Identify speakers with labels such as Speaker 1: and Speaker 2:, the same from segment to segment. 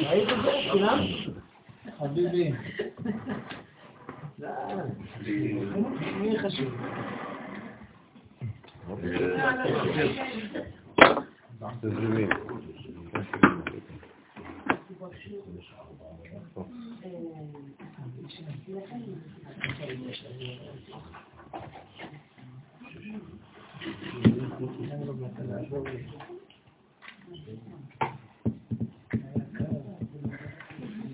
Speaker 1: ראית את זה? כולם?
Speaker 2: חביבי.
Speaker 1: מי חשוב?
Speaker 3: תזרימים.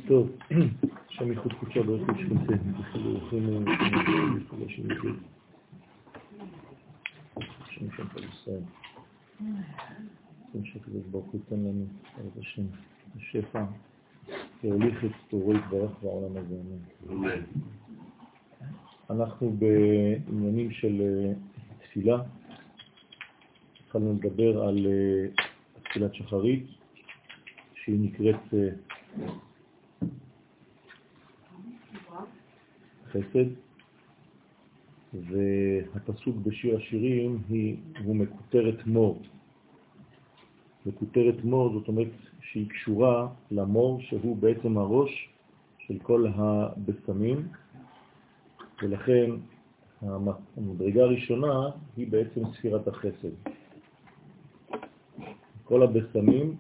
Speaker 3: טוב, שם ייחוד קודשה ברכב שכנסה, בכלל אורחים מפגשים את זה. שם שם פלסטיין. שהקדוש ברוך הוא ייתן לנו, השם, השפע, להוליך את תורו יתברך בעולם הזה. אמן. אנחנו בעניינים של אה, תפילה. התחלנו לדבר על אה, תפילת שחרית, שהיא נקראת חסד, והפסוק בשיר השירים היא, הוא מקוטרת מור. מקוטרת מור זאת אומרת שהיא קשורה למור שהוא בעצם הראש של כל הבשמים, ולכן המדרגה הראשונה היא בעצם ספירת החסד. כל הבשמים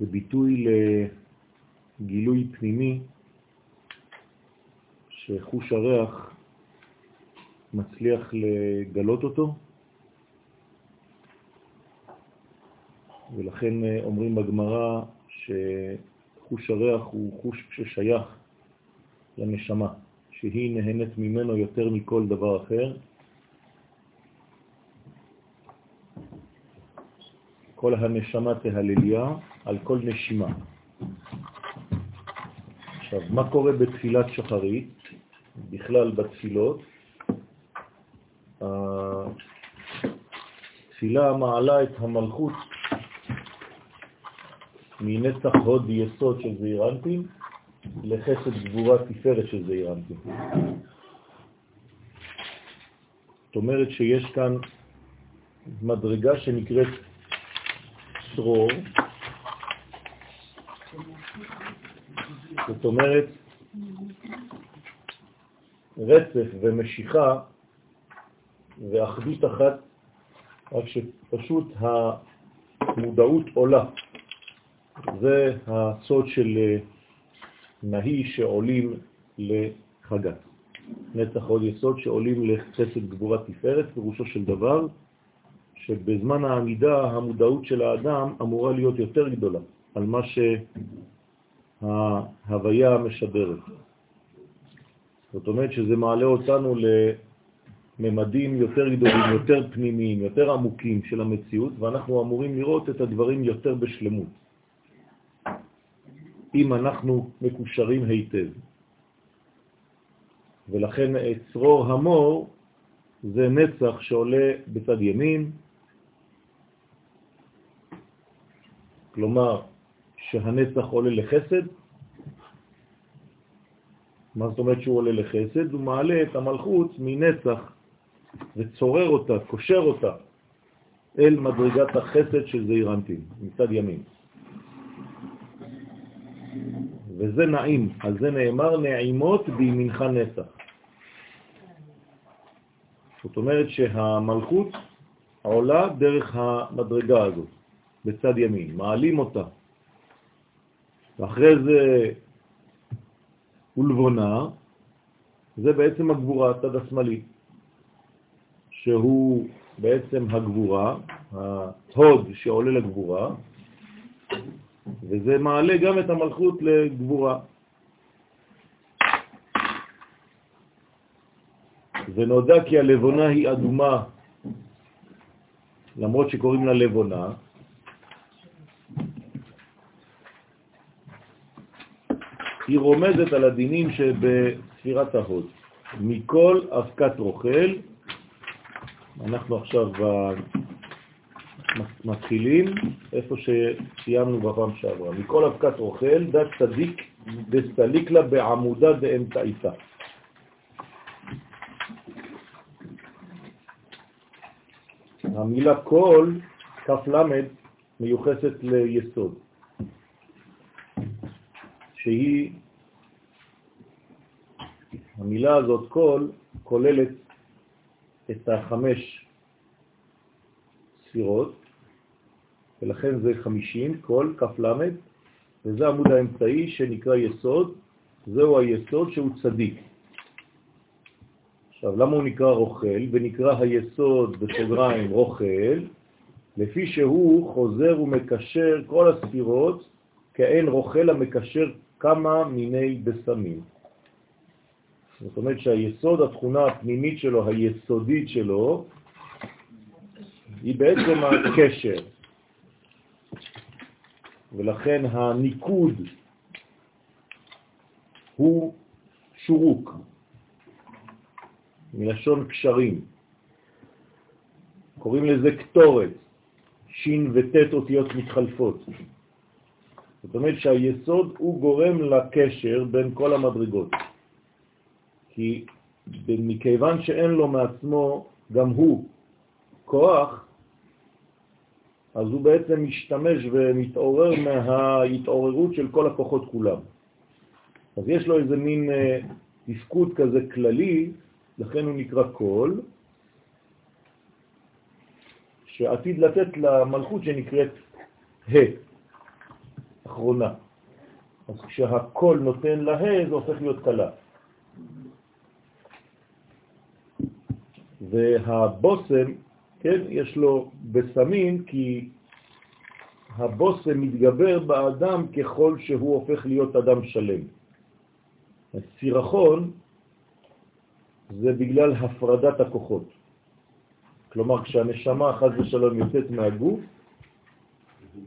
Speaker 3: זה ביטוי לגילוי פנימי שחוש הריח מצליח לגלות אותו, ולכן אה, אומרים בגמרא שחוש הריח הוא חוש ששייך לנשמה, שהיא נהנית ממנו יותר מכל דבר אחר. כל הנשמה תהלליה על כל נשימה. עכשיו, מה קורה בתפילת שחרית? בכלל בתפילות, התפילה מעלה את המלכות מנצח הוד יסוד של זעירנטים לחסד גבורה תפארת של זעירנטים. זאת אומרת שיש כאן מדרגה שנקראת צרור, זאת אומרת רצף ומשיכה ואחדות אחת, רק שפשוט המודעות עולה. זה הסוד של אה, נהי שעולים לחגת. נצח עוד יסוד שעולים לחסד גבורת תפארת, פירושו של דבר שבזמן העמידה המודעות של האדם אמורה להיות יותר גדולה על מה שההוויה משדרת. זאת אומרת שזה מעלה אותנו לממדים יותר גדולים, יותר פנימיים, יותר עמוקים של המציאות, ואנחנו אמורים לראות את הדברים יותר בשלמות. אם אנחנו מקושרים היטב. ולכן צרור המור זה נצח שעולה בצד ימין, כלומר שהנצח עולה לחסד, מה זאת אומרת שהוא עולה לחסד? הוא מעלה את המלכות מנצח וצורר אותה, קושר אותה אל מדרגת החסד של זעירנטים, מצד ימין. וזה נעים, על זה נאמר נעימות בימינך נצח. זאת אומרת שהמלכות עולה דרך המדרגה הזאת, בצד ימין, מעלים אותה. ואחרי זה ולבונה, זה בעצם הגבורה, הצד השמאלי, שהוא בעצם הגבורה, ההוד שעולה לגבורה, וזה מעלה גם את המלכות לגבורה. ונודע כי הלבונה היא אדומה, למרות שקוראים לה לבונה, היא רומזת על הדינים שבספירת ההוד. מכל אבקת רוכל, אנחנו עכשיו מתחילים איפה שסיימנו בפעם שעברה. מכל אבקת רוכל, דת צדיק דסתליק לה בעמודה דאמצעיתה. המילה כל, למד, מיוחסת ליסוד, שהיא, המילה הזאת כל כוללת את החמש ספירות, ולכן זה חמישים, כל, כף למד, וזה עמוד האמצעי שנקרא יסוד, זהו היסוד שהוא צדיק. עכשיו, למה הוא נקרא רוכל? ונקרא היסוד בסוגריים רוכל, לפי שהוא חוזר ומקשר כל הספירות כאין רוכל המקשר כמה מיני בסמים. זאת אומרת שהיסוד, התכונה הפנימית שלו, היסודית שלו, היא בעצם הקשר. ולכן הניקוד הוא שורוק, מלשון קשרים. קוראים לזה כתורת, שין וטט אותיות מתחלפות. זאת אומרת שהיסוד הוא גורם לקשר בין כל המדרגות. כי מכיוון שאין לו מעצמו גם הוא כוח, אז הוא בעצם משתמש ומתעורר מההתעוררות של כל הכוחות כולם. אז יש לו איזה מין אה, תפקוד כזה כללי, לכן הוא נקרא קול, שעתיד לתת למלכות שנקראת ה', אחרונה. אז כשהקול נותן לה זה הופך להיות קלה. והבוסם, כן, יש לו בסמים כי הבוסם מתגבר באדם ככל שהוא הופך להיות אדם שלם. הסירחון זה בגלל הפרדת הכוחות. כלומר, כשהנשמה חז ושלום יוצאת מהגוף,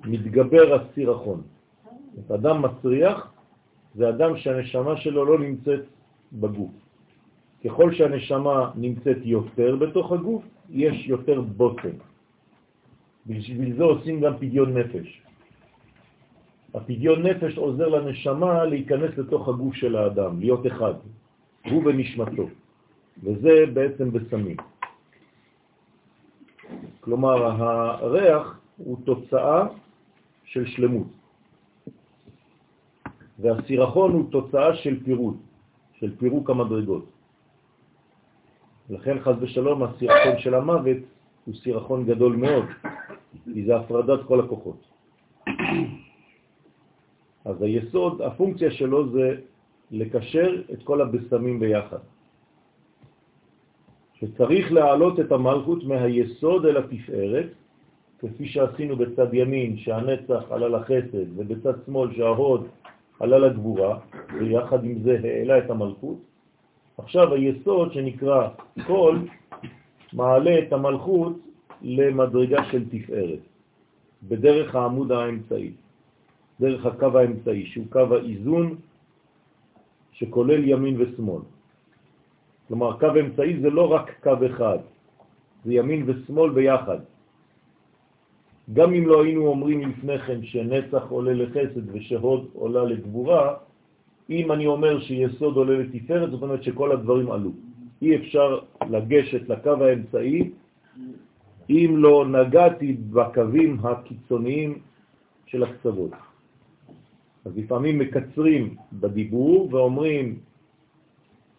Speaker 3: מתגבר הסירחון. את אדם מסריח זה אדם שהנשמה שלו לא נמצאת בגוף. ככל שהנשמה נמצאת יותר בתוך הגוף, יש יותר בוטן. בשביל זה עושים גם פדיון נפש. הפדיון נפש עוזר לנשמה להיכנס לתוך הגוף של האדם, להיות אחד, הוא ונשמתו. וזה בעצם בסמים. כלומר, הריח הוא תוצאה של שלמות, והסירחון הוא תוצאה של פירוד, של פירוק המדרגות. לכן חז ושלום הסירחון של המוות הוא סירחון גדול מאוד, כי זה הפרדת כל הכוחות. אז היסוד, הפונקציה שלו זה לקשר את כל הבשמים ביחד. שצריך להעלות את המלכות מהיסוד אל התפארת, כפי שעשינו בצד ימין, שהנצח עלה לחסד, ובצד שמאל שההוד עלה לגבורה, ויחד עם זה העלה את המלכות. עכשיו היסוד שנקרא כל מעלה את המלכות למדרגה של תפארת, בדרך העמוד האמצעי, דרך הקו האמצעי, שהוא קו האיזון שכולל ימין ושמאל. כלומר, קו אמצעי זה לא רק קו אחד, זה ימין ושמאל ביחד. גם אם לא היינו אומרים לפני כן שנצח עולה לחסד ושהוד עולה לגבורה, אם אני אומר שיסוד עולה לתפארת, זאת אומרת שכל הדברים עלו. אי אפשר לגשת לקו האמצעי אם לא נגעתי בקווים הקיצוניים של הקצוות. אז לפעמים מקצרים בדיבור ואומרים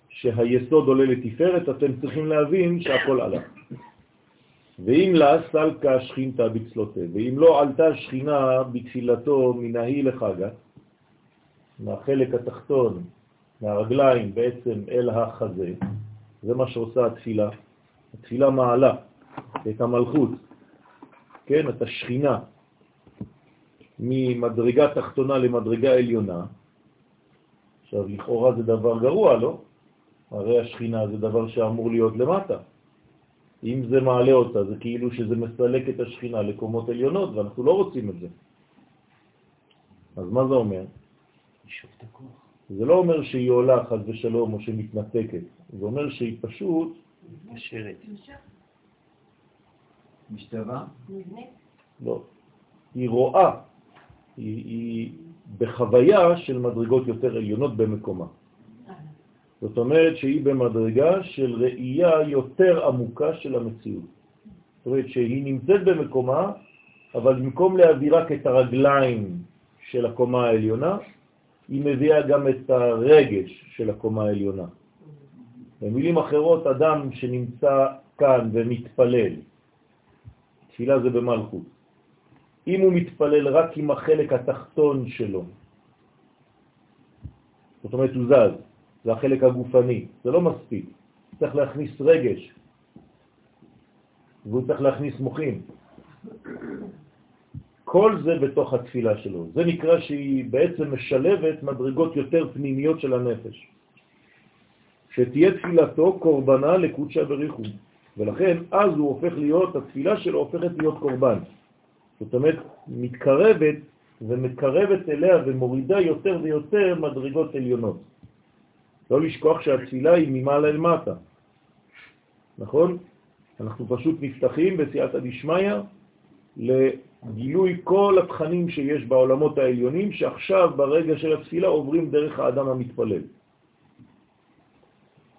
Speaker 3: שהיסוד עולה לתפארת, אתם צריכים להבין שהכל עלה. ואם לה סלקה שכינתה בצלותה, ואם לא עלתה שכינה בתפילתו מנהי לחגה, מהחלק התחתון, מהרגליים בעצם אל החזה, זה מה שעושה התפילה. התפילה מעלה את המלכות, כן, את השכינה, ממדרגה תחתונה למדרגה עליונה. עכשיו, לכאורה זה דבר גרוע, לא? הרי השכינה זה דבר שאמור להיות למטה. אם זה מעלה אותה, זה כאילו שזה מסלק את השכינה לקומות עליונות, ואנחנו לא רוצים את זה. אז מה זה אומר? זה לא אומר שהיא עולה חד ושלום או שמתנתקת, זה אומר שהיא פשוט...
Speaker 2: מתקשרת. משתווה?
Speaker 3: לא. היא רואה, היא, היא בחוויה של מדרגות יותר עליונות במקומה. זאת אומרת שהיא במדרגה של ראייה יותר עמוקה של המציאות. זאת אומרת שהיא נמצאת במקומה, אבל במקום להביא רק את הרגליים של הקומה העליונה, היא מביאה גם את הרגש של הקומה העליונה. במילים אחרות, אדם שנמצא כאן ומתפלל, תפילה זה במלכות. אם הוא מתפלל רק עם החלק התחתון שלו, זאת אומרת הוא זז, זה החלק הגופני, זה לא מספיק, צריך להכניס רגש, והוא צריך להכניס מוחים. כל זה בתוך התפילה שלו. זה נקרא שהיא בעצם משלבת מדרגות יותר פנימיות של הנפש. שתהיה תפילתו קורבנה לקודשה בריחום. ולכן אז הוא הופך להיות, התפילה שלו הופכת להיות קורבן. זאת אומרת, מתקרבת ומקרבת אליה ומורידה יותר ויותר מדרגות עליונות. לא לשכוח שהתפילה היא ממעלה אל מטה, נכון? אנחנו פשוט נפתחים בסייעתא דשמיא לגילוי כל התכנים שיש בעולמות העליונים, שעכשיו ברגע של התפילה עוברים דרך האדם המתפלל.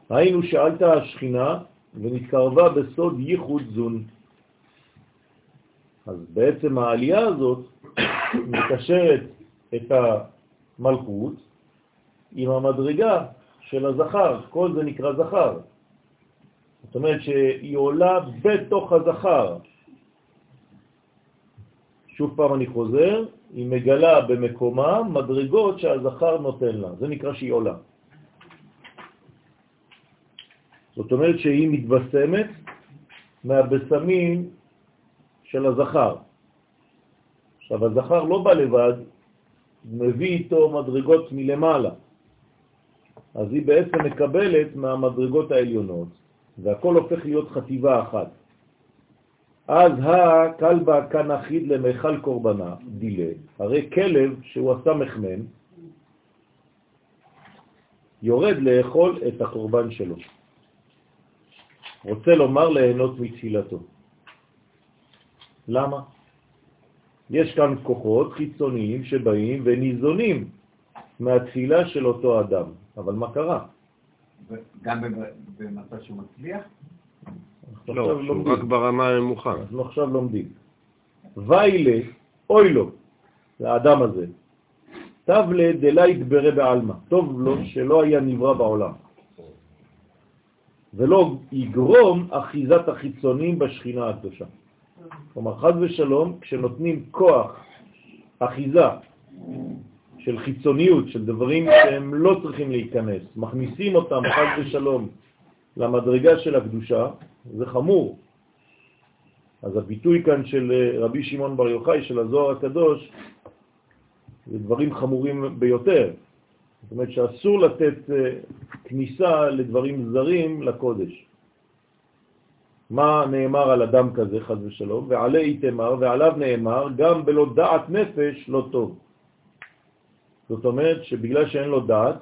Speaker 3: היינו שאלת השכינה ונתקרבה בסוד ייחוד זון. אז בעצם העלייה הזאת מקשרת את המלכות עם המדרגה של הזכר, כל זה נקרא זכר. זאת אומרת שהיא עולה בתוך הזכר. שוב פעם אני חוזר, היא מגלה במקומה מדרגות שהזכר נותן לה, זה נקרא שהיא עולה. זאת אומרת שהיא מתבשמת מהבשמים של הזכר. עכשיו, הזכר לא בא לבד, מביא איתו מדרגות מלמעלה. אז היא בעצם מקבלת מהמדרגות העליונות, והכל הופך להיות חטיבה אחת. אז הכלבה כאן אחיד למיכל קורבנה, דילה, הרי כלב שהוא עשה מחמן, יורד לאכול את הקורבן שלו. רוצה לומר ליהנות מתפילתו. למה? יש כאן כוחות חיצוניים שבאים וניזונים מהתפילה של אותו אדם. אבל מה קרה?
Speaker 4: גם במצב שהוא מצליח?
Speaker 5: לא, שהוא רק ברמה הנמוכה.
Speaker 3: אנחנו עכשיו לומדים. ויילה, אוי לו, לאדם הזה, תבלה דלה יתברא בעלמא, טוב לו שלא היה נברא בעולם. ולא יגרום אחיזת החיצונים בשכינה הקדושה. כלומר, חז ושלום, כשנותנים כוח, אחיזה של חיצוניות, של דברים שהם לא צריכים להיכנס, מכניסים אותם חז ושלום למדרגה של הקדושה, זה חמור. אז הביטוי כאן של אה, רבי שמעון בר יוחאי, של הזוהר הקדוש, זה דברים חמורים ביותר. זאת אומרת שאסור לתת אה, כניסה לדברים זרים לקודש. מה נאמר על אדם כזה, חז ושלום? ועלי איתמר, ועליו נאמר, גם בלא דעת נפש לא טוב. זאת אומרת שבגלל שאין לו דעת,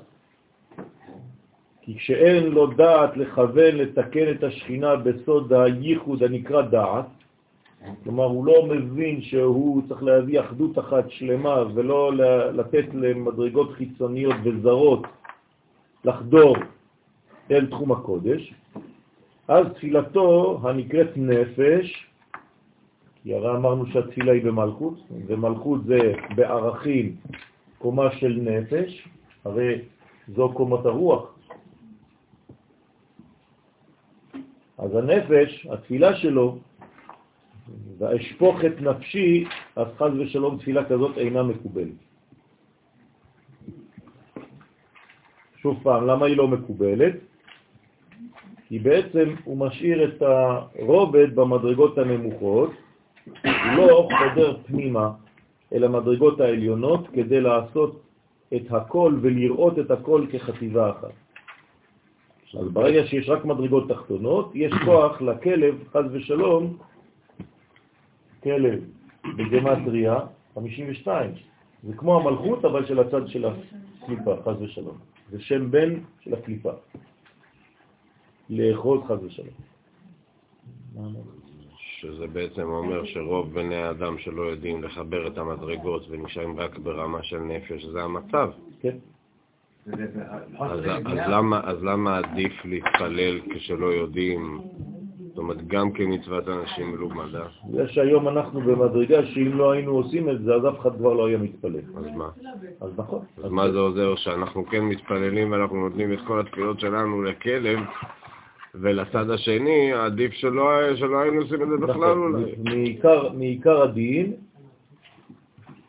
Speaker 3: כי כשאין לו דעת לכוון, לתקן את השכינה בסוד הייחוד הנקרא דעת, כלומר הוא לא מבין שהוא צריך להביא אחדות אחת שלמה ולא לתת למדרגות חיצוניות וזרות לחדור אל תחום הקודש, אז תפילתו הנקראת נפש, כי הרי אמרנו שהתפילה היא במלכות, ומלכות זה בערכים קומה של נפש, הרי זו קומת הרוח. אז הנפש, התפילה שלו, ואשפוך את נפשי, אז חז ושלום תפילה כזאת אינה מקובלת. שוב פעם, למה היא לא מקובלת? כי בעצם הוא משאיר את הרובד במדרגות הנמוכות, הוא לא חודר פנימה אל המדרגות העליונות כדי לעשות את הכל ולראות את הכל כחטיבה אחת. אז ברגע שיש רק מדרגות תחתונות, יש כוח לכלב, חז ושלום, כלב בגמטריה 52. זה כמו המלכות, אבל של הצד של הקליפה, חז ושלום. זה שם בן של הקליפה. לאכול חז ושלום.
Speaker 5: שזה בעצם אומר שרוב בני האדם שלא יודעים לחבר את המדרגות ונשארים רק ברמה של נפש, זה המצב.
Speaker 3: כן.
Speaker 5: אז, אז, למה, אז למה עדיף להתפלל כשלא יודעים זאת אומרת, גם כמצוות אנשים מלומדה.
Speaker 3: זה שהיום אנחנו במדרגה שאם לא היינו עושים את זה, אז אף אחד כבר לא היה מתפלל.
Speaker 5: אז מה?
Speaker 3: אז נכון.
Speaker 5: אז מה זה עוזר שאנחנו כן מתפללים ואנחנו נותנים את כל התפילות שלנו לכלב, ולצד השני עדיף שלא, שלא היינו עושים את זה בכלל
Speaker 3: נכון.
Speaker 5: אולי.
Speaker 3: מעיקר, מעיקר הדין,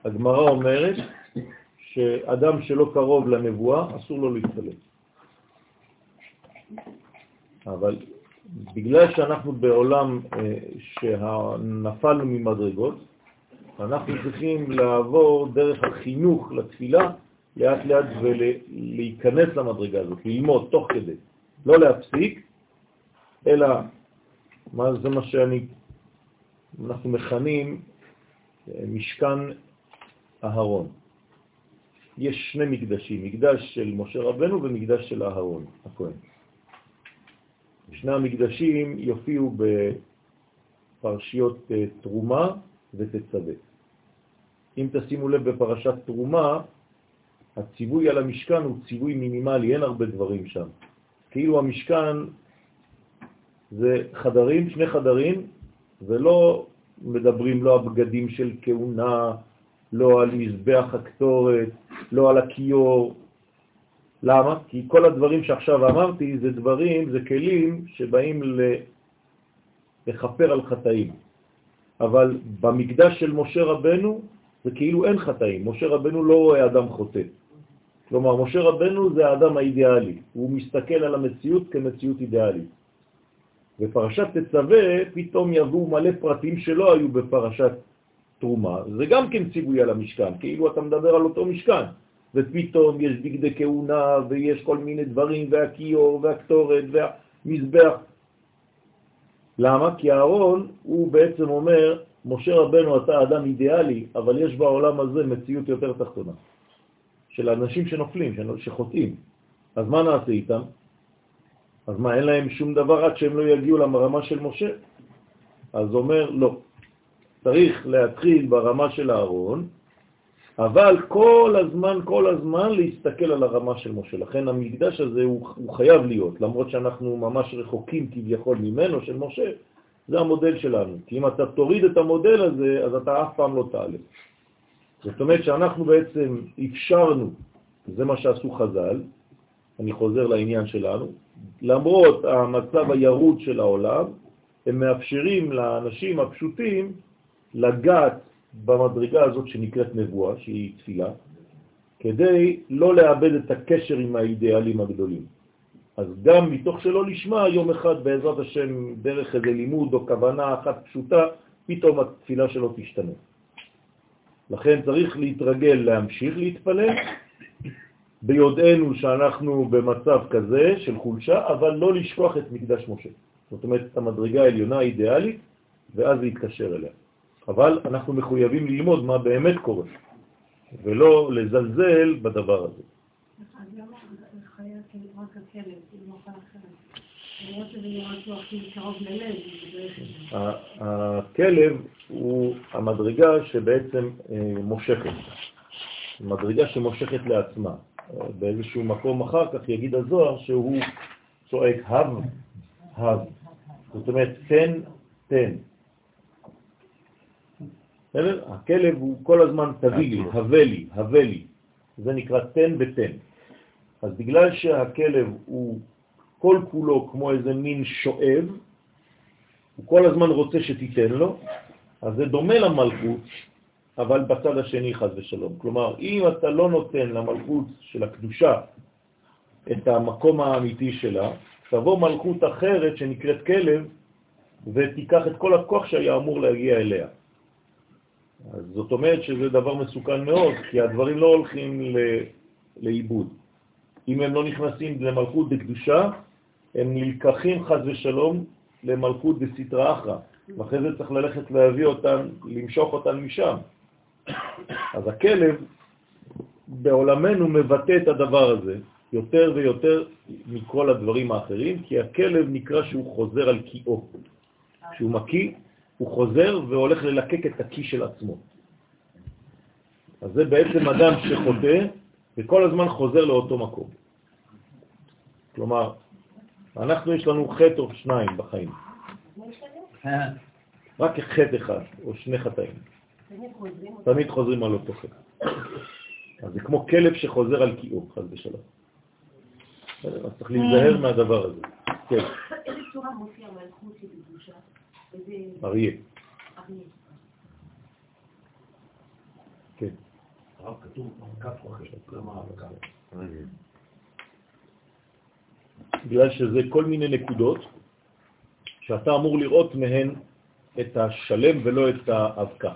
Speaker 3: הגמרא אומרת שאדם שלא קרוב לנבואה, אסור לו להתפלל. אבל בגלל שאנחנו בעולם אה, שנפלנו ממדרגות, אנחנו צריכים לעבור דרך החינוך לתפילה לאט לאט ולהיכנס למדרגה הזאת, ללמוד תוך כדי, לא להפסיק, אלא מה זה מה שאני, אנחנו מכנים אה, משכן אהרון. יש שני מקדשים, מקדש של משה רבנו ומקדש של אהרון, הכהן. שני המקדשים יופיעו בפרשיות אה, תרומה ותצווה. אם תשימו לב בפרשת תרומה, הציווי על המשכן הוא ציווי מינימלי, אין הרבה דברים שם. כאילו המשכן זה חדרים, שני חדרים, ולא מדברים לא על בגדים של כהונה, לא על מזבח הקטורת, לא על הכיור. למה? כי כל הדברים שעכשיו אמרתי זה דברים, זה כלים שבאים לכפר על חטאים. אבל במקדש של משה רבנו זה כאילו אין חטאים. משה רבנו לא רואה אדם חוטא. כלומר, משה רבנו זה האדם האידיאלי. הוא מסתכל על המציאות כמציאות אידיאלית. בפרשת תצווה פתאום יבואו מלא פרטים שלא היו בפרשת תרומה. זה גם כן ציווי על המשכן, כאילו אתה מדבר על אותו משכן. ופתאום יש בגדי כהונה ויש כל מיני דברים, והכיור והקטורת והמזבח. למה? כי הארון הוא בעצם אומר, משה רבנו אתה אדם אידיאלי, אבל יש בעולם הזה מציאות יותר תחתונה, של אנשים שנופלים, שחוטאים. אז מה נעשה איתם? אז מה, אין להם שום דבר עד שהם לא יגיעו לרמה של משה? אז אומר, לא. צריך להתחיל ברמה של הארון, אבל כל הזמן, כל הזמן להסתכל על הרמה של משה. לכן המקדש הזה הוא, הוא חייב להיות, למרות שאנחנו ממש רחוקים כביכול ממנו, של משה, זה המודל שלנו. כי אם אתה תוריד את המודל הזה, אז אתה אף פעם לא תעלה. זאת אומרת שאנחנו בעצם אפשרנו, זה מה שעשו חז"ל, אני חוזר לעניין שלנו, למרות המצב הירוד של העולם, הם מאפשרים לאנשים הפשוטים לגעת במדרגה הזאת שנקראת נבואה, שהיא תפילה, כדי לא לאבד את הקשר עם האידיאלים הגדולים. אז גם מתוך שלא לשמה, יום אחד בעזרת השם, דרך איזה לימוד או כוונה אחת פשוטה, פתאום התפילה שלו תשתנה. לכן צריך להתרגל להמשיך להתפלל, ביודענו שאנחנו במצב כזה של חולשה, אבל לא לשכוח את מקדש משה. זאת אומרת, את המדרגה העליונה האידיאלית, ואז להתקשר אליה. אבל אנחנו מחויבים ללמוד מה באמת קורה, ולא לזלזל בדבר הזה. הכלב הוא המדרגה שבעצם אה, מושכת, מדרגה שמושכת לעצמה. באיזשהו מקום אחר כך יגיד הזוהר שהוא צועק הב, הב. זאת אומרת, תן, תן. בסדר? הכלב הוא כל הזמן תביא לי, הווה לי, הווה לי. זה נקרא תן ותן. אז בגלל שהכלב הוא כל כולו כמו איזה מין שואב, הוא כל הזמן רוצה שתיתן לו, אז זה דומה למלכות, אבל בצד השני חז ושלום. כלומר, אם אתה לא נותן למלכות של הקדושה את המקום האמיתי שלה, תבוא מלכות אחרת שנקראת כלב ותיקח את כל הכוח שהיה אמור להגיע אליה. אז זאת אומרת שזה דבר מסוכן מאוד, כי הדברים לא הולכים לאיבוד. אם הם לא נכנסים למלכות בקדושה, הם נלקחים חז ושלום למלכות בסתרא אחרא, ואחרי זה צריך ללכת להביא אותם, למשוך אותם משם. אז הכלב בעולמנו מבטא את הדבר הזה יותר ויותר מכל הדברים האחרים, כי הכלב נקרא שהוא חוזר על קיאו. כשהוא מקיא, הוא חוזר והולך ללקק את הקי של עצמו. אז זה בעצם אדם שחוטא וכל הזמן חוזר לאותו מקום. כלומר, אנחנו יש לנו חטא או שניים בחיים. רק חטא אחד, או שני חטאים. תמיד חוזרים על אותו חטא. אז זה כמו כלב שחוזר על קיאו, חס ושלום. אז צריך להיזהר מהדבר הזה. כן,
Speaker 6: איזה צורה מופיע מלכות שבקדושה?
Speaker 3: אריה.
Speaker 6: אריה.
Speaker 3: כן.
Speaker 2: הרב כתוב למה כף?
Speaker 3: בגלל שזה כל מיני נקודות שאתה אמור לראות מהן את השלם ולא את האבקה.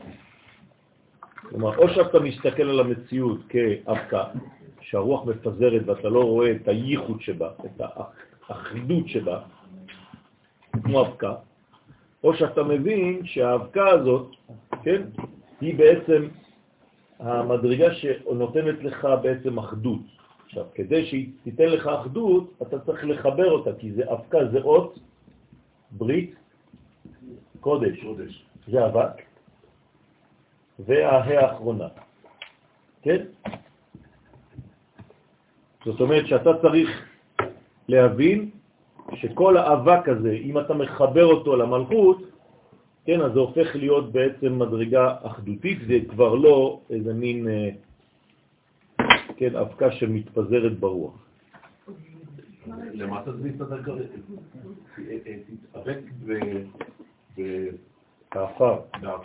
Speaker 3: כלומר, או שאתה מסתכל על המציאות כאבקה, שהרוח מפזרת ואתה לא רואה את הייחוד שבה, את האחידות שבה, כמו אבקה, או שאתה מבין שהאבקה הזאת, כן, היא בעצם המדרגה שנותנת לך בעצם אחדות. עכשיו, כדי שהיא תיתן לך אחדות, אתה צריך לחבר אותה, כי זה אבקה, זה אות ברית קודש.
Speaker 2: קודש.
Speaker 3: זה אבק, והה האחרונה. כן? זאת אומרת שאתה צריך להבין שכל האבק הזה, אם אתה מחבר אותו למלכות, כן, אז זה הופך להיות בעצם מדרגה אחדותית, זה כבר לא איזה מין, אה, כן, אבקה שמתפזרת ברוח.
Speaker 2: למטה זה מסתדר כרגע. תתאבק
Speaker 3: העפר,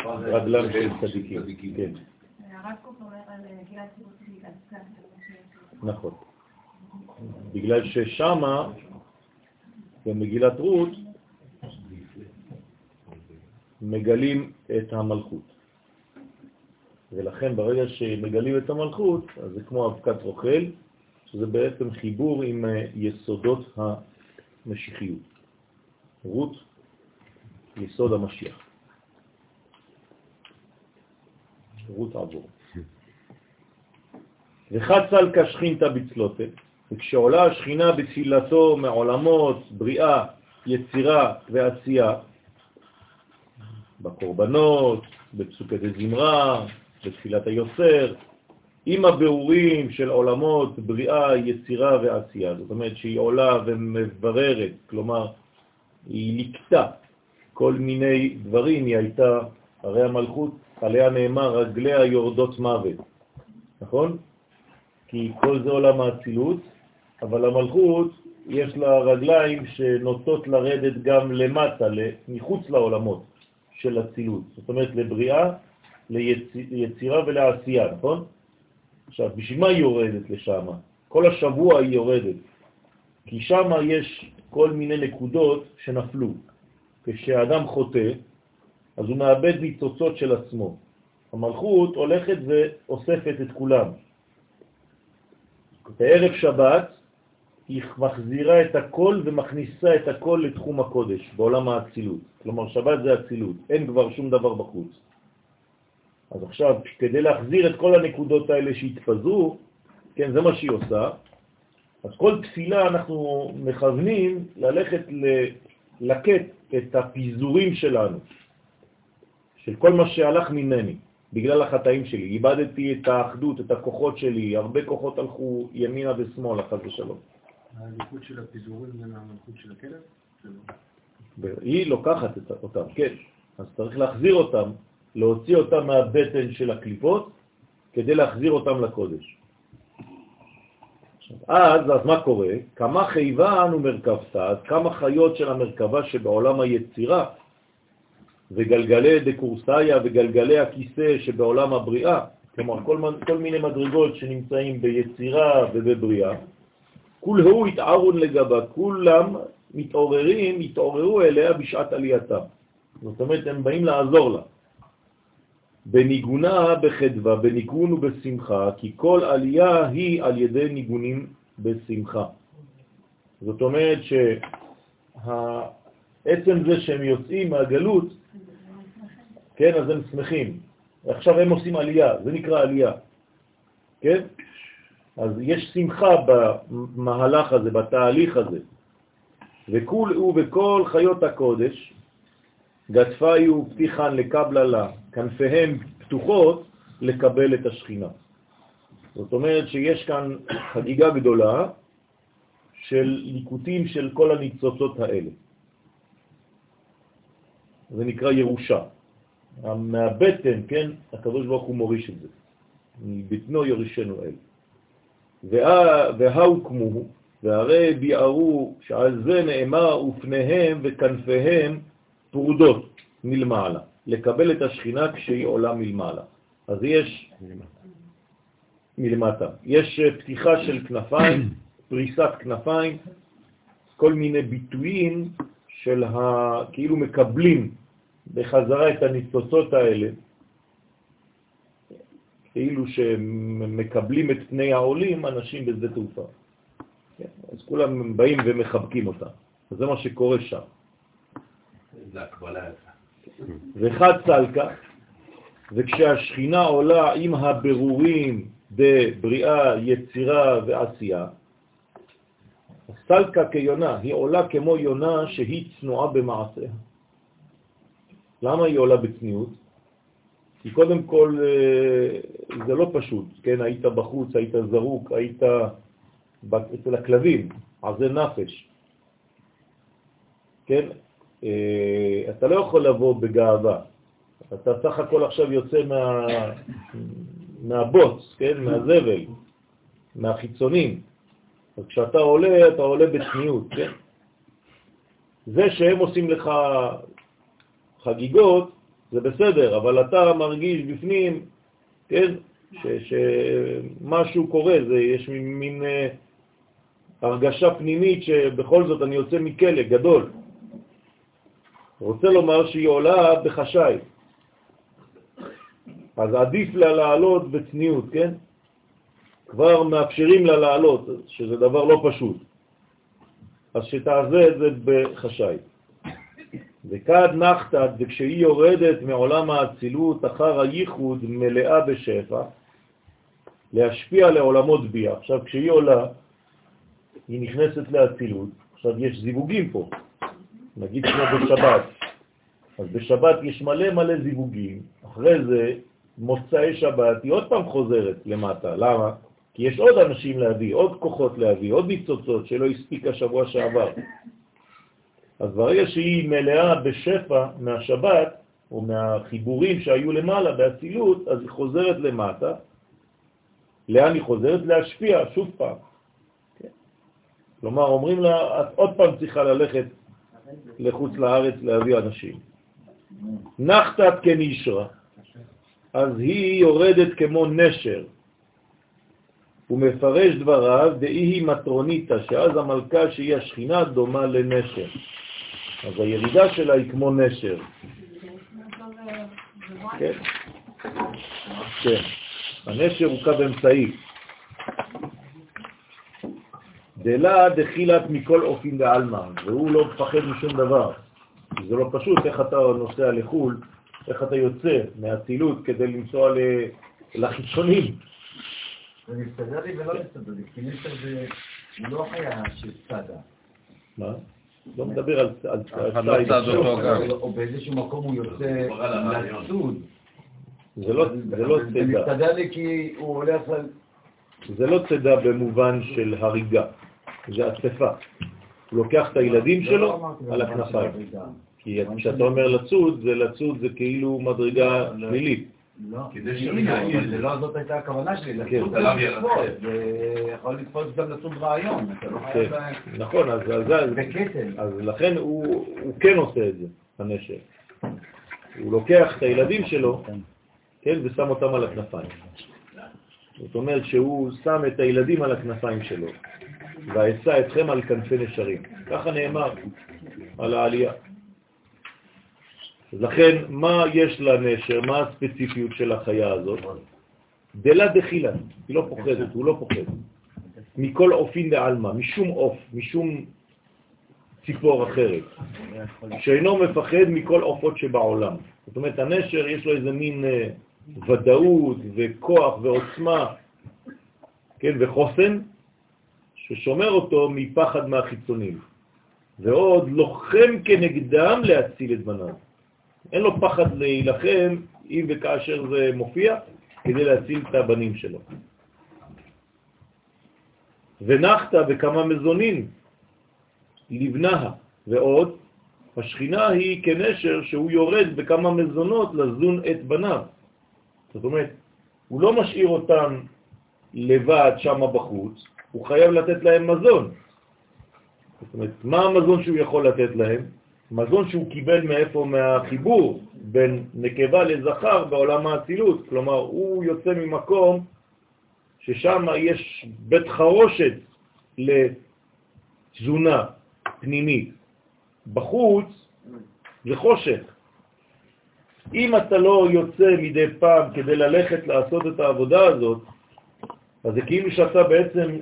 Speaker 3: רגלם של צדיקים. כן,
Speaker 6: הרב קוק אומר על גלעד ציבורי לעסקה.
Speaker 3: נכון. בגלל ששמה, במגילת רות, מגלים את המלכות. ולכן ברגע שמגלים את המלכות, אז זה כמו אבקת רוכל, שזה בעצם חיבור עם אה, יסודות המשיחיות. רות, יסוד המשיח. רות עבור. וחצל כשכינתא בצלותה, וכשעולה השכינה בתפילתו מעולמות, בריאה, יצירה ועשייה, בקורבנות, בפסוקי דזמרה, בתפילת היוצר, עם הביאורים של עולמות, בריאה, יצירה ועשייה. זאת אומרת שהיא עולה ומבררת, כלומר, היא לקטה כל מיני דברים, היא הייתה, הרי המלכות, עליה נאמר, רגליה יורדות מוות, נכון? כי כל זה עולם האצילות, אבל המלכות, יש לה רגליים שנוטות לרדת גם למטה, מחוץ לעולמות של אצילות. זאת אומרת, לבריאה, ליצירה ולעשייה, נכון? עכשיו, בשביל מה היא יורדת לשם? כל השבוע היא יורדת, כי שם יש כל מיני נקודות שנפלו. כשאדם חוטא, אז הוא מאבד ניצוצות של עצמו. המלכות הולכת ואוספת את כולם. בערב שבת היא מחזירה את הכל ומכניסה את הכל לתחום הקודש, בעולם האצילות. כלומר, שבת זה אצילות, אין כבר שום דבר בחוץ. אז עכשיו, כדי להחזיר את כל הנקודות האלה שהתפזרו, כן, זה מה שהיא עושה, אז כל תפילה אנחנו מכוונים ללכת ללקט את הפיזורים שלנו, של כל מה שהלך ממני, בגלל החטאים שלי. איבדתי את האחדות, את הכוחות שלי, הרבה כוחות הלכו ימינה ושמאלה, חס ושלום.
Speaker 2: הליכוד של הפיזורים זה מהמלכות של הכלב? שלא.
Speaker 3: היא לוקחת את אותם, כן. אז צריך להחזיר אותם, להוציא אותם מהבטן של הקליפות, כדי להחזיר אותם לקודש. אז, אז מה קורה? כמה חייבה אנו מרכבתה, אז כמה חיות של המרכבה שבעולם היצירה, וגלגלי דקורסאיה וגלגלי הכיסא שבעולם הבריאה, כלומר כל, כל מיני מדרגות שנמצאים ביצירה ובבריאה, כולהו התערון לגבה, כולם מתעוררים, התעוררו אליה בשעת עלייתה. זאת אומרת, הם באים לעזור לה. בניגונה בחדווה, בניגון ובשמחה, כי כל עלייה היא על ידי ניגונים בשמחה. זאת אומרת שעצם זה שהם יוצאים מהגלות, כן, אז הם שמחים. עכשיו הם עושים עלייה, זה נקרא עלייה, כן? אז יש שמחה במהלך הזה, בתהליך הזה. הוא וכל חיות הקודש, גדפי ופתיחן לקבללה, כנפיהם פתוחות לקבל את השכינה. זאת אומרת שיש כאן חגיגה גדולה של ליקוטים של כל הניצוצות האלה. זה נקרא ירושה. מהבטן, כן, הקדוש ברוך הוא מוריש את זה. מבטנו יורישנו אל. והאו כמוהו, והרי ביארו שעל זה נאמר ופניהם וכנפיהם פרודות מלמעלה, לקבל את השכינה כשהיא עולה מלמעלה. אז יש מלמטה. יש פתיחה של כנפיים, פריסת כנפיים, כל מיני ביטויים של ה... כאילו מקבלים בחזרה את הניצוצות האלה, כאילו שמקבלים את פני העולים אנשים בשדה תעופה. כן, אז כולם באים ומחבקים אותה. אז זה מה שקורה שם.
Speaker 2: זה הקבלה.
Speaker 3: וחד סלקה, וכשהשכינה עולה עם הבירורים בבריאה, יצירה ועשייה, סלקה כיונה, היא עולה כמו יונה שהיא צנועה במעשיה. למה היא עולה בצניעות? כי קודם כל אה, זה לא פשוט, כן? היית בחוץ, היית זרוק, היית אצל הכלבים, עזי נפש, כן? אה, אתה לא יכול לבוא בגאווה. אתה סך הכל עכשיו יוצא מה, מהבוץ, כן? מהזבל, מהחיצונים. אז כשאתה עולה, אתה עולה בצניעות, כן? זה שהם עושים לך חגיגות, זה בסדר, אבל אתה מרגיש בפנים, כן, שמשהו קורה, זה, יש מין אה, הרגשה פנימית שבכל זאת אני יוצא מכלא גדול. רוצה לומר שהיא עולה בחשאי. אז עדיף לה לעלות בצניעות, כן? כבר מאפשרים לה לעלות, שזה דבר לא פשוט. אז שתעזה את זה בחשאי. וכד נחתת, וכשהיא יורדת מעולם האצילות אחר הייחוד מלאה בשפע, להשפיע לעולמות ביה. עכשיו, כשהיא עולה, היא נכנסת לאצילות. עכשיו, יש זיווגים פה, נגיד כמו בשבת. אז בשבת יש מלא מלא זיווגים, אחרי זה, מוצאי שבת, היא עוד פעם חוזרת למטה. למה? כי יש עוד אנשים להביא, עוד כוחות להביא, עוד ניצוצות שלא הספיקה שבוע שעבר. אז ברגע שהיא מלאה בשפע מהשבת, או מהחיבורים שהיו למעלה באצילות, אז היא חוזרת למטה. לאן היא חוזרת? להשפיע שוב פעם. כלומר, אומרים לה, את עוד פעם צריכה ללכת לחוץ לארץ להביא אנשים. נחתת כנישרה, אז היא יורדת כמו נשר. הוא מפרש דבריו, דאי היא מטרוניתא, שאז המלכה שהיא השכינה דומה לנשר. אז הירידה שלה היא כמו נשר. כן. כן. הנשר הוא קו אמצעי. דלה דחילת מכל אופין דעלמא, והוא לא מפחד משום דבר. זה לא פשוט איך אתה נוסע לחו"ל, איך אתה יוצא מהצילות כדי לנסוע לחיצונים.
Speaker 4: זה מסתדר לי ולא מסתדר לי, כי נשר זה לא חיה של צדה.
Speaker 3: מה? לא מדבר על
Speaker 5: לא צד אותו גם.
Speaker 4: או באיזשהו מקום הוא יוצא לצוד.
Speaker 3: זה לא
Speaker 4: זה
Speaker 3: צידה.
Speaker 4: מסתדר לי כי הוא הולך על...
Speaker 3: זה לא צידה במובן של הריגה, זה הצפה. הוא לוקח את הילדים
Speaker 4: לא
Speaker 3: שלו על הכנפיים. כי כשאתה אומר לצוד, זה לצוד זה כאילו מדרגה
Speaker 4: לא, לא,
Speaker 2: כדי יעיל.
Speaker 4: אבל זה לא זאת הייתה הכוונה שלי. לצוד זה. לצפות, זה יכול לתפוס גם לצוד רעיון, אתה לא חייב...
Speaker 3: כן, נכון, אז לכן הוא כן עושה את זה, הנשר. הוא לוקח את הילדים שלו, כן, ושם אותם על הכנפיים. זאת אומרת שהוא שם את הילדים על הכנפיים שלו, והעצה אתכם על כנפי נשרים. ככה נאמר על העלייה. לכן, מה יש לנשר? מה הספציפיות של החיה הזאת? דלה דחילה, היא לא פוחדת, הוא לא פוחד. מכל אופין דעלמא, משום אוף, משום ציפור אחרת, שאינו מפחד מכל אופות שבעולם. זאת אומרת, הנשר יש לו איזה מין אה, ודאות וכוח ועוצמה, כן, וחוסן, ששומר אותו מפחד מהחיצונים. ועוד לוחם כנגדם להציל את בניו. אין לו פחד להילחם אם וכאשר זה מופיע, כדי להציל את הבנים שלו. ונחת בכמה מזונים לבנה, ועוד השכינה היא כנשר שהוא יורד בכמה מזונות לזון את בניו. זאת אומרת, הוא לא משאיר אותם לבד שם בחוץ, הוא חייב לתת להם מזון. זאת אומרת, מה המזון שהוא יכול לתת להם? מזון שהוא קיבל מאיפה? מהחיבור בין נקבה לזכר בעולם האצילות. כלומר, הוא יוצא ממקום ששם יש בית חרושת לתזונה פנימית. בחוץ זה חושך. אם אתה לא יוצא מדי פעם כדי ללכת לעשות את העבודה הזאת, אז זה כאילו שאתה בעצם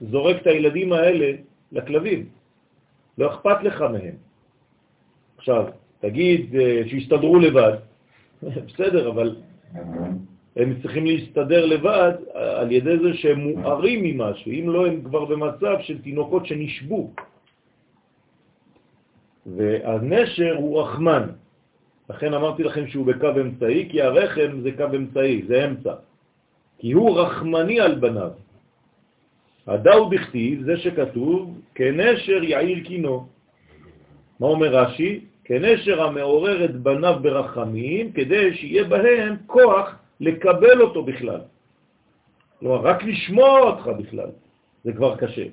Speaker 3: זורק את הילדים האלה לכלבים. לא אכפת לך מהם. עכשיו, תגיד אה, שיסתדרו לבד, בסדר, אבל הם צריכים להסתדר לבד על ידי זה שהם מוארים ממשהו, אם לא הם כבר במצב של תינוקות שנשבו. והנשר הוא רחמן, לכן אמרתי לכם שהוא בקו אמצעי, כי הרחם זה קו אמצעי, זה אמצע. כי הוא רחמני על בניו. הדאו בכתיב, זה שכתוב, כנשר יעיר קינו. מה אומר רש"י? כנשר המעורר את בניו ברחמים, כדי שיהיה בהם כוח לקבל אותו בכלל. כלומר, רק לשמוע אותך בכלל, זה כבר קשה.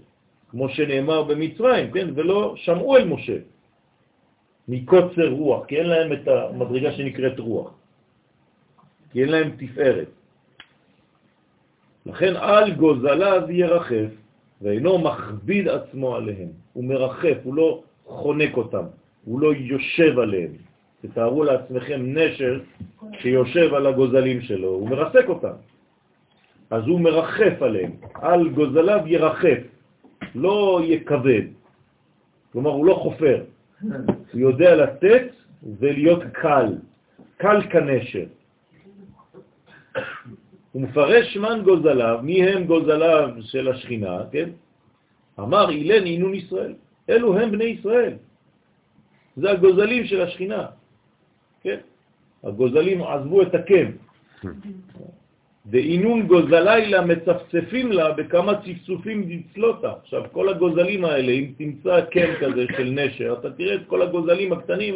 Speaker 3: כמו שנאמר במצרים, כן? ולא שמעו אל משה. מקוצר רוח, כי אין להם את המדרגה שנקראת רוח, כי אין להם תפארת. לכן על גוזליו ירחף, ואינו מכביד עצמו עליהם. הוא מרחף, הוא לא חונק אותם, הוא לא יושב עליהם. תתארו לעצמכם נשר שיושב על הגוזלים שלו, הוא מרסק אותם. אז הוא מרחף עליהם, על גוזליו ירחף, לא יכבד. כלומר, הוא לא חופר. הוא יודע לתת ולהיות קל, קל כנשר. הוא מפרש מן גוזליו, מי הם גוזליו של השכינה, כן? אמר אילן עינון ישראל, אלו הם בני ישראל. זה הגוזלים של השכינה, כן? הגוזלים עזבו את הקם. דאינון גוזלי לה מצפצפים לה בכמה צפצופים דצלותה. עכשיו, כל הגוזלים האלה, אם תמצא קם כזה של נשר, אתה תראה את כל הגוזלים הקטנים.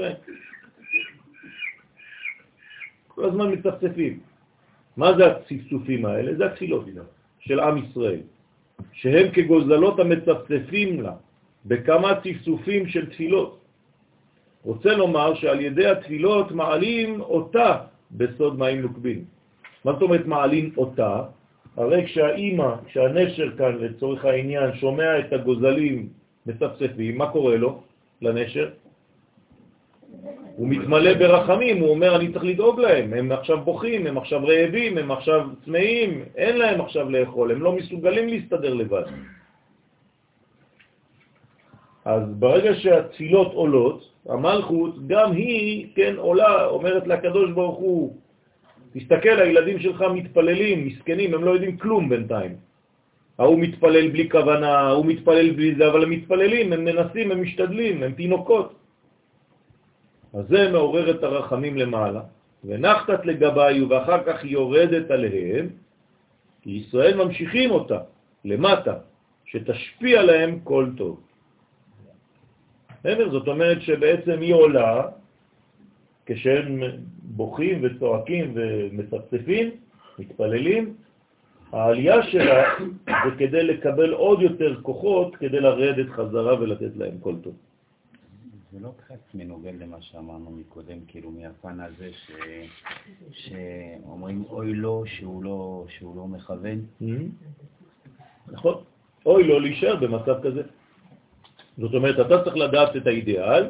Speaker 3: כל הזמן מצפצפים. מה זה הצפצופים האלה? זה התפילות של עם ישראל, שהם כגוזלות המצפצפים לה בכמה צפצופים של תפילות. רוצה לומר שעל ידי התפילות מעלים אותה בסוד מים נוקבים. מה זאת אומרת מעלים אותה? הרי כשהאימא, כשהנשר כאן לצורך העניין שומע את הגוזלים מצפצפים, מה קורה לו, לנשר? הוא מתמלא ברחמים, הוא אומר אני צריך לדאוג להם, הם עכשיו בוכים, הם עכשיו רעבים, הם עכשיו צמאים, אין להם עכשיו לאכול, הם לא מסוגלים להסתדר לבד. אז ברגע שהתפילות עולות, המלכות גם היא, כן, עולה, אומרת לקדוש ברוך הוא, תסתכל, הילדים שלך מתפללים, מסכנים, הם לא יודעים כלום בינתיים. ההוא מתפלל בלי כוונה, ההוא מתפלל בלי זה, אבל הם מתפללים, הם מנסים, הם משתדלים, הם תינוקות. אז זה מעורר את הרחמים למעלה, ונחתת לגביו, ואחר כך יורדת עליהם, כי ישראל ממשיכים אותה למטה, שתשפיע להם כל טוב. זאת אומרת שבעצם היא עולה, כשהם בוכים וצועקים ומצפצפים, מתפללים, העלייה שלה זה כדי לקבל עוד יותר כוחות כדי לרדת חזרה ולתת להם כל טוב.
Speaker 7: זה לא קצת מנוגד למה שאמרנו מקודם, כאילו מהפן הזה ש... שאומרים אוי לו שהוא לא, שהוא לא מכוון?
Speaker 3: Mm-hmm. נכון, אוי לו להישאר במצב כזה. זאת אומרת, אתה צריך לדעת את האידיאל,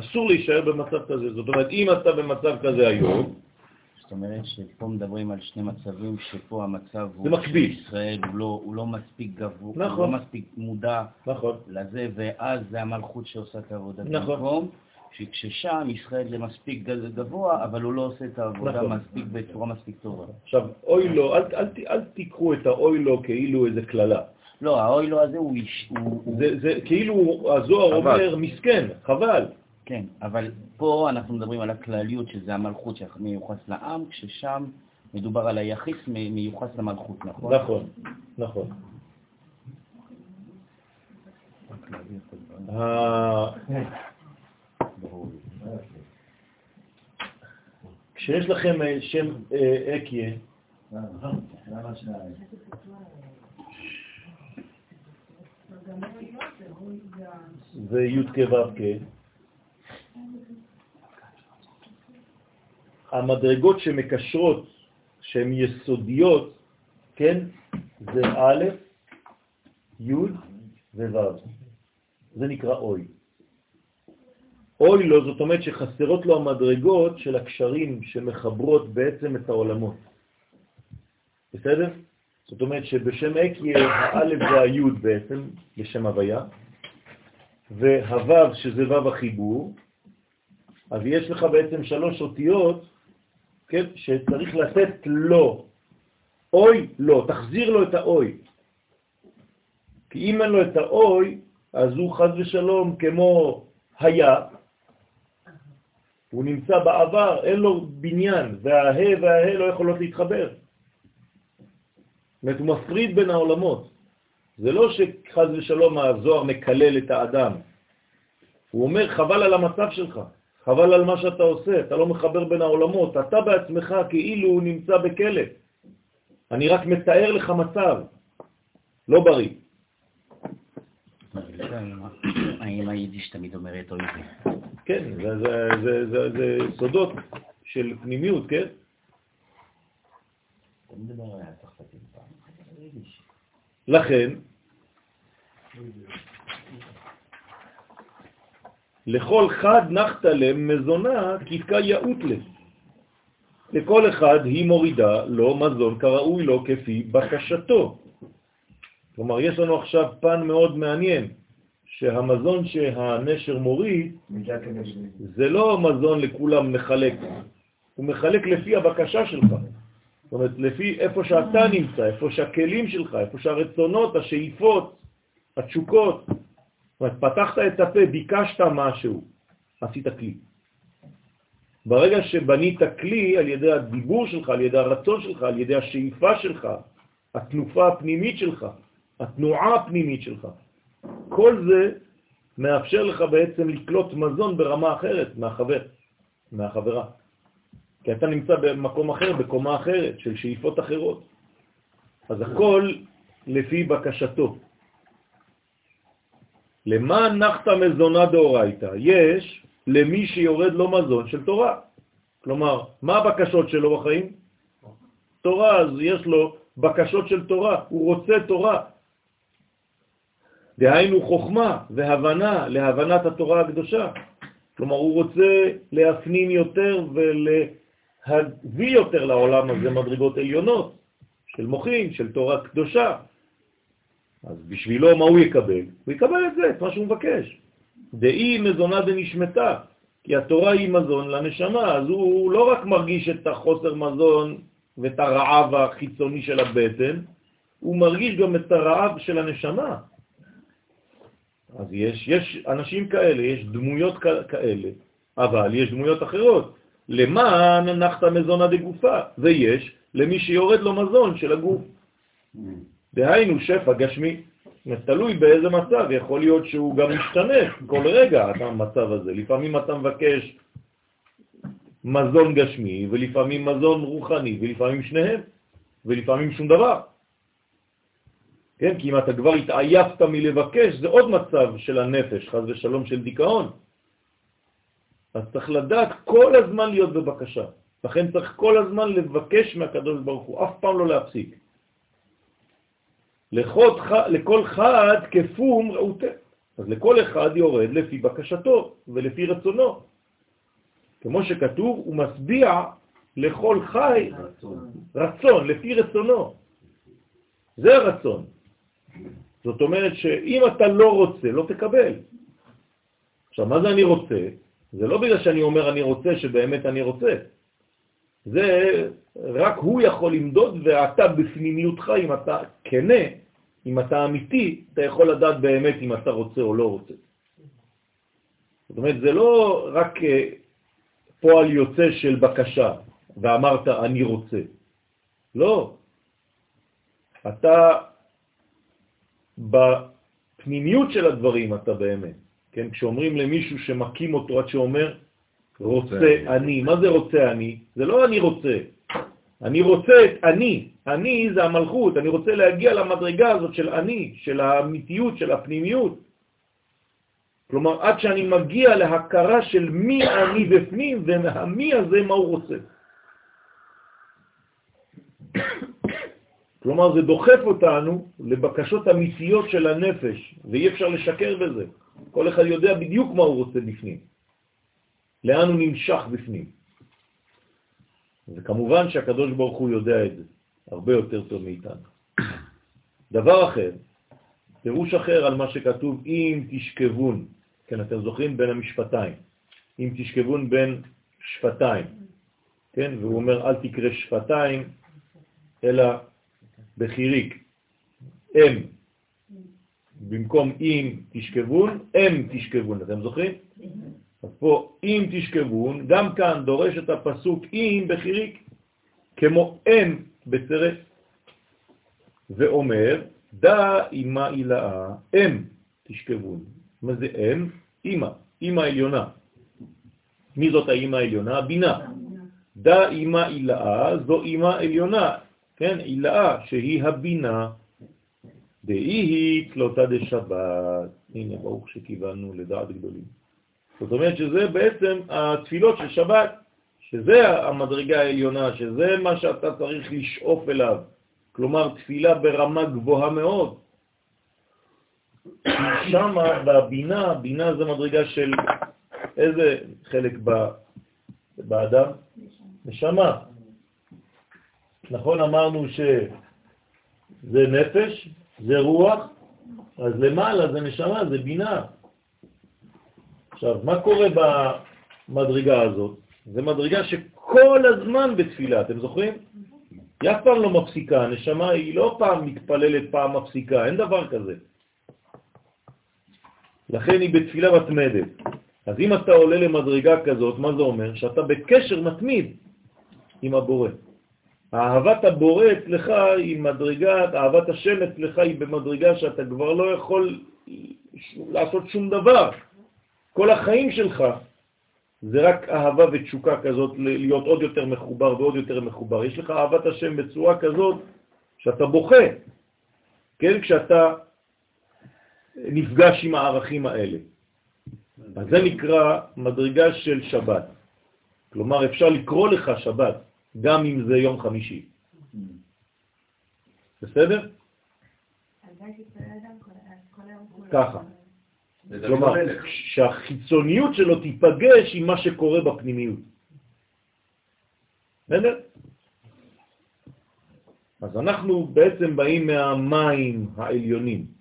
Speaker 3: אסור להישאר במצב כזה. זאת אומרת, אם אתה במצב כזה היום...
Speaker 7: זאת אומרת שפה מדברים על שני מצבים, שפה המצב
Speaker 3: הוא... זה מקביל.
Speaker 7: ישראל הוא לא, הוא לא מספיק גבוה,
Speaker 3: נכון.
Speaker 7: הוא לא מספיק מודע
Speaker 3: נכון.
Speaker 7: לזה, ואז זה המלכות שעושה את העבודה.
Speaker 3: נכון.
Speaker 7: במקום שכששם ישראל זה מספיק גבוה, אבל הוא לא עושה את העבודה
Speaker 3: נכון.
Speaker 7: מספיק בצורה מספיק טובה.
Speaker 3: עכשיו, אוי לו, אל, אל, אל, אל תיקחו את האוי לו כאילו איזה כללה.
Speaker 7: לא, האוי לו הזה הוא... איש- הוא-
Speaker 3: זה, זה כאילו הזוהר
Speaker 5: חבל.
Speaker 3: אומר, מסכן, חבל.
Speaker 7: כן, אבל פה אנחנו מדברים על הכלליות, שזה המלכות שמיוחס לעם, כששם מדובר על היחיס מיוחס למלכות, נכון?
Speaker 3: נכון, נכון. כשיש לכם אה, שם אה, אקיה,
Speaker 4: למה שניים?
Speaker 3: זה י' כו' כ', המדרגות שמקשרות, שהן יסודיות, כן, זה א', י' וו'. זה נקרא אוי. אוי לו, זאת אומרת שחסרות לו המדרגות של הקשרים שמחברות בעצם את העולמות. בסדר? זאת אומרת שבשם אקיה האלף זה היוד בעצם, בשם הוויה, והוו שזה וו החיבור, אז יש לך בעצם שלוש אותיות, כן, שצריך לתת לו. אוי, לא, תחזיר לו את האוי. כי אם אין לו את האוי, אז הוא חז ושלום כמו היה, הוא נמצא בעבר, אין לו בניין, והה והה לא יכולות להתחבר. זאת אומרת, הוא מפריד בין העולמות. זה לא שחז ושלום הזוהר מקלל את האדם. הוא אומר, חבל על המצב שלך, חבל על מה שאתה עושה, אתה לא מחבר בין העולמות, אתה בעצמך כאילו הוא נמצא בכלא. אני רק מתאר לך מצב, לא בריא.
Speaker 7: האם היידיש תמיד אומרת אוי זה?
Speaker 3: כן, זה, זה, זה, זה, זה סודות של פנימיות, כן? לכן, לכל חד נחת להם מזונה כתקה יאות לב. לכל אחד היא מורידה לו מזון כראוי לו כפי בקשתו. כלומר, יש לנו עכשיו פן מאוד מעניין, שהמזון שהנשר מוריד זה לא מזון לכולם מחלק, הוא מחלק לפי הבקשה שלך. זאת אומרת, לפי איפה שאתה נמצא, איפה שהכלים שלך, איפה שהרצונות, השאיפות, התשוקות. זאת אומרת, פתחת את הפה, ביקשת משהו, עשית כלי. ברגע שבנית כלי על ידי הדיבור שלך, על ידי הרצון שלך, על ידי השאיפה שלך, התנופה הפנימית שלך, התנועה הפנימית שלך, כל זה מאפשר לך בעצם לקלוט מזון ברמה אחרת מהחבר, מהחברה. כי אתה נמצא במקום אחר, בקומה אחרת, של שאיפות אחרות. אז הכל לפי בקשתו. למה נחת מזונה דאורייתא? יש למי שיורד לו מזון של תורה. כלומר, מה הבקשות שלו בחיים? תורה, אז יש לו בקשות של תורה, הוא רוצה תורה. דהיינו חוכמה והבנה להבנת התורה הקדושה. כלומר, הוא רוצה להפנים יותר ולהביא יותר לעולם הזה מדרגות עליונות של מוחים, של תורה קדושה. אז בשבילו מה הוא יקבל? הוא יקבל את זה, את מה שהוא מבקש. דאי מזונה דנשמתה, כי התורה היא מזון לנשמה, אז הוא לא רק מרגיש את החוסר מזון ואת הרעב החיצוני של הבטן, הוא מרגיש גם את הרעב של הנשמה. אז יש, יש אנשים כאלה, יש דמויות כאלה, אבל יש דמויות אחרות. למען נחת מזונה דגופה, ויש למי שיורד לו מזון של הגוף. דהיינו שפע גשמי. תלוי באיזה מצב, יכול להיות שהוא גם משתנה כל רגע, המצב הזה. לפעמים אתה מבקש מזון גשמי, ולפעמים מזון רוחני, ולפעמים שניהם, ולפעמים שום דבר. כן? כי אם אתה כבר התעייפת מלבקש, זה עוד מצב של הנפש, חז ושלום של דיכאון. אז צריך לדעת כל הזמן להיות בבקשה. לכן צריך כל הזמן לבקש מהקדוש ברוך הוא, אף פעם לא להפסיק. לכל, לכל חד כפום ראותה. אז לכל אחד יורד לפי בקשתו ולפי רצונו. כמו שכתוב, הוא מסביע לכל חי רצון, רצון לפי רצונו. זה הרצון. זאת אומרת שאם אתה לא רוצה, לא תקבל. עכשיו, מה זה אני רוצה? זה לא בגלל שאני אומר אני רוצה שבאמת אני רוצה. זה רק הוא יכול למדוד ואתה בפנימיותך, אם אתה כנה, אם אתה אמיתי, אתה יכול לדעת באמת אם אתה רוצה או לא רוצה. זאת אומרת, זה לא רק אה, פועל יוצא של בקשה ואמרת אני רוצה. לא. אתה בפנימיות של הדברים אתה באמת, כן, כשאומרים למישהו שמקים אותו עד שאומר רוצה אני, מה זה רוצה אני? זה לא אני רוצה, אני רוצה את אני, אני זה המלכות, אני רוצה להגיע למדרגה הזאת של אני, של האמיתיות, של הפנימיות. כלומר, עד שאני מגיע להכרה של מי אני בפנים, והמי הזה מה הוא רוצה. כלומר, זה דוחף אותנו לבקשות אמיתיות של הנפש, ואי אפשר לשקר בזה. כל אחד יודע בדיוק מה הוא רוצה בפנים, לאן הוא נמשך בפנים. וכמובן שהקדוש ברוך הוא יודע את זה, הרבה יותר טוב מאיתנו. דבר אחר, פירוש אחר על מה שכתוב, אם תשכבון, כן, אתם זוכרים? בין המשפטיים, אם תשכבון בין שפתיים, כן, והוא אומר אל תקרא שפתיים, אלא בחיריק, אם, במקום אם תשכבון, אם תשכבון, אתם זוכרים? אז פה אם תשכבון, גם כאן דורש את הפסוק אם בחיריק, כמו אם בצרף, ואומר, דא אימה אילאה, אם תשכבון. מה זה אם? אימא, אימא עליונה. מי זאת האימא העליונה? הבינה. דא אימא אילאה, זו אימא עליונה, כן, אילאה, שהיא הבינה. דאי היא תלותה דשבת. הנה, ברוך שכיוונו לדעת גדולים. זאת אומרת שזה בעצם התפילות של שבת, שזה המדרגה העליונה, שזה מה שאתה צריך לשאוף אליו. כלומר, תפילה ברמה גבוהה מאוד. שם בבינה, בינה זה מדרגה של איזה חלק באדם? נשמה. נכון, אמרנו שזה נפש, זה רוח, אז למעלה זה נשמה, זה בינה. עכשיו, מה קורה במדרגה הזאת? זה מדרגה שכל הזמן בתפילה, אתם זוכרים? היא אף פעם לא מפסיקה, הנשמה היא לא פעם מתפללת, פעם מפסיקה, אין דבר כזה. לכן היא בתפילה מתמדת. אז אם אתה עולה למדרגה כזאת, מה זה אומר? שאתה בקשר מתמיד עם הבורא. אהבת הבורא אצלך היא מדרגה, אהבת השם אצלך היא במדרגה שאתה כבר לא יכול לעשות שום דבר. כל החיים שלך זה רק אהבה ותשוקה כזאת, להיות עוד יותר מחובר ועוד יותר מחובר. יש לך אהבת השם בצורה כזאת שאתה בוכה, כן? כשאתה נפגש עם הערכים האלה. אז זה נקרא מדרגה של שבת. כלומר, אפשר לקרוא לך שבת, גם אם זה יום חמישי. בסדר? ככה. כלומר, שהחיצוניות שלו תיפגש עם מה שקורה בפנימיות. בסדר? אז אנחנו בעצם באים מהמים העליונים.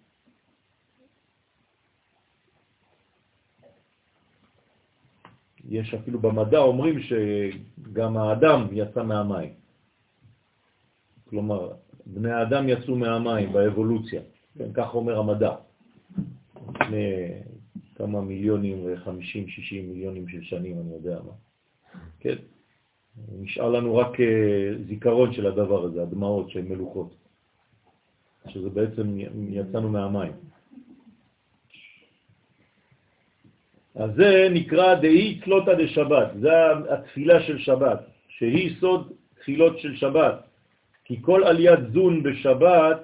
Speaker 3: יש אפילו במדע אומרים שגם האדם יצא מהמים. כלומר, בני האדם יצאו מהמים באבולוציה, כן, כך אומר המדע. לפני כמה מיליונים וחמישים, שישים מיליונים של שנים, אני יודע מה. כן? נשאר לנו רק אה, זיכרון של הדבר הזה, הדמעות שהן מלוכות, שזה בעצם יצאנו מהמים. אז זה נקרא דאי תלותא דשבת, זה התפילה של שבת, שהיא סוד תפילות של שבת. כי כל עליית זון בשבת,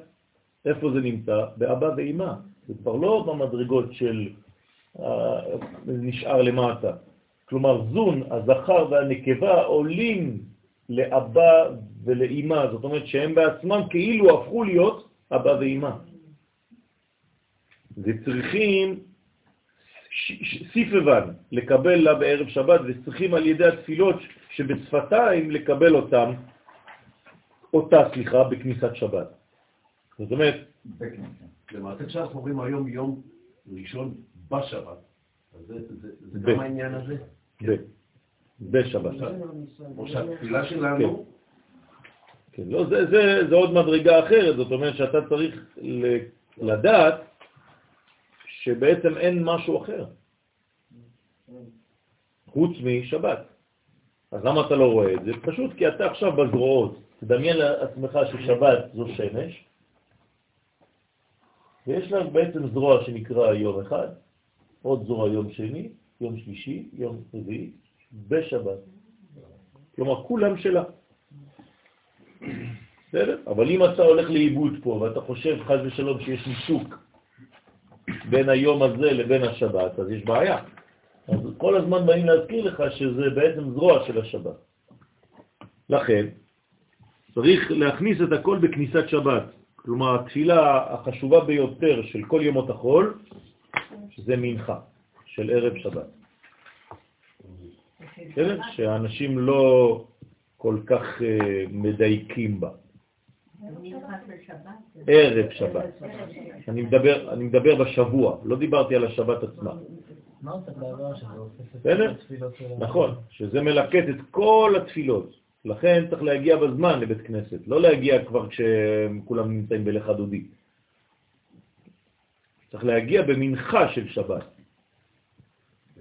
Speaker 3: איפה זה נמצא? באבא ואימא. זה כבר לא במדרגות של אה, נשאר למטה. כלומר, זון, הזכר והנקבה עולים לאבא ולאימא, זאת אומרת שהם בעצמם כאילו הפכו להיות אבא ואימא. וצריכים סיפבן לקבל לה בערב שבת, וצריכים על ידי התפילות שבשפתיים לקבל אותם, אותה, סליחה, בכניסת שבת. זאת אומרת...
Speaker 2: למעשה כשאנחנו אומרים היום יום ראשון בשבת, זה, זה, זה גם העניין הזה?
Speaker 3: ב. בשבת.
Speaker 2: או שהתפילה שלנו...
Speaker 3: כן, לא, זה, זה, זה עוד מדרגה אחרת, זאת אומרת שאתה צריך לדעת שבעצם אין משהו אחר, חוץ משבת. אז למה אתה לא רואה את זה? פשוט כי אתה עכשיו בזרועות. תדמיין לעצמך ששבת זו שמש, ויש לך בעצם זרוע שנקרא יום אחד, עוד זרוע יום שני, יום שלישי, יום רביעי, בשבת. כלומר, כולם שלה. בסדר? אבל אם אתה הולך לאיבוד פה ואתה חושב חז ושלום שיש ניתוק בין היום הזה לבין השבת, אז יש בעיה. אז כל הזמן באים להזכיר לך שזה בעצם זרוע של השבת. לכן, צריך להכניס את הכל בכניסת שבת. כלומר, התפילה החשובה ביותר של כל ימות החול, שזה מנחה, של ערב שבת. שאנשים לא כל כך אה, מדייקים בה. ערב שבת. אני מדבר, אני מדבר בשבוע, לא דיברתי על השבת עצמה. בסדר? נכון, שזה מלקט את כל התפילות. לכן צריך להגיע בזמן לבית כנסת, לא להגיע כבר כשכולם נמצאים בלך דודי. צריך להגיע במנחה של שבת.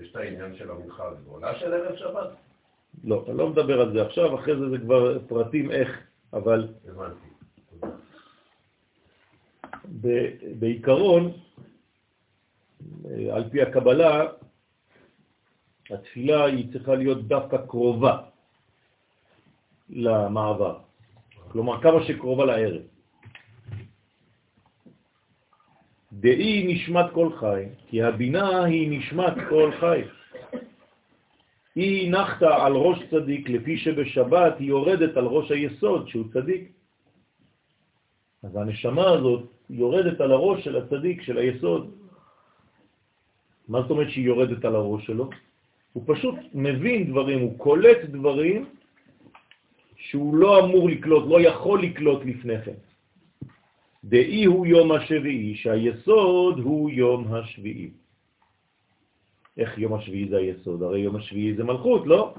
Speaker 2: יש את העניין של המנחה הגדולה של ערב שבת?
Speaker 3: לא, אני לא מדבר על זה עכשיו, אחרי זה זה כבר פרטים איך, אבל
Speaker 2: הבנתי.
Speaker 3: בעיקרון, אה, על פי הקבלה, התפילה היא צריכה להיות דווקא קרובה למעבר. כלומר, כמה שקרובה לערב. דאי נשמת כל חי, כי הבינה היא נשמת כל חי. היא נחתה על ראש צדיק, לפי שבשבת היא יורדת על ראש היסוד, שהוא צדיק. אז הנשמה הזאת יורדת על הראש של הצדיק, של היסוד. מה זאת אומרת שהיא יורדת על הראש שלו? הוא פשוט מבין דברים, הוא קולט דברים שהוא לא אמור לקלוט, לא יכול לקלוט לפני כן. דאי הוא יום השביעי, שהיסוד הוא יום השביעי. איך יום השביעי זה היסוד? הרי יום השביעי זה מלכות, לא?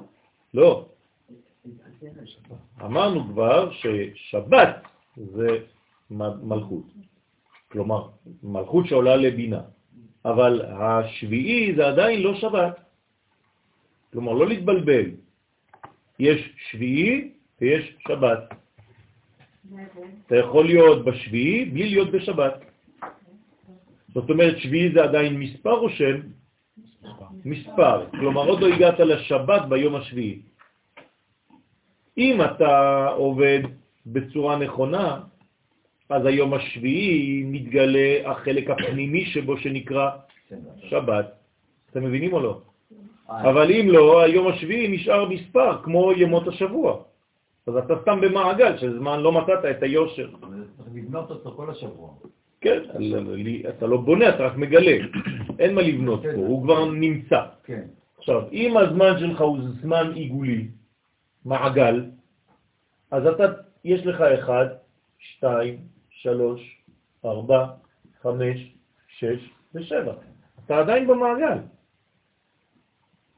Speaker 3: לא. אמרנו כבר ששבת זה מלכות. כלומר, מלכות שעולה לבינה. אבל השביעי זה עדיין לא שבת. כלומר, לא להתבלבל. יש שביעי ויש שבת. אתה יכול להיות בשביעי בלי להיות בשבת. זאת אומרת, שביעי זה עדיין מספר או שם? מספר. כלומר, עוד לא הגעת לשבת ביום השביעי. אם אתה עובד בצורה נכונה, אז היום השביעי מתגלה החלק הפנימי שבו שנקרא שבת. אתם מבינים או לא? אבל אם לא, היום השביעי נשאר מספר, כמו ימות השבוע. אז אתה סתם במעגל של זמן לא מצאת את היושר.
Speaker 4: צריך לבנות אותו כל השבוע.
Speaker 3: כן, אתה לא בונה, אתה רק מגלה. אין מה לבנות פה, הוא כבר נמצא.
Speaker 4: כן.
Speaker 3: עכשיו, אם הזמן שלך הוא זמן עיגולי, מעגל, אז אתה, יש לך אחד, שתיים, שלוש, ארבע, חמש, שש ושבע. אתה עדיין במעגל.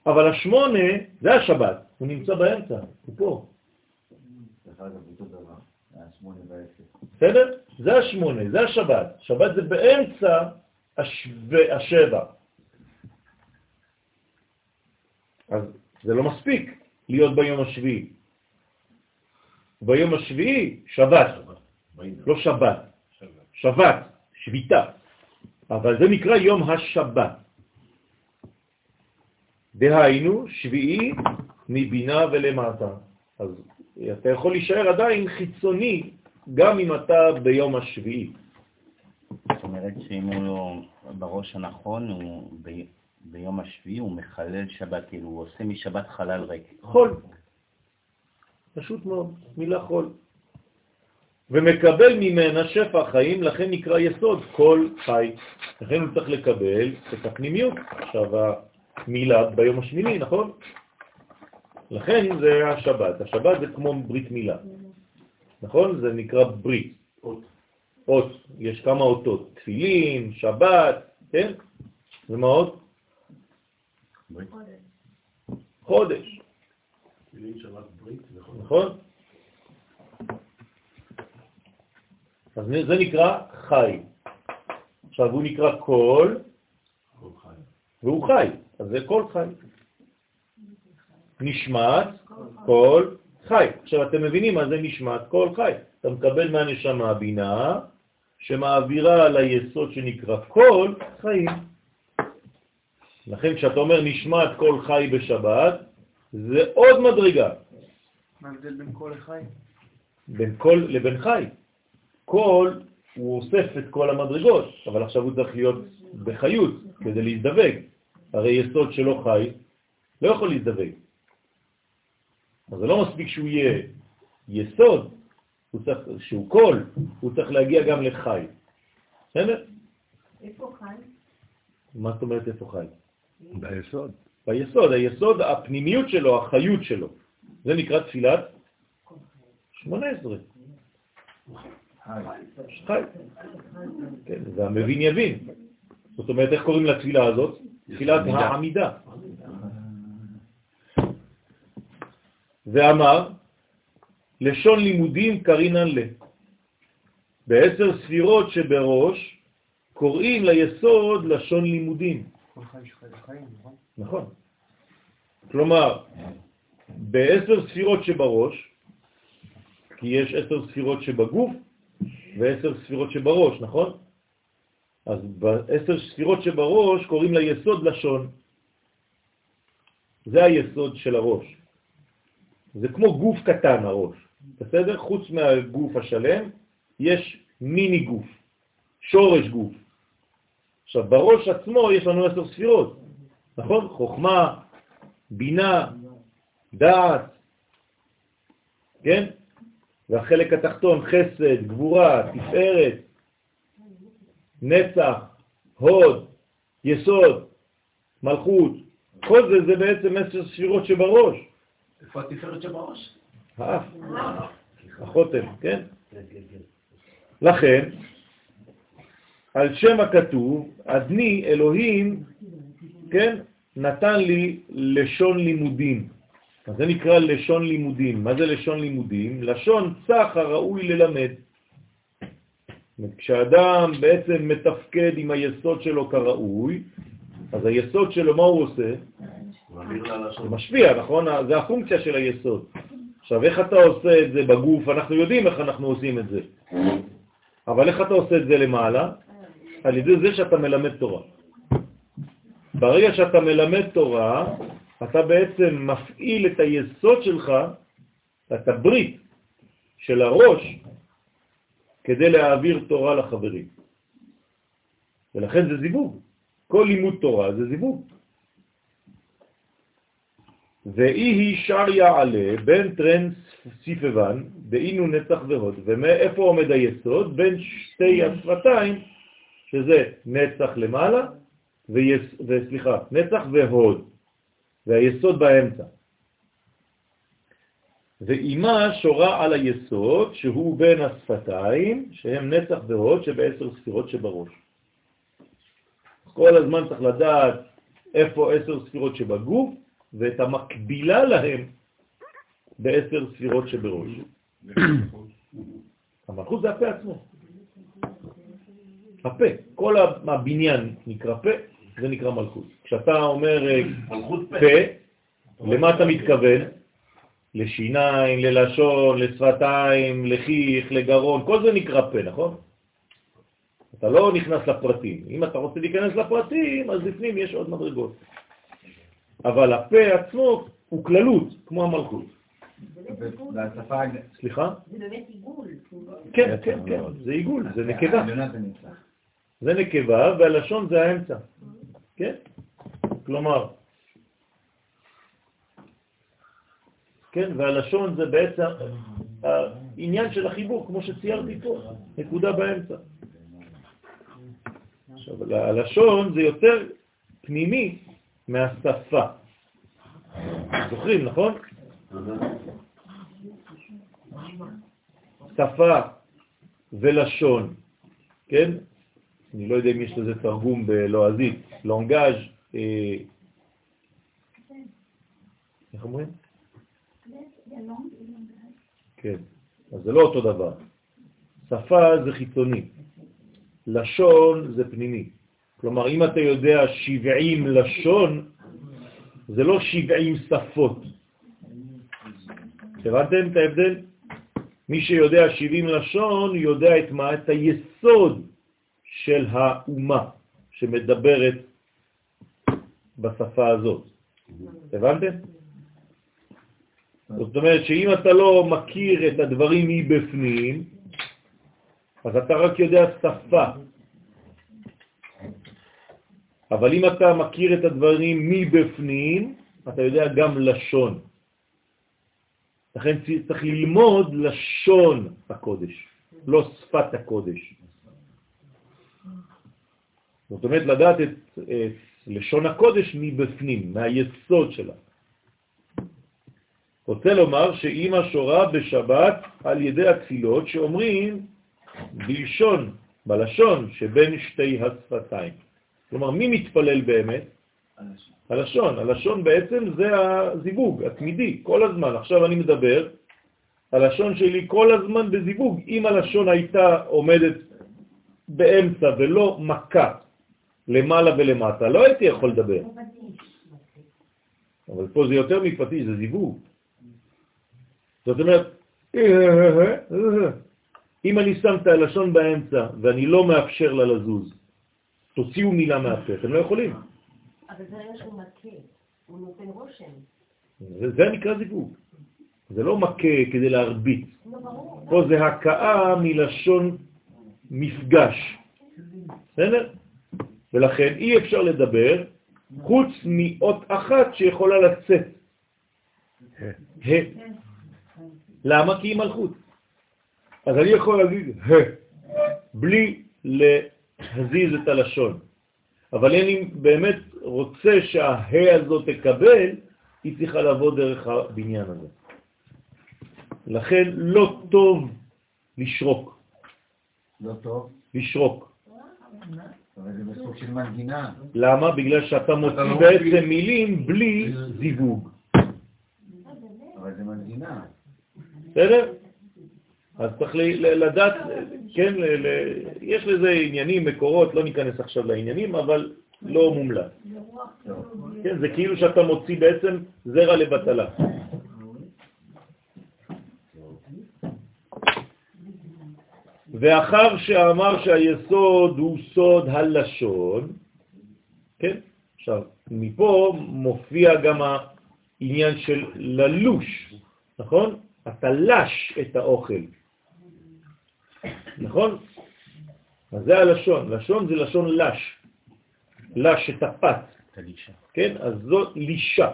Speaker 3: אבל השמונה זה השבת, הוא נמצא באמצע, הוא פה. בסדר? זה השמונה, זה השבת. שבת זה באמצע. השבע. אז זה לא מספיק להיות ביום השביעי. ביום השביעי, שבת. לא שבת. שבת, שביתה. אבל זה נקרא יום השבת. דהיינו, שביעי מבינה ולמטה. אז אתה יכול להישאר עדיין חיצוני גם אם אתה ביום השביעי.
Speaker 7: זאת אומרת שאם הוא לא בראש הנכון, הוא ב... ביום השביעי הוא מחלל שבת, כאילו הוא עושה משבת חלל ריק.
Speaker 3: חול. פשוט מאוד, מילה חול. ומקבל ממנה שפע חיים, לכן נקרא יסוד כל חי. לכן הוא צריך לקבל את הפנימיות. עכשיו, המילה ביום השמיני, נכון? לכן זה השבת. השבת זה כמו ברית מילה. נכון? זה נקרא ברית. אות. יש כמה אותות. תפילין, שבת, כן? ומה עוד? חודש.
Speaker 2: תפילין שבת ברית, נכון?
Speaker 3: נכון? אז זה נקרא חי. עכשיו הוא נקרא קול. והוא חי, אז זה קול חי. נשמת כל חי. עכשיו אתם מבינים מה זה נשמת כל חי. אתה מקבל מהנשמה בינה שמעבירה ליסוד שנקרא קול חיים. לכן כשאתה אומר נשמת כל חי בשבת, זה עוד מדרגה.
Speaker 8: מה ההבדל בין כל לחי?
Speaker 3: בין כל לבין חי. כל, הוא אוסף את כל המדרגות, אבל עכשיו הוא צריך להיות בחיות כדי להזדווג. הרי יסוד שלא חי לא יכול להזדווג. אז זה לא מספיק שהוא יהיה יסוד, הוא צריך, שהוא קול, הוא צריך להגיע גם לחי. בסדר?
Speaker 6: איפה חי?
Speaker 3: מה זאת אומרת איפה חי?
Speaker 5: ביסוד.
Speaker 3: ביסוד, היסוד, הפנימיות שלו, החיות שלו. זה נקרא תפילת 18. חי. כן, והמבין יבין. זאת אומרת, איך קוראים לתפילה הזאת? תפילת העמידה. ואמר, לשון לימודים קרינן ל. בעשר ספירות שבראש קוראים ליסוד לשון לימודים.
Speaker 8: נכון?
Speaker 3: נכון. כלומר, בעשר ספירות שבראש, כי יש עשר ספירות שבגוף ועשר ספירות שבראש, נכון? אז בעשר ספירות שבראש קוראים ליסוד לשון. זה היסוד של הראש. זה כמו גוף קטן הראש, בסדר? חוץ מהגוף השלם יש מיני גוף, שורש גוף. עכשיו, בראש עצמו יש לנו עשר ספירות, נכון? חוכמה, בינה, דעת, כן? והחלק התחתון, חסד, גבורה, תפארת, נצח, הוד, יסוד, מלכות, כל זה זה בעצם עשר ספירות שבראש,
Speaker 2: איפה התפארת שבראש?
Speaker 3: האף, החותם, כן? לכן, על שם הכתוב, אדני אלוהים, כן, נתן לי לשון לימודים. אז זה נקרא לשון לימודים. מה זה לשון לימודים? לשון צח הראוי ללמד. כשאדם בעצם מתפקד עם היסוד שלו כראוי, אז היסוד שלו, מה הוא עושה? זה. משפיע, נכון? זה הפונקציה של היסוד. עכשיו, איך אתה עושה את זה בגוף? אנחנו יודעים איך אנחנו עושים את זה. אבל איך אתה עושה את זה למעלה? על ידי זה שאתה מלמד תורה. ברגע שאתה מלמד תורה, אתה בעצם מפעיל את היסוד שלך, את הברית של הראש, כדי להעביר תורה לחברים. ולכן זה זיווג. כל לימוד תורה זה זיווג. ואי היא שר יעלה בין טרנס סיפבן, באינו נצח והוד. ומאיפה עומד היסוד? בין שתי השפתיים, שזה נצח למעלה, ויס, וסליחה, נצח והוד, והיסוד באמצע. ואימה שורה על היסוד, שהוא בין השפתיים, שהם נצח והוד, שבעשר ספירות שבראש. כל הזמן צריך לדעת איפה עשר ספירות שבגוף, ואת המקבילה להם בעשר ספירות שבראש. המלכות זה הפה עצמו. הפה, כל הבניין נקרא פה, זה נקרא מלכות. כשאתה אומר אה,
Speaker 2: מלכות פה.
Speaker 3: למה אתה מתכוון? לשיניים, ללשון, לשפתיים, לחיך, לגרון, כל זה נקרא פה, נכון? אתה לא נכנס לפרטים. אם אתה רוצה להיכנס לפרטים, אז בפנים יש עוד מדרגות. אבל הפה עצמו הוא כללות, כמו המלכות. סליחה?
Speaker 6: זה באמת עיגול.
Speaker 3: כן, כן, כן, זה עיגול, זה נקבה.
Speaker 4: זה
Speaker 3: נקבה והלשון זה האמצע. כן? כלומר, כן, והלשון זה בעצם העניין של החיבור, כמו שציירתי פה, נקודה באמצע. עכשיו, הלשון זה יותר פנימי מהשפה. זוכרים, נכון? שפה ולשון, כן? אני לא יודע אם יש לזה תרגום בלועזית, לונגאז', אה, איך אומרים? כן, אז זה לא אותו דבר. שפה זה חיצוני, לשון זה פנימי. כלומר, אם אתה יודע 70 לשון, זה לא 70 שפות. הבנתם את ההבדל? מי שיודע 70 לשון יודע את מה? את היסוד של האומה שמדברת בשפה הזאת. הבנתם? זאת אומרת שאם אתה לא מכיר את הדברים מבפנים, אז אתה רק יודע שפה. אבל אם אתה מכיר את הדברים מבפנים, אתה יודע גם לשון. לכן צריך ללמוד לשון הקודש, לא שפת הקודש. זאת אומרת, לדעת את, את לשון הקודש מבפנים, מהיסוד שלה. רוצה לומר שאימא שורה בשבת על ידי התפילות שאומרים בלשון, בלשון שבין שתי השפתיים. כלומר, מי מתפלל באמת? הלשון. הלשון בעצם זה הזיווג התמידי, כל הזמן. עכשיו אני מדבר, הלשון שלי כל הזמן בזיווג. אם הלשון הייתה עומדת באמצע ולא מכה למעלה ולמטה, לא הייתי יכול לדבר. אבל פה זה יותר מפטיש, זה זיווג. זאת אומרת, אם אני שם את הלשון באמצע ואני לא מאפשר לה לזוז, תוציאו מילה מהפה, אתם לא יכולים.
Speaker 6: אבל זה היה שהוא מכה, הוא נותן רושם.
Speaker 3: זה, נקרא זיווג. זה לא מכה כדי להרביץ.
Speaker 6: לא.
Speaker 3: פה זה הכאה מלשון מפגש. בסדר? ולכן אי אפשר לדבר חוץ מאות אחת שיכולה לצאת. ה. למה? כי היא מלכות. אז אני יכול להגיד ה, בלי להזיז את הלשון. אבל אני באמת רוצה שהה הזאת תקבל, היא צריכה לבוא דרך הבניין הזה. לכן לא טוב לשרוק.
Speaker 4: לא טוב,
Speaker 3: לשרוק.
Speaker 4: אבל זה בסוג של מנגינה.
Speaker 3: למה? בגלל שאתה
Speaker 2: לא
Speaker 3: מוציא. בעצם מילים בלי זיווג.
Speaker 4: אבל זה מנגינה.
Speaker 3: בסדר? אז צריך לדעת, כן, יש לזה עניינים, מקורות, לא ניכנס עכשיו לעניינים, אבל לא מומלץ. כן, זה כאילו שאתה מוציא בעצם זרע לבטלה. ואחר שאמר שהיסוד הוא סוד הלשון, כן? עכשיו, מפה מופיע גם העניין של ללוש, נכון? אתה לש את האוכל, נכון? אז זה הלשון, לשון זה לשון לש, לש את הפת,
Speaker 7: תלישה.
Speaker 3: כן? אז זו לישה?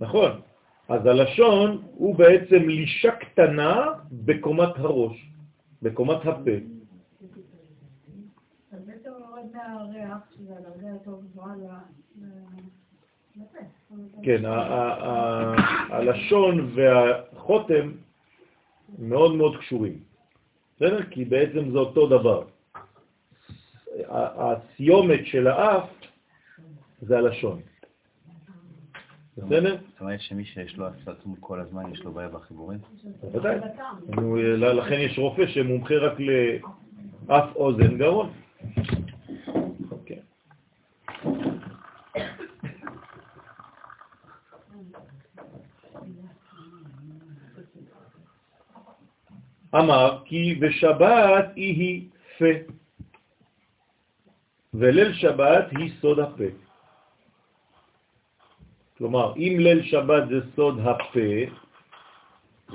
Speaker 3: נכון. אז הלשון הוא בעצם לישה קטנה בקומת הראש, בקומת הפה. כן, הלשון והחותם מאוד מאוד קשורים. בסדר? כי בעצם זה אותו דבר. הסיומת של האף זה הלשון. בסדר?
Speaker 7: זאת אומרת שמי שיש לו עצום כל הזמן, יש לו בעיה בחיבורים?
Speaker 3: בוודאי. ל- לכן יש רופא שמומחה רק לאף אוזן גרון. כן. אמר כי בשבת היא פה, וליל שבת היא סוד הפה. כלומר, אם ליל שבת זה סוד הפה,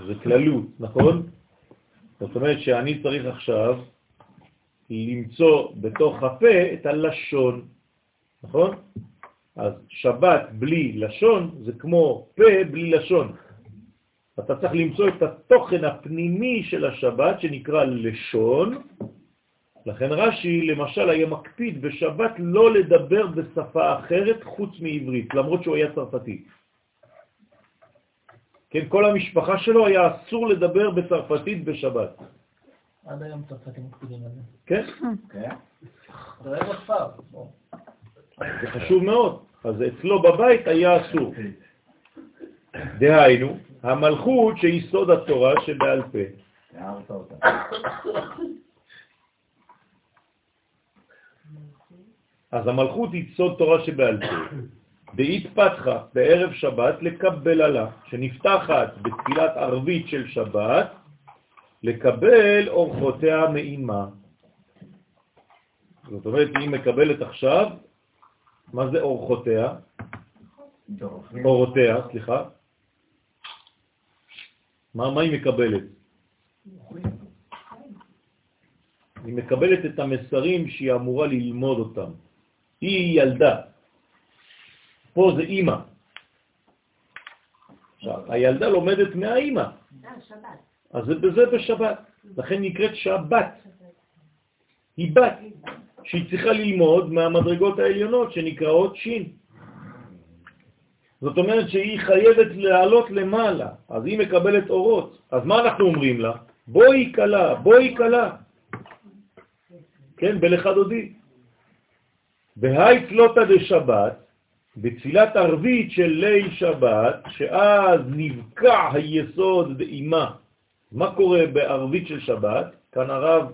Speaker 3: זה כללות, נכון? זאת אומרת שאני צריך עכשיו למצוא בתוך הפה את הלשון, נכון? אז שבת בלי לשון זה כמו פה בלי לשון. אתה צריך למצוא את התוכן הפנימי של השבת שנקרא לשון. לכן רש"י למשל היה מקפיד בשבת לא לדבר בשפה אחרת חוץ מעברית, למרות שהוא היה צרפתי. כן, כל המשפחה שלו היה אסור לדבר בצרפתית בשבת.
Speaker 1: עד היום צרפתים מקפידים על זה.
Speaker 3: כן?
Speaker 4: כן?
Speaker 1: זה
Speaker 3: חשוב מאוד. אז אצלו בבית היה אסור. דהיינו, המלכות שהיא סוד התורה שבעל פה.
Speaker 4: הערת אותה.
Speaker 3: אז המלכות היא סוד תורה שבעל פה. והתפתחה בערב שבת לקבל עלה, שנפתחת בתפילת ערבית של שבת, לקבל אורחותיה מאימה. זאת אומרת, היא מקבלת עכשיו, מה זה אורחותיה? אורותיה, סליחה. מה, מה היא מקבלת? היא מקבלת את המסרים שהיא אמורה ללמוד אותם. היא ילדה. פה זה אימא. עכשיו, הילדה לומדת מהאימא. אז זה בשבת. לכן נקראת שבת. היא בת, שהיא צריכה ללמוד מהמדרגות העליונות שנקראות שין. זאת אומרת שהיא חייבת לעלות למעלה, אז היא מקבלת אורות. אז מה אנחנו אומרים לה? בואי קלה, בואי קלה. כן, בלך דודי. בהי תלותא דשבת, בתפילת ערבית של ליל שבת, שאז נבקע היסוד דאימה. מה קורה בערבית של שבת? כאן הרב,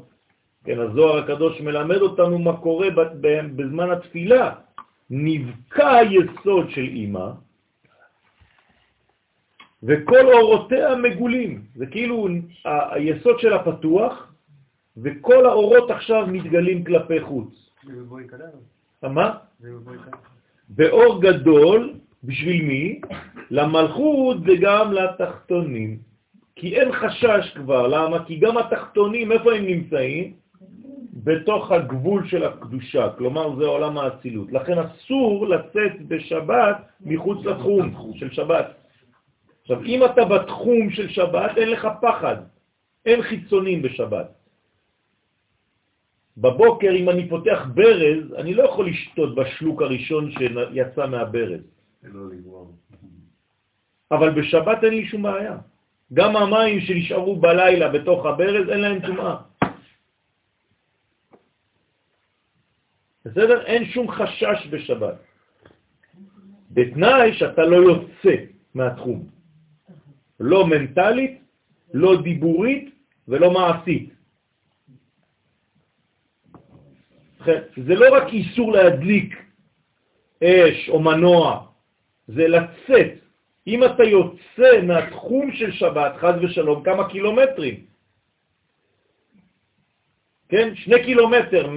Speaker 3: כן, הזוהר הקדוש מלמד אותנו מה קורה בזמן התפילה. נבקע היסוד של אימא, וכל אורותיה מגולים. זה כאילו היסוד שלה פתוח, וכל האורות עכשיו מתגלים כלפי חוץ. מה? באור גדול, בשביל מי? למלכות וגם לתחתונים. כי אין חשש כבר, למה? כי גם התחתונים, איפה הם נמצאים? בתוך הגבול של הקדושה, כלומר זה עולם האצילות. לכן אסור לצאת בשבת מחוץ לתחום של שבת. עכשיו, אם אתה בתחום של שבת, אין לך פחד, אין חיצונים בשבת. בבוקר, אם אני פותח ברז, אני לא יכול לשתות בשלוק הראשון שיצא מהברז. אבל בשבת אין לי שום בעיה. גם המים שנשארו בלילה בתוך הברז, אין להם טומאה. בסדר? אין שום חשש בשבת. בתנאי שאתה לא יוצא מהתחום. לא מנטלית, לא דיבורית ולא מעשית. זה לא רק איסור להדליק אש או מנוע, זה לצאת. אם אתה יוצא מהתחום של שבת, חז ושלום, כמה קילומטרים, כן, שני קילומטר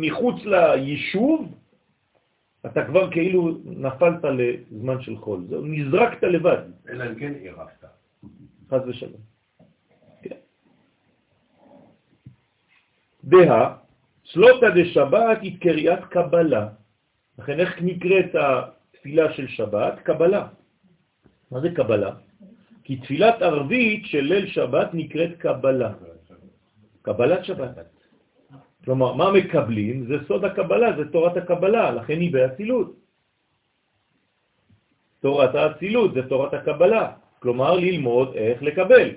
Speaker 3: מחוץ ליישוב, אתה כבר כאילו נפלת לזמן של חול, זהו, נזרקת לבד.
Speaker 2: אלא אם כן עירבת.
Speaker 3: חז ושלום. כן. דה, סלוטה דשבת היא קריאת קבלה. לכן איך נקראת התפילה של שבת? קבלה. מה זה קבלה? כי תפילת ערבית של ליל שבת נקראת קבלה. קבלת שבת. כלומר, מה מקבלים? זה סוד הקבלה, זה תורת הקבלה, לכן היא באצילות. תורת האצילות זה תורת הקבלה, כלומר ללמוד איך לקבל.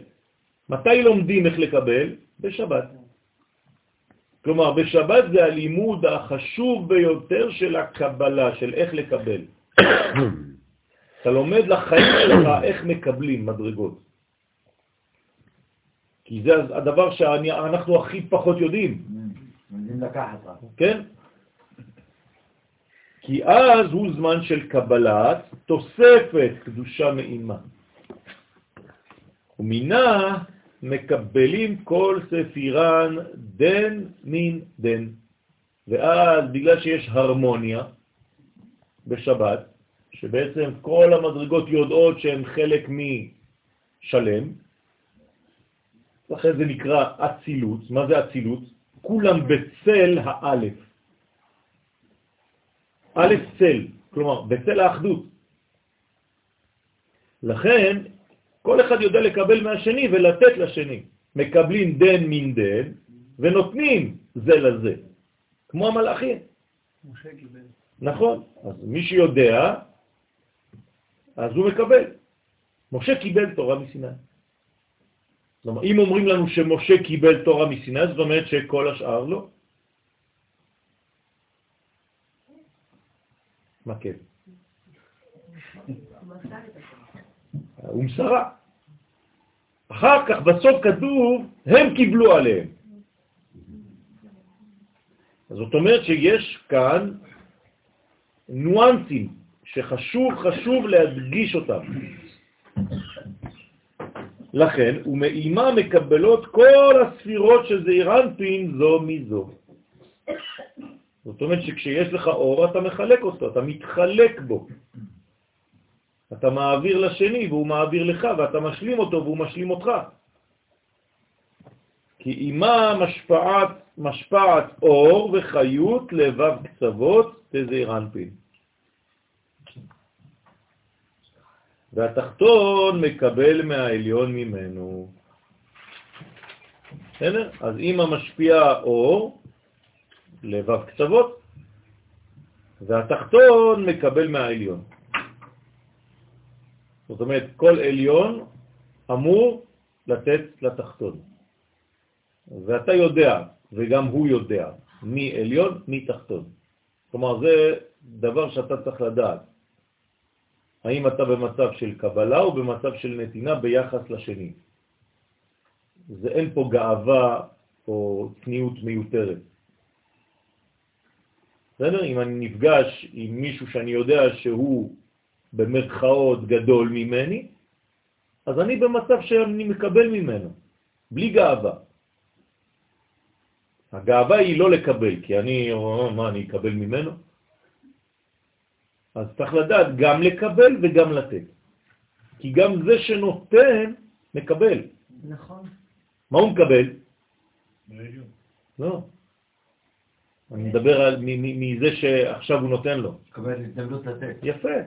Speaker 3: מתי לומדים איך לקבל? בשבת. כלומר, בשבת זה הלימוד החשוב ביותר של הקבלה, של איך לקבל. אתה לומד לחיים שלך איך מקבלים מדרגות. כי זה הדבר שאנחנו הכי פחות יודעים.
Speaker 4: יודעים לקחת רק.
Speaker 3: כן? כי אז הוא זמן של קבלת תוספת קדושה מאימה. ומינה מקבלים כל ספירן דן מין דן. ואז בגלל שיש הרמוניה בשבת, שבעצם כל המדרגות יודעות שהן חלק משלם, לכן זה נקרא אצילות. מה זה אצילות? כולם בצל האלף. א' צל, כלומר בצל האחדות. לכן כל אחד יודע לקבל מהשני ולתת לשני. מקבלים דן מן דן ונותנים זה לזה, כמו המלאכים.
Speaker 8: משה קיבל.
Speaker 3: נכון, אז מי שיודע, אז הוא מקבל. משה קיבל תורה מסיני. כלומר, אם אומרים לנו שמשה קיבל תורה מסיני, זאת אומרת שכל השאר לא. מה כן? הוא מסרה. אחר כך בסוף כתוב, הם קיבלו עליהם. זאת אומרת שיש כאן ניואנסים שחשוב חשוב להדגיש אותם. לכן, ומאימה מקבלות כל הספירות של זעירנטין זו מזו. זאת אומרת שכשיש לך אור אתה מחלק אותו, אתה מתחלק בו. אתה מעביר לשני והוא מעביר לך ואתה משלים אותו והוא משלים אותך. כי אימה משפעת, משפעת אור וחיות לבב קצוות תזעיר אנפין. והתחתון מקבל מהעליון ממנו. בסדר? אז אימא משפיעה אור, לבב קצוות, והתחתון מקבל מהעליון. זאת אומרת, כל עליון אמור לתת לתחתון. ואתה יודע, וגם הוא יודע, מי עליון, מי תחתון. כלומר, זה דבר שאתה צריך לדעת. האם אתה במצב של קבלה או במצב של נתינה ביחס לשני. זה אין פה גאווה או צניעות מיותרת. בסדר? אם אני נפגש עם מישהו שאני יודע שהוא במרכאות גדול ממני, אז אני במצב שאני מקבל ממנו, בלי גאווה. הגאווה היא לא לקבל, כי אני, מה, אני אקבל ממנו? אז צריך לדעת גם לקבל וגם לתת. כי גם זה שנותן, מקבל.
Speaker 1: נכון.
Speaker 3: מה הוא מקבל? לא. אני מדבר על מזה שעכשיו הוא נותן לו.
Speaker 4: מקבל הזדמנות לתת.
Speaker 3: יפה.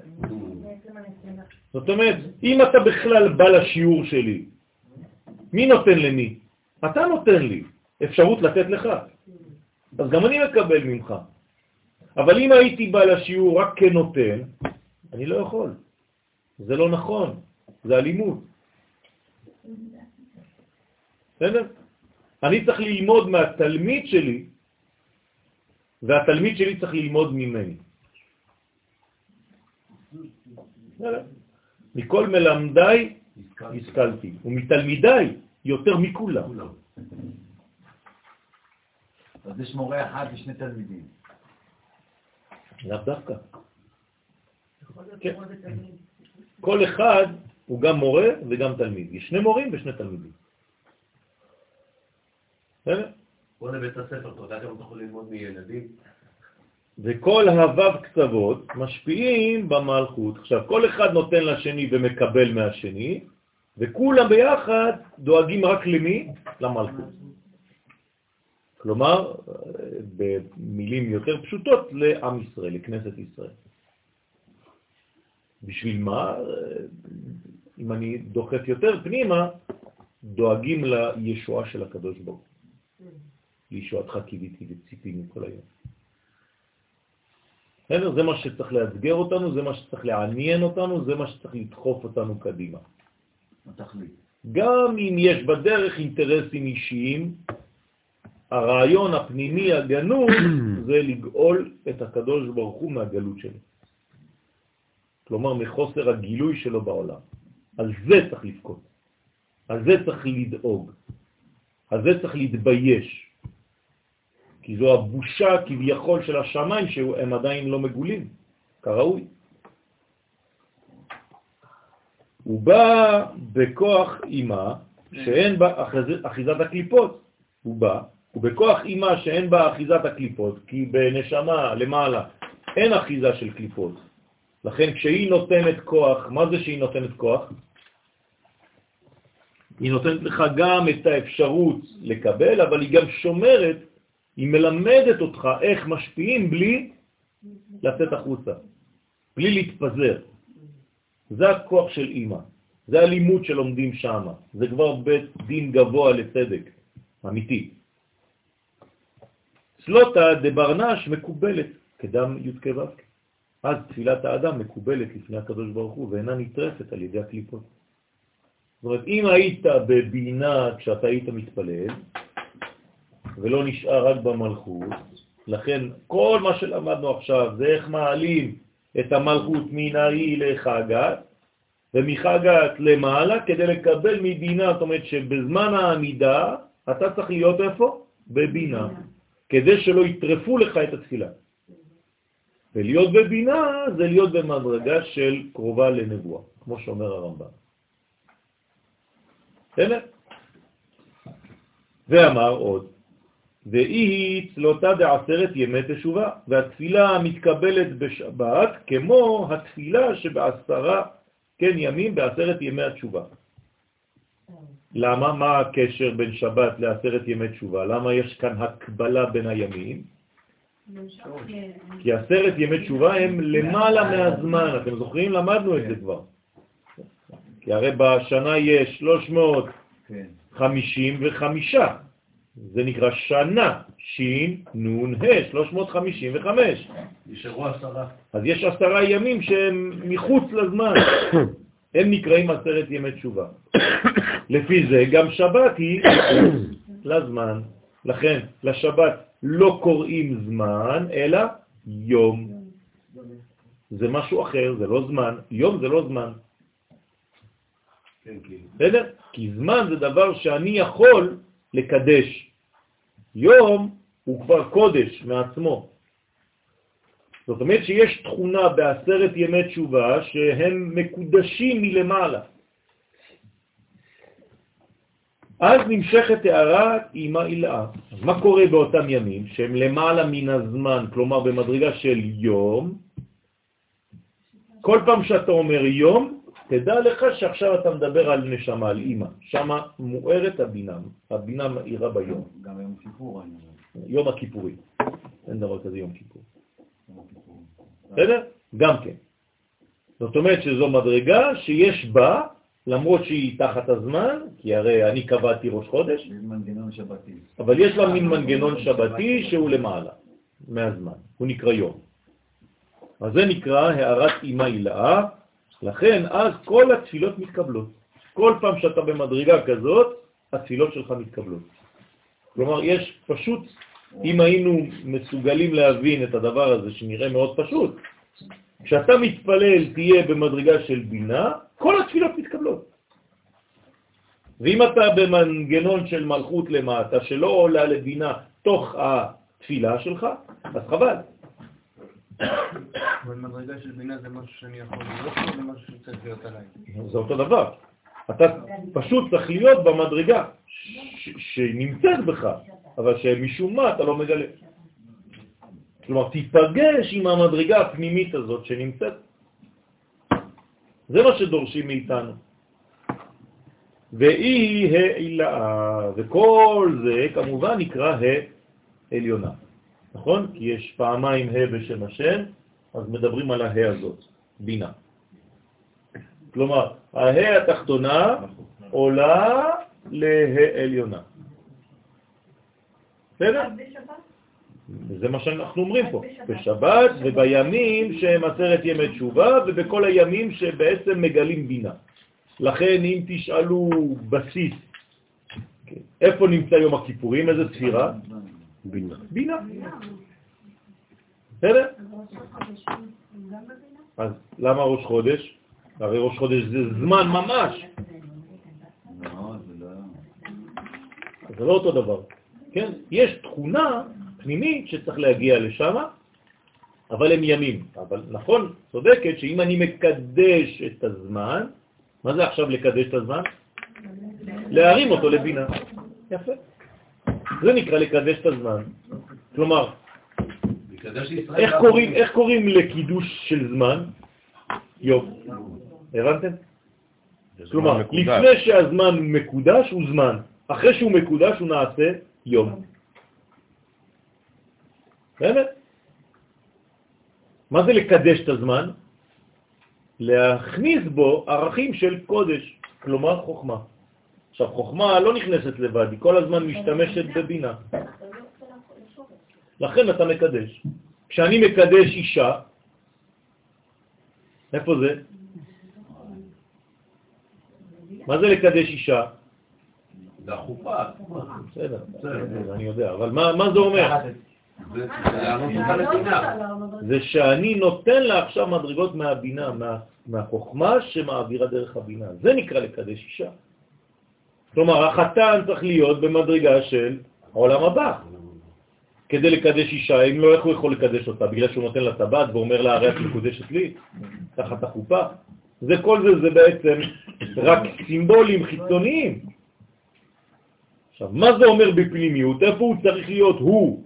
Speaker 3: זאת אומרת, אם אתה בכלל בא לשיעור שלי, מי נותן למי? אתה נותן לי אפשרות לתת לך. אז גם אני מקבל ממך. אבל אם הייתי בא לשיעור רק כנותן, אני לא יכול. זה לא נכון, זה אלימות. בסדר? אני צריך ללמוד מהתלמיד שלי, והתלמיד שלי צריך ללמוד ממני. בסדר? מכל מלמדיי השכלתי, ומתלמידיי יותר מכולם.
Speaker 4: כולם. אז יש מורה אחד ושני תלמידים.
Speaker 3: לאו דווקא. כן. כל אחד הוא גם מורה וגם תלמיד. יש שני מורים ושני תלמידים. בסדר?
Speaker 2: בוא לבית הספר, אתה יודע כמה אתה יכול ללמוד מילדים?
Speaker 3: וכל הוו קצוות משפיעים במלכות. עכשיו, כל אחד נותן לשני ומקבל מהשני, וכולם ביחד דואגים רק למי? למלכות. כלומר, במילים יותר פשוטות, לעם ישראל, לכנסת ישראל. בשביל מה? אם אני דוחף יותר פנימה, דואגים לישועה של הקדוש ברוך הוא. לישועתך קיוויתי וציפינו כל היום. בסדר? זה מה שצריך לאתגר אותנו, זה מה שצריך לעניין אותנו, זה מה שצריך לדחוף אותנו קדימה.
Speaker 4: התכלית.
Speaker 3: גם אם יש בדרך אינטרסים אישיים, הרעיון הפנימי הגנוז זה לגאול את הקדוש ברוך הוא מהגלות שלו. כלומר, מחוסר הגילוי שלו בעולם. על זה צריך לבכות, על זה צריך לדאוג, על זה צריך להתבייש. כי זו הבושה כביכול של השמיים שהם עדיין לא מגולים, כראוי. הוא בא בכוח אימה שאין בה אחיז- אחיזת הקליפות. הוא בא, ובכוח אימה שאין בה אחיזת הקליפות, כי בנשמה למעלה אין אחיזה של קליפות. לכן כשהיא נותנת כוח, מה זה שהיא נותנת כוח? היא נותנת לך גם את האפשרות לקבל, אבל היא גם שומרת, היא מלמדת אותך איך משפיעים בלי לצאת החוצה, בלי להתפזר. זה הכוח של אימא, זה הלימוד שלומדים שם, זה כבר בית דין גבוה לצדק, אמיתי. סלוטה דברנש מקובלת כדם י' ו'. אז תפילת האדם מקובלת לפני הקדוש ברוך הוא ואינה נטרפת על ידי הקליפות. זאת אומרת, אם היית בבינה כשאתה היית מתפלל, ולא נשאר רק במלכות, לכן כל מה שלמדנו עכשיו זה איך מעלים את המלכות מן האי לחגת, ומחגת למעלה כדי לקבל מבינה, זאת אומרת שבזמן העמידה אתה צריך להיות איפה? בבינה, כדי שלא יטרפו לך את התפילה. ולהיות בבינה זה להיות במדרגה של קרובה לנבואה, כמו שאומר הרמב"ם. בסדר? ואמר עוד, והיא צלותה בעשרת ימי תשובה, והתפילה מתקבלת בשבת כמו התפילה שבעשרה כן ימים בעשרת ימי התשובה. למה? מה הקשר בין שבת לעשרת ימי תשובה? למה יש כאן הקבלה בין הימים? כי עשרת ימי תשובה הם למעלה מהזמן, אתם זוכרים? למדנו את זה כבר. כי הרי בשנה יש 355, זה נקרא שנה, שין, נון, ה', 355.
Speaker 2: נשארו עשרה.
Speaker 3: אז יש עשרה ימים שהם מחוץ לזמן, הם נקראים עשרת ימי תשובה. לפי זה גם שבת היא לזמן. לכן לשבת לא קוראים זמן, אלא יום. זה משהו אחר, זה לא זמן. יום זה לא זמן.
Speaker 2: כן, כן.
Speaker 3: בסדר? כי זמן זה דבר שאני יכול לקדש. יום הוא כבר קודש מעצמו. זאת אומרת שיש תכונה בעשרת ימי תשובה שהם מקודשים מלמעלה. אז נמשכת הערת אימא אילאה. אז מה קורה באותם ימים שהם למעלה מן הזמן, כלומר במדרגה של יום? כל פעם שאתה אומר יום, תדע לך שעכשיו אתה מדבר על נשמה, על אימא. שמה מוארת הבינה, הבינה מאירה ביום.
Speaker 4: גם יום כיפור.
Speaker 3: יום הכיפורי. אין דבר כזה יום כיפור. בסדר? גם כן. זאת אומרת שזו מדרגה שיש בה, למרות שהיא תחת הזמן, כי הרי אני קבעתי ראש חודש,
Speaker 4: מנגנון שבתי.
Speaker 3: אבל יש לה מין מנגנון שבתי שהוא למעלה, מהזמן, הוא נקרא יום. אז זה נקרא הערת אימה הילאה, לכן אז כל התפילות מתקבלות. כל פעם שאתה במדרגה כזאת, התפילות שלך מתקבלות. כלומר, יש פשוט, אם היינו מסוגלים להבין את הדבר הזה, שנראה מאוד פשוט, כשאתה מתפלל תהיה במדרגה של בינה, כל התפילות מתקבלות. ואם אתה במנגנון של מלכות למטה, שלא עולה לבינה תוך התפילה שלך, אז חבל.
Speaker 8: אבל מדרגה של בינה זה משהו שאני יכול להיות או זה משהו שצריך להיות עליי?
Speaker 3: זה אותו דבר. אתה פשוט צריך להיות במדרגה שנמצאת בך, אבל שמשום מה אתה לא מגלה. כלומר, תיפגש עם המדרגה הפנימית הזאת שנמצאת. זה מה שדורשים מאיתנו. והיא העילאה, וכל זה כמובן נקרא העליונה. נכון? כי יש פעמיים ה' בשם השם, אז מדברים על הה הזאת, בינה. כלומר, הה התחתונה עולה להעליונה. בסדר? זה מה שאנחנו אומרים פה. בשבת ובימים שהם עשרת ימי תשובה ובכל הימים שבעצם מגלים בינה. לכן אם תשאלו בסיס, כן, איפה נמצא יום הכיפורים, איזה ספירה?
Speaker 5: בינה.
Speaker 3: בינה. בסדר? אז למה ראש חודש? הרי ראש חודש זה זמן ממש,
Speaker 4: לא, זה לא...
Speaker 3: זה לא אותו דבר. כן? יש תכונה פנימית שצריך להגיע לשם, אבל הם ימים. אבל נכון, צודקת, שאם אני מקדש את הזמן, מה זה עכשיו לקדש את הזמן? להרים אותו לבינה. יפה. זה נקרא לקדש את הזמן. כלומר. איך קוראים, איך קוראים לקידוש של זמן? יום. הבנתם? כלומר. לפני שהזמן מקודש הוא זמן, אחרי שהוא מקודש הוא נעשה יום. באמת? מה זה לקדש את הזמן? להכניס בו ערכים של קודש, כלומר חוכמה. עכשיו, חוכמה לא נכנסת לבד, היא כל הזמן משתמשת בבינה. לכן אתה מקדש. כשאני מקדש אישה, איפה זה? מה זה לקדש אישה?
Speaker 2: זה החופה.
Speaker 3: בסדר, אני יודע, אבל מה זה אומר?
Speaker 2: זה
Speaker 3: שאני נותן לה עכשיו מדרגות מהבינה, מה, מהחוכמה שמעבירה דרך הבינה. זה נקרא לקדש אישה. כלומר, החתן צריך להיות במדרגה של העולם הבא. כדי לקדש אישה, אם לא, איך הוא יכול לקדש אותה? בגלל שהוא נותן לה טבעת ואומר לה, הרי את מקודשת לי, תחת החופה. זה כל זה, זה בעצם רק סימבולים חיצוניים עכשיו, מה זה אומר בפנימיות? איפה הוא צריך להיות הוא?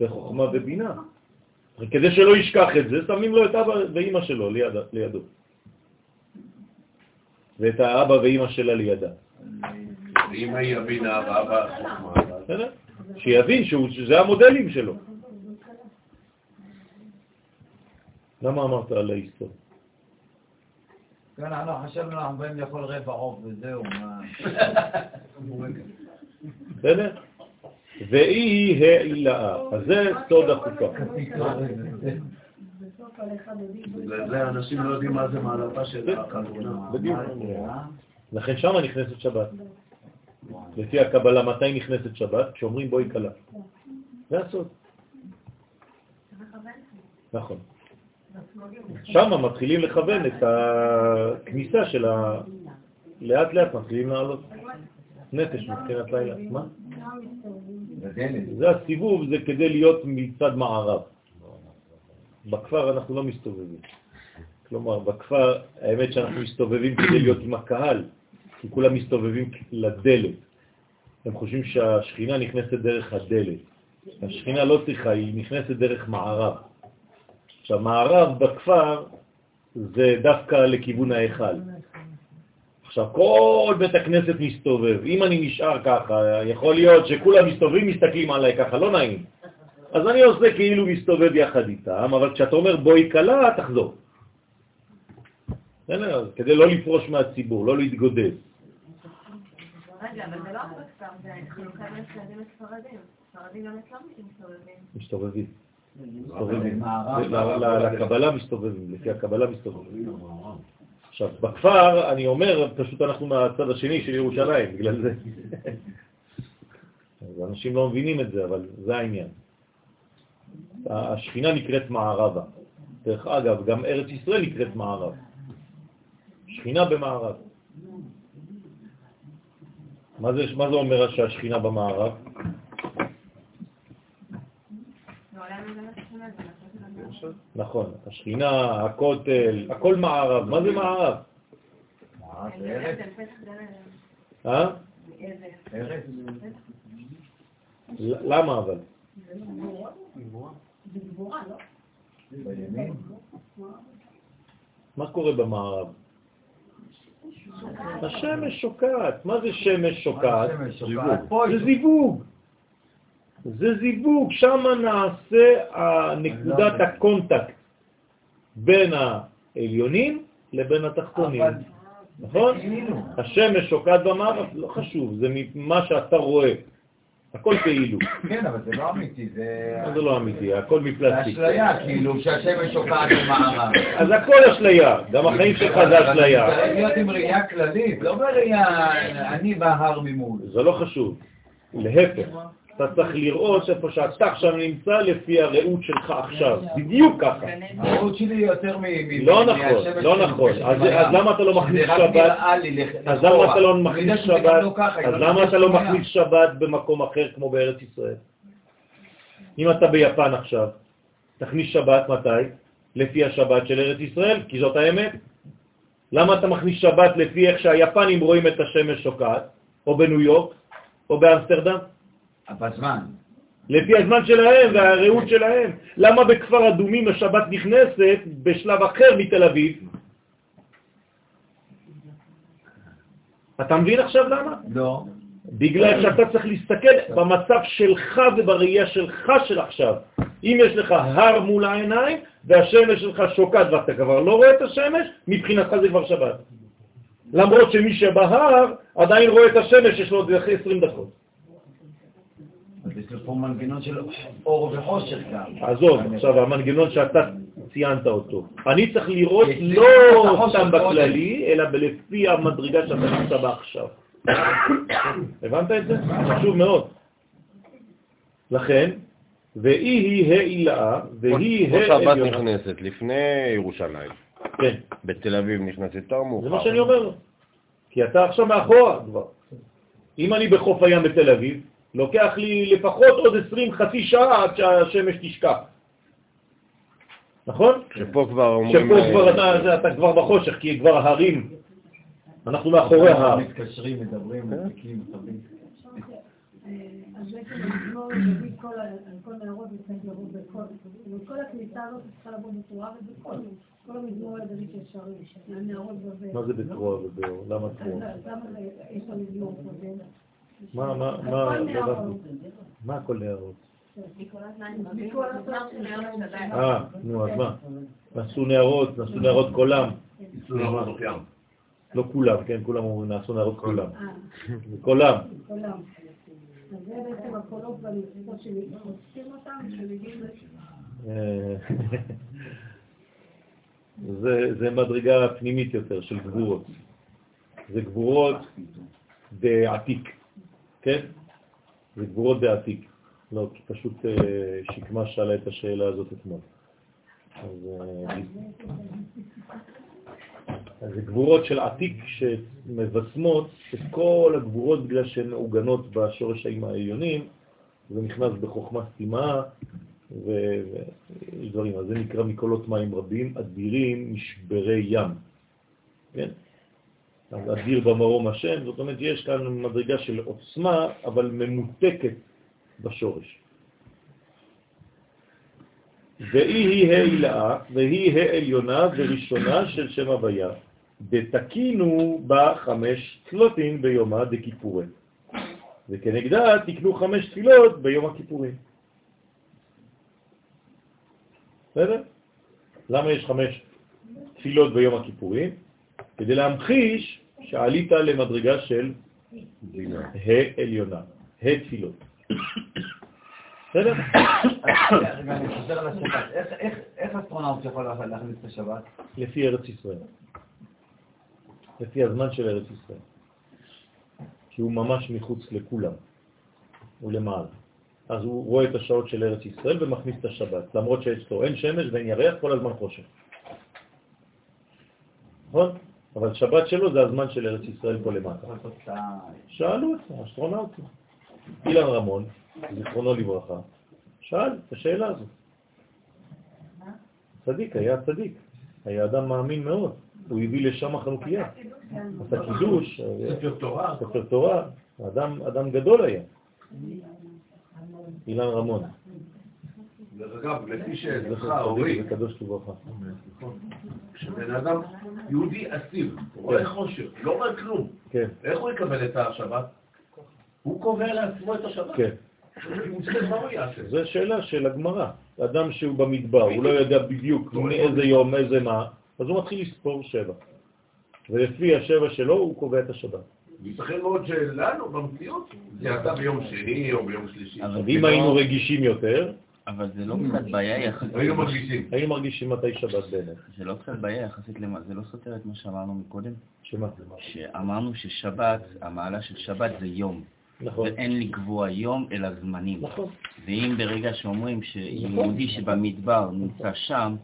Speaker 3: בחוכמה ובינה. כדי שלא ישכח את זה, שמים לו את אבא ואימא שלו ליד, לידו. ואת האבא ואימא שלה לידה.
Speaker 2: אמא היא הבינה ואבא החוכמה.
Speaker 3: בסדר? שיבין שהוא- שזה המודלים שלו. למה אמרת על ההיסטוריה?
Speaker 4: כן, אנחנו חשבנו, אנחנו באים לאכול רבע עוף וזהו, מה...
Speaker 3: בסדר? והיא העילאה. אז זה סוד החוקה.
Speaker 6: בסוף על אחד עדיף.
Speaker 2: בגלל זה אנשים לא יודעים מה זה מעלתה של החתונה.
Speaker 3: בדיוק. לכן שמה נכנסת שבת. לפי הקבלה, מתי נכנסת שבת? כשאומרים בואי כלה. זה הסוד. נכון. שם מתחילים לכוון את הכניסה של ה... לאט לאט מתחילים לעלות. נפש מבחינת לילה. מה? זה הסיבוב, זה כדי להיות מצד מערב. בכפר אנחנו לא מסתובבים. כלומר, בכפר, האמת שאנחנו מסתובבים כדי להיות עם הקהל, כי כולם מסתובבים לדלת. הם חושבים שהשכינה נכנסת דרך הדלת. השכינה לא צריכה, היא נכנסת דרך מערב. עכשיו, מערב בכפר זה דווקא לכיוון ההיכל. עכשיו, כל בית הכנסת מסתובב. אם אני נשאר ככה, יכול להיות שכולם מסתובבים, מסתכלים עליי ככה, לא נעים. אז אני עושה כאילו מסתובב יחד איתם, אבל כשאתה אומר בואי קלה, תחזור. כדי לא לפרוש מהציבור, לא להתגודד.
Speaker 9: רגע, אבל זה לא רק בכפר, זה חלוקה בין ספרדים לספרדים. ספרדים גם אצלם מסתובבים.
Speaker 3: מסתובבים. לקבלה מסתובבים, לפי הקבלה מסתובבים. עכשיו, בכפר, אני אומר, פשוט אנחנו מהצד השני של ירושלים, בגלל זה. אז אנשים לא מבינים את זה, אבל זה העניין. השכינה נקראת מערבה. דרך אגב, גם ארץ ישראל נקראת מערב. שכינה במערב. מה זה, מה זה אומר שהשכינה במערב?
Speaker 9: לא.
Speaker 3: נכון, השכינה, הכותל, הכל מערב. מה זה מערב?
Speaker 4: מערב
Speaker 9: אני
Speaker 4: זה ארץ?
Speaker 3: אה? למה אבל?
Speaker 6: זה גבורה, לא?
Speaker 4: בימין?
Speaker 3: מה קורה במערב? השמש שוקעת. מה זה שמש שוקעת? זה זיווג. זה זיווג, שם נעשה נקודת ה contact בין העליונים לבין התחתונים. נכון?
Speaker 4: כאילו.
Speaker 3: השמש שוקעת במערב, לא חשוב, זה ממה שאתה רואה. הכל כאילו.
Speaker 4: כן, אבל זה לא אמיתי, זה...
Speaker 3: זה לא אמיתי? הכל
Speaker 4: זה
Speaker 3: מפלסטיק.
Speaker 4: אשליה, כאילו, שהשמש שוקעת במערב.
Speaker 3: אז הכל אשליה, גם החיים שלך זה אשליה.
Speaker 4: צריך להיות עם ראייה כללית, לא בראייה אני בהר ממול.
Speaker 3: זה לא חשוב. להפך, אתה צריך לראות איפה שאתה עכשיו נמצא לפי הראות שלך עכשיו. בדיוק ככה.
Speaker 4: הראות שלי יותר מ...
Speaker 3: לא נכון, לא נכון. אז למה אתה לא מכניס שבת? אז. למה אתה לא מכניס שבת?
Speaker 4: לא
Speaker 3: אז למה
Speaker 4: יש
Speaker 3: אתה לא. מכניס שבת במקום אחר כמו בארץ ישראל? אם אתה ביפן עכשיו, תכניס שבת מתי? לפי השבת של ארץ ישראל, כי זאת האמת. למה אתה מכניס שבת לפי איך שהיפנים רואים את השמש שוקעת, או בניו יורק, או באמסטרדם?
Speaker 4: בזמן.
Speaker 3: לפי הזמן שלהם והראות שלהם. למה בכפר אדומים השבת נכנסת בשלב אחר מתל אביב? אתה מבין עכשיו למה?
Speaker 4: לא.
Speaker 3: בגלל שאתה צריך להסתכל במצב שלך ובראייה שלך של עכשיו. אם יש לך הר מול העיניים והשמש שלך שוקעת ואתה כבר לא רואה את השמש, מבחינתך זה כבר שבת. למרות שמי שבהר עדיין רואה את השמש, יש לו עוד 20 דקות.
Speaker 4: אז יש לו פה מנגנון של אור וחושך גם.
Speaker 3: עזוב, עכשיו המנגנון שאתה ציינת אותו. אני צריך לראות לא סתם. בכללי, אלא לפי המדרגה שאתה נמצא בה עכשיו. הבנת את זה? חשוב מאוד. לכן, והיא היא העילאה, והיא
Speaker 5: פה שבת
Speaker 3: העליונה.
Speaker 5: נכנסת לפני ירושלים.
Speaker 3: כן,
Speaker 5: בתל אביב נכנסת יותר מאוחר.
Speaker 3: זה מה שאני אומר. כי אתה עכשיו מאחורה כבר. אם אני בחוף הים בתל אביב, לוקח לי לפחות עוד 20 חצי שעה עד שהשמש תשקע. נכון?
Speaker 5: שפה כבר אומרים...
Speaker 3: שפה
Speaker 5: אה,
Speaker 3: כבר אתה, זה, אתה כבר בחושך, כי כבר ההרים אנחנו מאחורי ה...
Speaker 4: מתקשרים, מדברים, מדליקים, מכבים.
Speaker 6: אז בעצם המזמור מביא כל ה- על כל נערות וצריך לבוא בקול. וכל הכניסה הזאת צריכה לבוא בתורה ובקול. כל המזמור הדוד אפשרי, הנערות בבל.
Speaker 3: מה זה בתרועה ובאור? למה תרועה?
Speaker 6: למה זה- יש למזמור בבל?
Speaker 3: מה, מה, מה, לא. מה
Speaker 9: של נערות שבת.
Speaker 3: אה, נו, אז מה? נעשו נערות, נעשו נערות כולם. לא כולם, כן, כולם אומרים נעשו נערות כולם. כולם.
Speaker 6: זה בעצם הקולות אותם, שמגיעים.
Speaker 3: אה, זה, זה מדרגה פנימית יותר של גבורות. זה גבורות בעתיק, כן? זה גבורות בעתיק. לא, כי פשוט אה, שקמה שאלה את השאלה הזאת אתמול. אז, אה, אז זה גבורות של עתיק שמבשמות את כל הגבורות בגלל שהן מעוגנות בשורש העליונים, זה נכנס בחוכמה סתימה, ויש דברים, אז זה נקרא מקולות מים רבים, אדירים, משברי ים. כן? אז אדיר במרום השם, זאת אומרת, יש כאן מדרגה של עוצמה, אבל ממותקת בשורש. והיא היא העילאה, והיא העליונה וראשונה של שם הוויה. ותקינו בה חמש תלותין ביומה דכיפורי. וכנגדה תקנו חמש תפילות ביום הכיפורים. בסדר? למה יש חמש תפילות ביום הכיפורים? כדי להמחיש שעלית למדרגה של העליונה, התפילות. בסדר?
Speaker 4: רגע, אני חוזר על השבת. איך אסטרונאוט יכול להכניס את השבת?
Speaker 3: לפי ארץ ישראל. לפי הזמן של ארץ ישראל. כי הוא ממש מחוץ לכולם. הוא למעלה. אז הוא רואה את השעות של ארץ ישראל ומכניס את השבת, למרות שאצלו אין שמש ואין ירח, כל הזמן חושך. נכון? אבל שבת שלו זה הזמן של ארץ ישראל פה למטה. שאלו אותו, אסטרונאוטים. אילן רמון, זיכרונו לברכה, שאל את השאלה הזאת. צדיק, היה צדיק, היה אדם מאמין מאוד, הוא הביא לשם חנוכיה. עשה קידוש,
Speaker 2: ספר תורה.
Speaker 3: ספר תורה, אדם, אדם גדול היה, אילן רמון.
Speaker 2: דרך אגב, לפי
Speaker 3: צדיק
Speaker 2: אורי,
Speaker 3: לברכה.
Speaker 2: כשבן אדם יהודי אסיר, רואה חושך, לא רואה כלום,
Speaker 3: כן,
Speaker 2: איך הוא יקבל את השבת? הוא קובע לעצמו את השבת.
Speaker 3: כן. זו שאלה של הגמרא. אדם שהוא במדבר, הוא לא יודע בדיוק מאיזה יום, איזה מה, אז הוא מתחיל לספור שבע. ולפי השבע שלו הוא קובע את השבת.
Speaker 2: ייתכן מאוד שלנו, במציאות, זה יצא ביום שני או ביום שלישי.
Speaker 7: אבל זה
Speaker 3: היינו רגישים יותר,
Speaker 7: אבל זה לא קצת בעיה יחסית...
Speaker 2: היינו מרגישים.
Speaker 3: היינו מרגישים מתי שבת באמת.
Speaker 7: זה לא קצת בעיה יחסית למה... זה לא סותר את מה שאמרנו מקודם?
Speaker 3: שמה?
Speaker 7: שאמרנו ששבת, המעלה של שבת זה יום.
Speaker 3: נכון.
Speaker 7: ואין לקבוע יום אלא זמנים.
Speaker 3: נכון.
Speaker 7: ואם ברגע שאומרים שיהודי שבמדבר נמצא שם,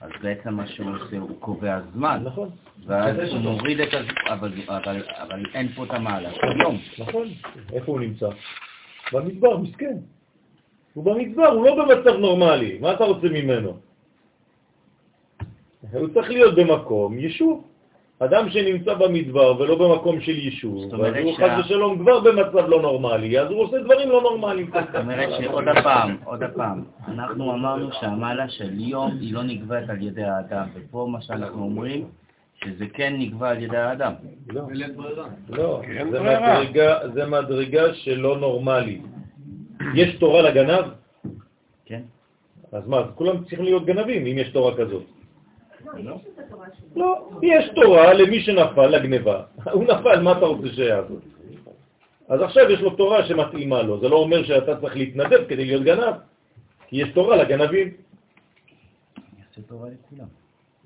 Speaker 7: אז בעצם מה שהוא עושה, הוא קובע זמן.
Speaker 3: נכון.
Speaker 7: ואז הוא מוריד את הזמן, אבל, אבל, אבל אין פה את המעלה של יום.
Speaker 3: נכון. איפה הוא נמצא? במדבר, מסכן. הוא במדבר, הוא לא במצב נורמלי. מה אתה רוצה ממנו? הוא צריך להיות במקום יישוב. אדם שנמצא במדבר ולא במקום של יישוב, אז הוא
Speaker 7: שה-
Speaker 3: חס ושלום כבר במצב לא נורמלי, אז הוא עושה דברים לא נורמליים.
Speaker 7: זאת אומרת שעוד הפעם, עוד הפעם, אנחנו אמרנו שהמעלה של יום היא לא נקבעת על ידי האדם, ופה מה שאנחנו אומרים, שזה כן נקבע על ידי האדם.
Speaker 3: לא. לא, זה. מדרגה, שלא נורמלי. יש תורה לגנב?
Speaker 7: כן?
Speaker 3: אז מה, כולם צריכים להיות גנבים אם יש תורה כזאת.
Speaker 9: לא, יש.
Speaker 3: לא, יש תורה למי שנפל לגניבה. הוא נפל, מה אתה רוצה שיעשות? אז עכשיו יש לו תורה שמתאימה לו. זה לא אומר שאתה צריך להתנדב כדי להיות גנב, כי יש תורה לגנבים.
Speaker 7: יעשה תורה לכולם.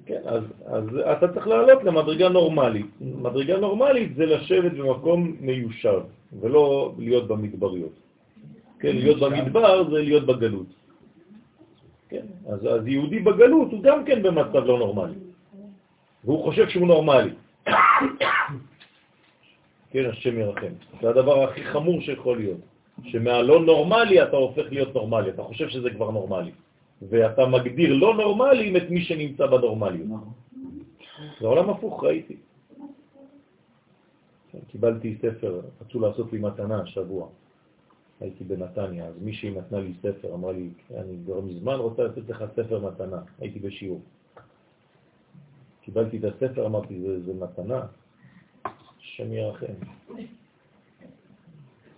Speaker 3: כן, אז, אז אתה צריך לעלות למדרגה נורמלית. מדרגה נורמלית זה לשבת במקום מיושב, ולא להיות במדבריות. כן, להיות במדבר זה להיות בגלות. כן, אז, אז יהודי בגלות הוא גם כן במצב לא נורמלי. והוא חושב שהוא נורמלי. כן, השם ירחם. זה הדבר הכי חמור שיכול להיות. שמהלא נורמלי אתה הופך להיות נורמלי, אתה חושב שזה כבר נורמלי. ואתה מגדיר לא נורמליים את מי שנמצא בנורמליות. זה עולם הפוך, ראיתי. קיבלתי ספר, רצו לעשות לי מתנה השבוע. הייתי בנתניה, אז מישהי נתנה לי ספר, אמרה לי, אני כבר מזמן רוצה לתת לך ספר מתנה, הייתי בשיעור. קיבלתי את הספר, אמרתי, זה, זה מתנה, השם ירחם.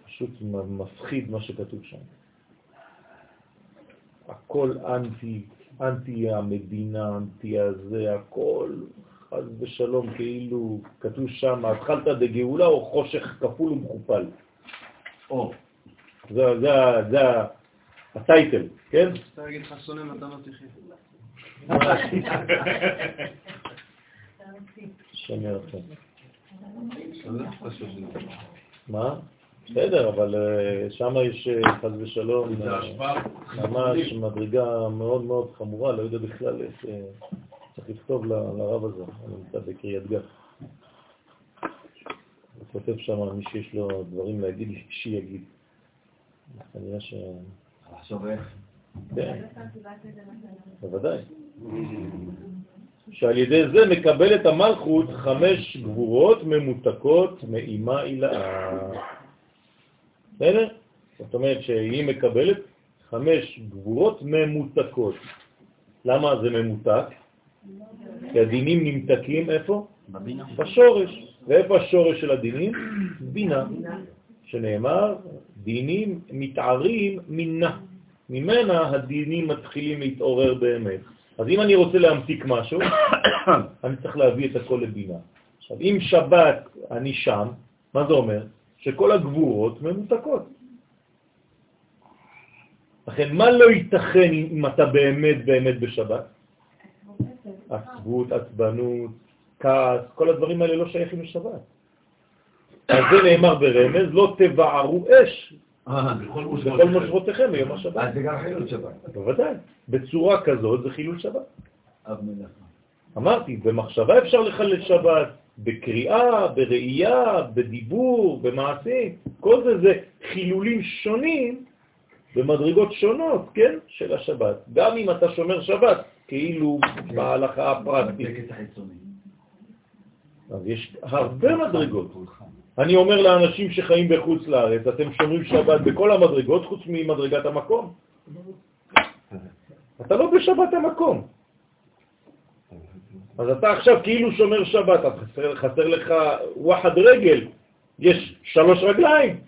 Speaker 3: פשוט מפחיד מה שכתוב שם. הכל אנטי, אנטי המדינה, אנטי הזה, הכל חז ושלום, כאילו כתוב שם, התחלת דגאולה או חושך כפול ומכופל.
Speaker 7: או.
Speaker 3: זה, זה, זה הטייטל, כן?
Speaker 8: אתה להגיד לך יחי.
Speaker 3: השם ירחם. מה? בסדר, אבל אה, שם יש אה, חז ושלום אה. ממש מדרגה מאוד מאוד חמורה, לא יודע בכלל איך צריך לכתוב לרב הזה, הוא נמצא בקריית גת. הוא כותב שם, מי שיש לו דברים להגיד, שיגיד. כנראה ש...
Speaker 4: לחשוב איך.
Speaker 3: כן, בוודאי. שעל ידי זה מקבלת המלכות חמש גבורות ממותקות מאימה הילאה. בסדר? זאת אומרת שהיא מקבלת חמש גבורות ממותקות. למה זה ממותק? כי הדינים נמתקים איפה?
Speaker 7: בבינה.
Speaker 3: בשורש. ואיפה השורש של הדינים? בינה. שנאמר, דינים מתערים מינה. ממנה הדינים מתחילים להתעורר באמת. אז אם אני רוצה להמתיק משהו, אני צריך להביא את הכל לבינה. עכשיו, אם שבת אני שם, מה זה אומר? שכל הגבורות ממותקות. לכן, מה לא ייתכן אם אתה באמת באמת בשבת? עצבות, עצבנות, כעס, כל הדברים האלה לא שייכים לשבת. אז זה נאמר ברמז, לא תבערו אש
Speaker 2: בכל מושבות.
Speaker 3: בכל מושבותיכם ביום
Speaker 4: אז
Speaker 3: השבת.
Speaker 4: זה גם חילול שבת.
Speaker 3: בוודאי. בצורה כזאת זה חילול שבת. אמרתי, במחשבה אפשר לחלל שבת, בקריאה, בראייה, בדיבור, במעשים. כל זה זה חילולים שונים במדרגות שונות, כן, של השבת. גם אם אתה שומר שבת, כאילו בהלכה הפרקטית. אז יש הרבה מדרגות. אני אומר לאנשים שחיים בחוץ לארץ, אתם שומרים שבת בכל המדרגות חוץ ממדרגת המקום. אתה לא בשבת המקום. אז אתה עכשיו כאילו שומר שבת, חסר, חסר לך ווחד רגל, יש שלוש רגליים.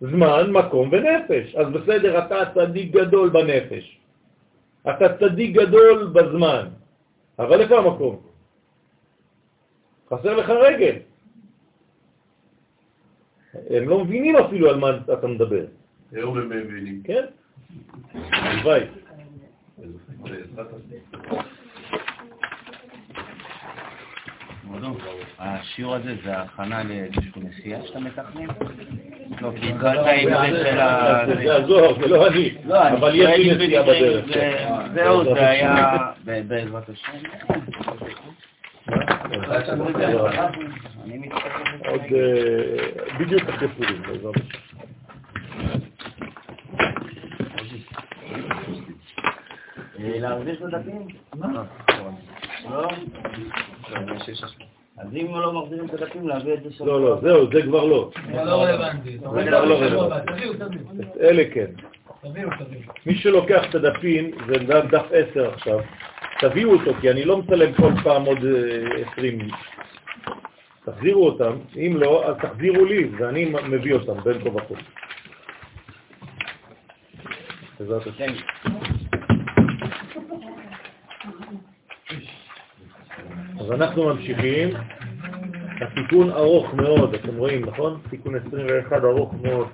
Speaker 3: זמן, מקום ונפש. אז בסדר, אתה צדיק גדול בנפש. אתה צדיק גדול בזמן. אבל איפה המקום? חסר לך רגל. הם לא מבינים אפילו על מה אתה מדבר,
Speaker 2: היום הם מבינים.
Speaker 3: כן? הלוואי.
Speaker 7: השיעור הזה זה הכנה לאיזושהי נסיעה שאתה מתכנן? לא, כי עם זה של ה...
Speaker 3: זה הזוהר, זה לא אני.
Speaker 7: לא,
Speaker 3: אבל יש לי נסיעה בדרך. כן.
Speaker 7: זהו, זה היה... בעזרת השם.
Speaker 3: מה? עוד אה, בדיוק אחרי פורים, בעזרת
Speaker 7: להחזיר את הדפים? לא? אז אם לא מחזירים את הדפים, להביא את זה שבוע.
Speaker 3: לא, לא, זהו, זה כבר לא.
Speaker 1: זה לא רלוונטי.
Speaker 3: כבר לא רלוונטי.
Speaker 1: תביאו, תביאו.
Speaker 3: אלה כן.
Speaker 1: תביאו, תביאו.
Speaker 3: מי שלוקח את הדפים, זה דף 10 עכשיו, תביאו אותו, כי אני לא מצלם כל פעם עוד אה, 20 איש. תחזירו אותם, אם לא, אז תחזירו לי, ואני מביא אותם בין כה וכה. בעזרת השם. אז אנחנו ממשיכים. התיקון ארוך מאוד, אתם רואים, נכון? תיקון 21 ארוך מאוד.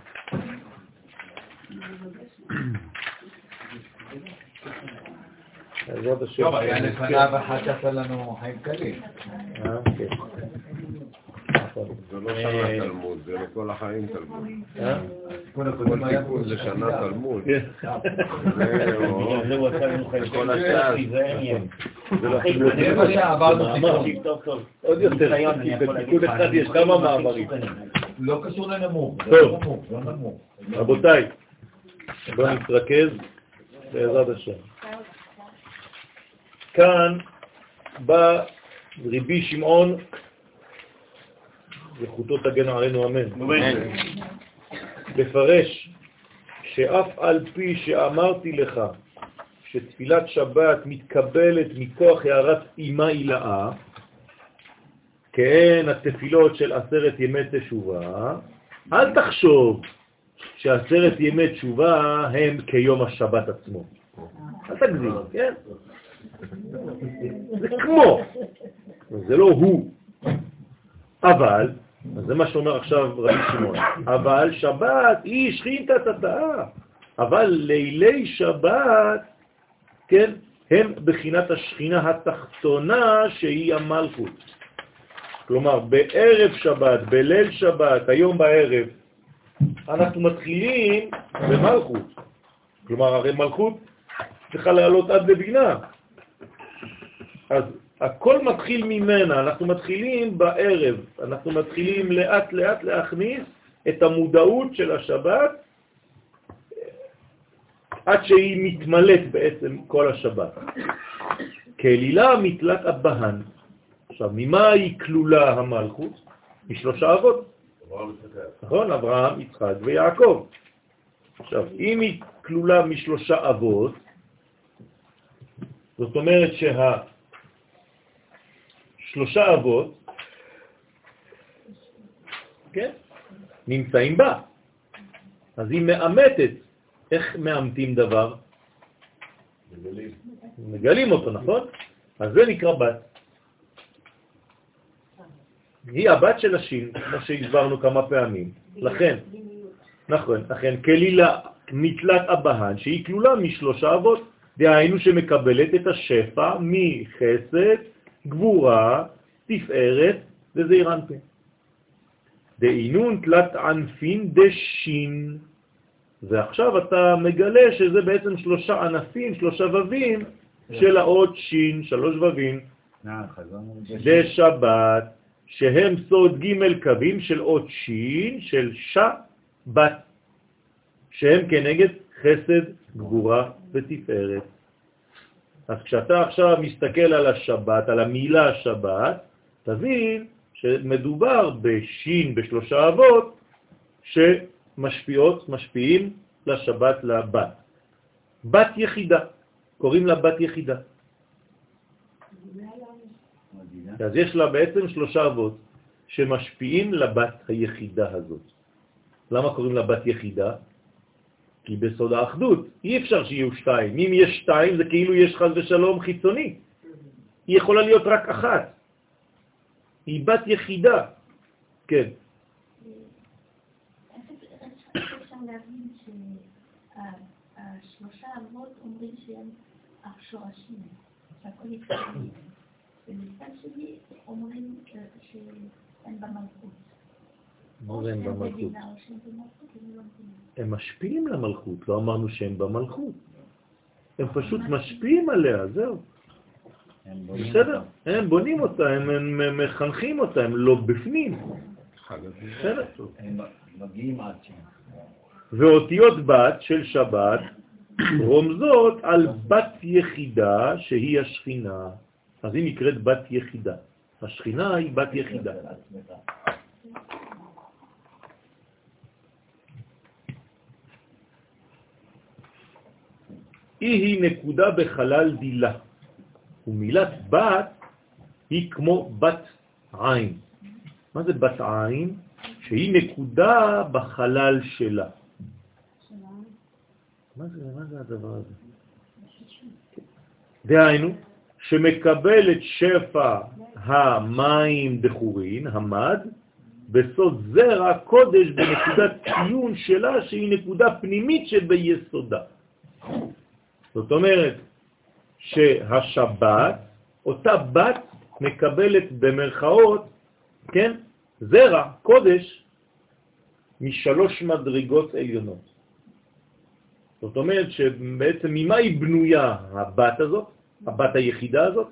Speaker 3: בעזרת השם.
Speaker 4: טוב, היה לפניו אחר כך היה לנו חיים קלים.
Speaker 3: אה, כן. נכון.
Speaker 5: זה לא שנה תלמוד, זה לכל החיים תלמוד.
Speaker 3: אה?
Speaker 4: היה
Speaker 5: תיקון זה שנה תלמוד. כל
Speaker 3: לא. עוד יותר, בתיקון אחד יש כמה מאמרים.
Speaker 4: לא קשור לנמוך. זה
Speaker 3: טוב.
Speaker 4: לא לא.
Speaker 3: רבותיי, בואו נתרכז בעזרת השם. כאן בא רבי שמעון זכותו תגן עלינו אמן.
Speaker 5: אמן.
Speaker 3: לפרש שאף על פי שאמרתי לך שתפילת שבת מתקבלת מכוח הערת אימה הילאה, כן התפילות של עשרת ימי תשובה, אל תחשוב שעשרת ימי תשובה הם כיום השבת עצמו. אל תגזים, כן? זה כמו, זה לא הוא. אבל, זה מה שאומר עכשיו רבי שמעון, אבל שבת היא שכינתא תתאה, אבל לילי שבת, כן, הם בחינת השכינה התחתונה שהיא המלכות. כלומר, בערב שבת, בליל שבת, היום בערב, אנחנו מתחילים במלכות. כלומר, הרי מלכות צריכה לעלות עד לבינה. אז הכל מתחיל ממנה, אנחנו מתחילים בערב, אנחנו מתחילים לאט לאט להכניס את המודעות של השבת עד שהיא מתמלאת בעצם כל השבת. כאלילה מתלת הבהן. עכשיו, ממה היא כלולה המלכות? משלושה אבות. נכון? אברהם, יצחק ויעקב. עכשיו, אם היא כלולה משלושה אבות, זאת אומרת שהשלושה אבות, כן, נמצאים בה. אז היא מאמתת. איך מאמתים דבר?
Speaker 2: מגלים.
Speaker 3: מגלים אותו, נכון? אז זה נקרא בת. היא הבת של השין, כמו שהסברנו כמה פעמים. לכן, נכון, לכן כלילה מתלת אבהן, שהיא כלולה משלושה אבות, דהיינו שמקבלת את השפע מחסד, גבורה, תפארת וזעיר אנפין. דהינון תלת ענפין דשין. ועכשיו אתה מגלה שזה בעצם שלושה ענפים, שלושה ווים של האות שין, שלוש ווים, דשבת, שהם סוד ג' קווים של אות שין, של שבת, שהם כנגד חסד, גבורה ותפארת. אז כשאתה עכשיו מסתכל על השבת, על המילה שבת, תבין שמדובר בשין בשלושה אבות שמשפיעות, משפיעים לשבת לבת. בת יחידה, קוראים לה בת יחידה. אז יש לה בעצם שלושה אבות שמשפיעים לבת היחידה הזאת. למה קוראים לה בת יחידה? כי בסוד האחדות אי אפשר שיהיו שתיים. אם יש שתיים זה כאילו יש חז ושלום חיצוני. היא יכולה להיות רק אחת. היא בת יחידה. כן.
Speaker 10: שהשלושה אבות אומרים שהם השורשים, שהכל יתקדם. ומצד שני אומרים שהם במלכות.
Speaker 3: מה זה הם
Speaker 10: או שהם
Speaker 3: במלכות?
Speaker 10: לא.
Speaker 3: הם משפיעים למלכות, לא אמרנו שהם במלכות. הם פשוט משפיעים עליה, זהו. בסדר? הם בונים אותה, הם הם מחנכים אותה, הם לא בפנים. בסדר.
Speaker 4: הם מגיעים עד שם.
Speaker 3: ואותיות בת של שבת רומזות על בת יחידה שהיא השכינה. אז היא נקראת בת יחידה. השכינה היא בת יחידה. היא היא נקודה בחלל דילה, ומילת בת היא כמו בת עין. מה זה בת עין? שהיא נקודה בחלל שלה. מה זה, מה זה הדבר הזה? דהיינו, שמקבלת שפע המים דחורין, המד, בסוד זרע קודש בנקודת ציון שלה שהיא נקודה פנימית שביסודה. זאת אומרת שהשבת, אותה בת מקבלת במרכאות, כן, זרע, קודש, משלוש מדרגות עליונות. זאת אומרת שבעצם ממה היא בנויה הבת הזאת, הבת היחידה הזאת?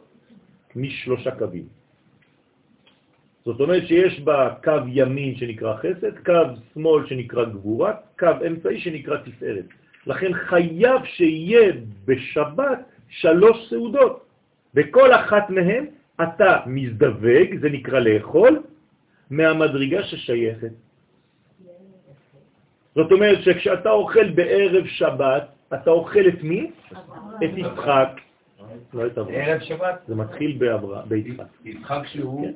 Speaker 3: משלושה קווים. זאת אומרת שיש בה קו ימין שנקרא חסד, קו שמאל שנקרא גבורה, קו אמצעי שנקרא תפארת. לכן חייב שיהיה בשבת שלוש סעודות. בכל אחת מהן אתה מזדווג, זה נקרא לאכול, מהמדרגה ששייכת. זאת אומרת שכשאתה אוכל בערב שבת, אתה אוכל את מי? את יצחק. לא את אברהם.
Speaker 4: ערב שבת?
Speaker 3: זה מתחיל ביצחק.
Speaker 2: יצחק שהוא...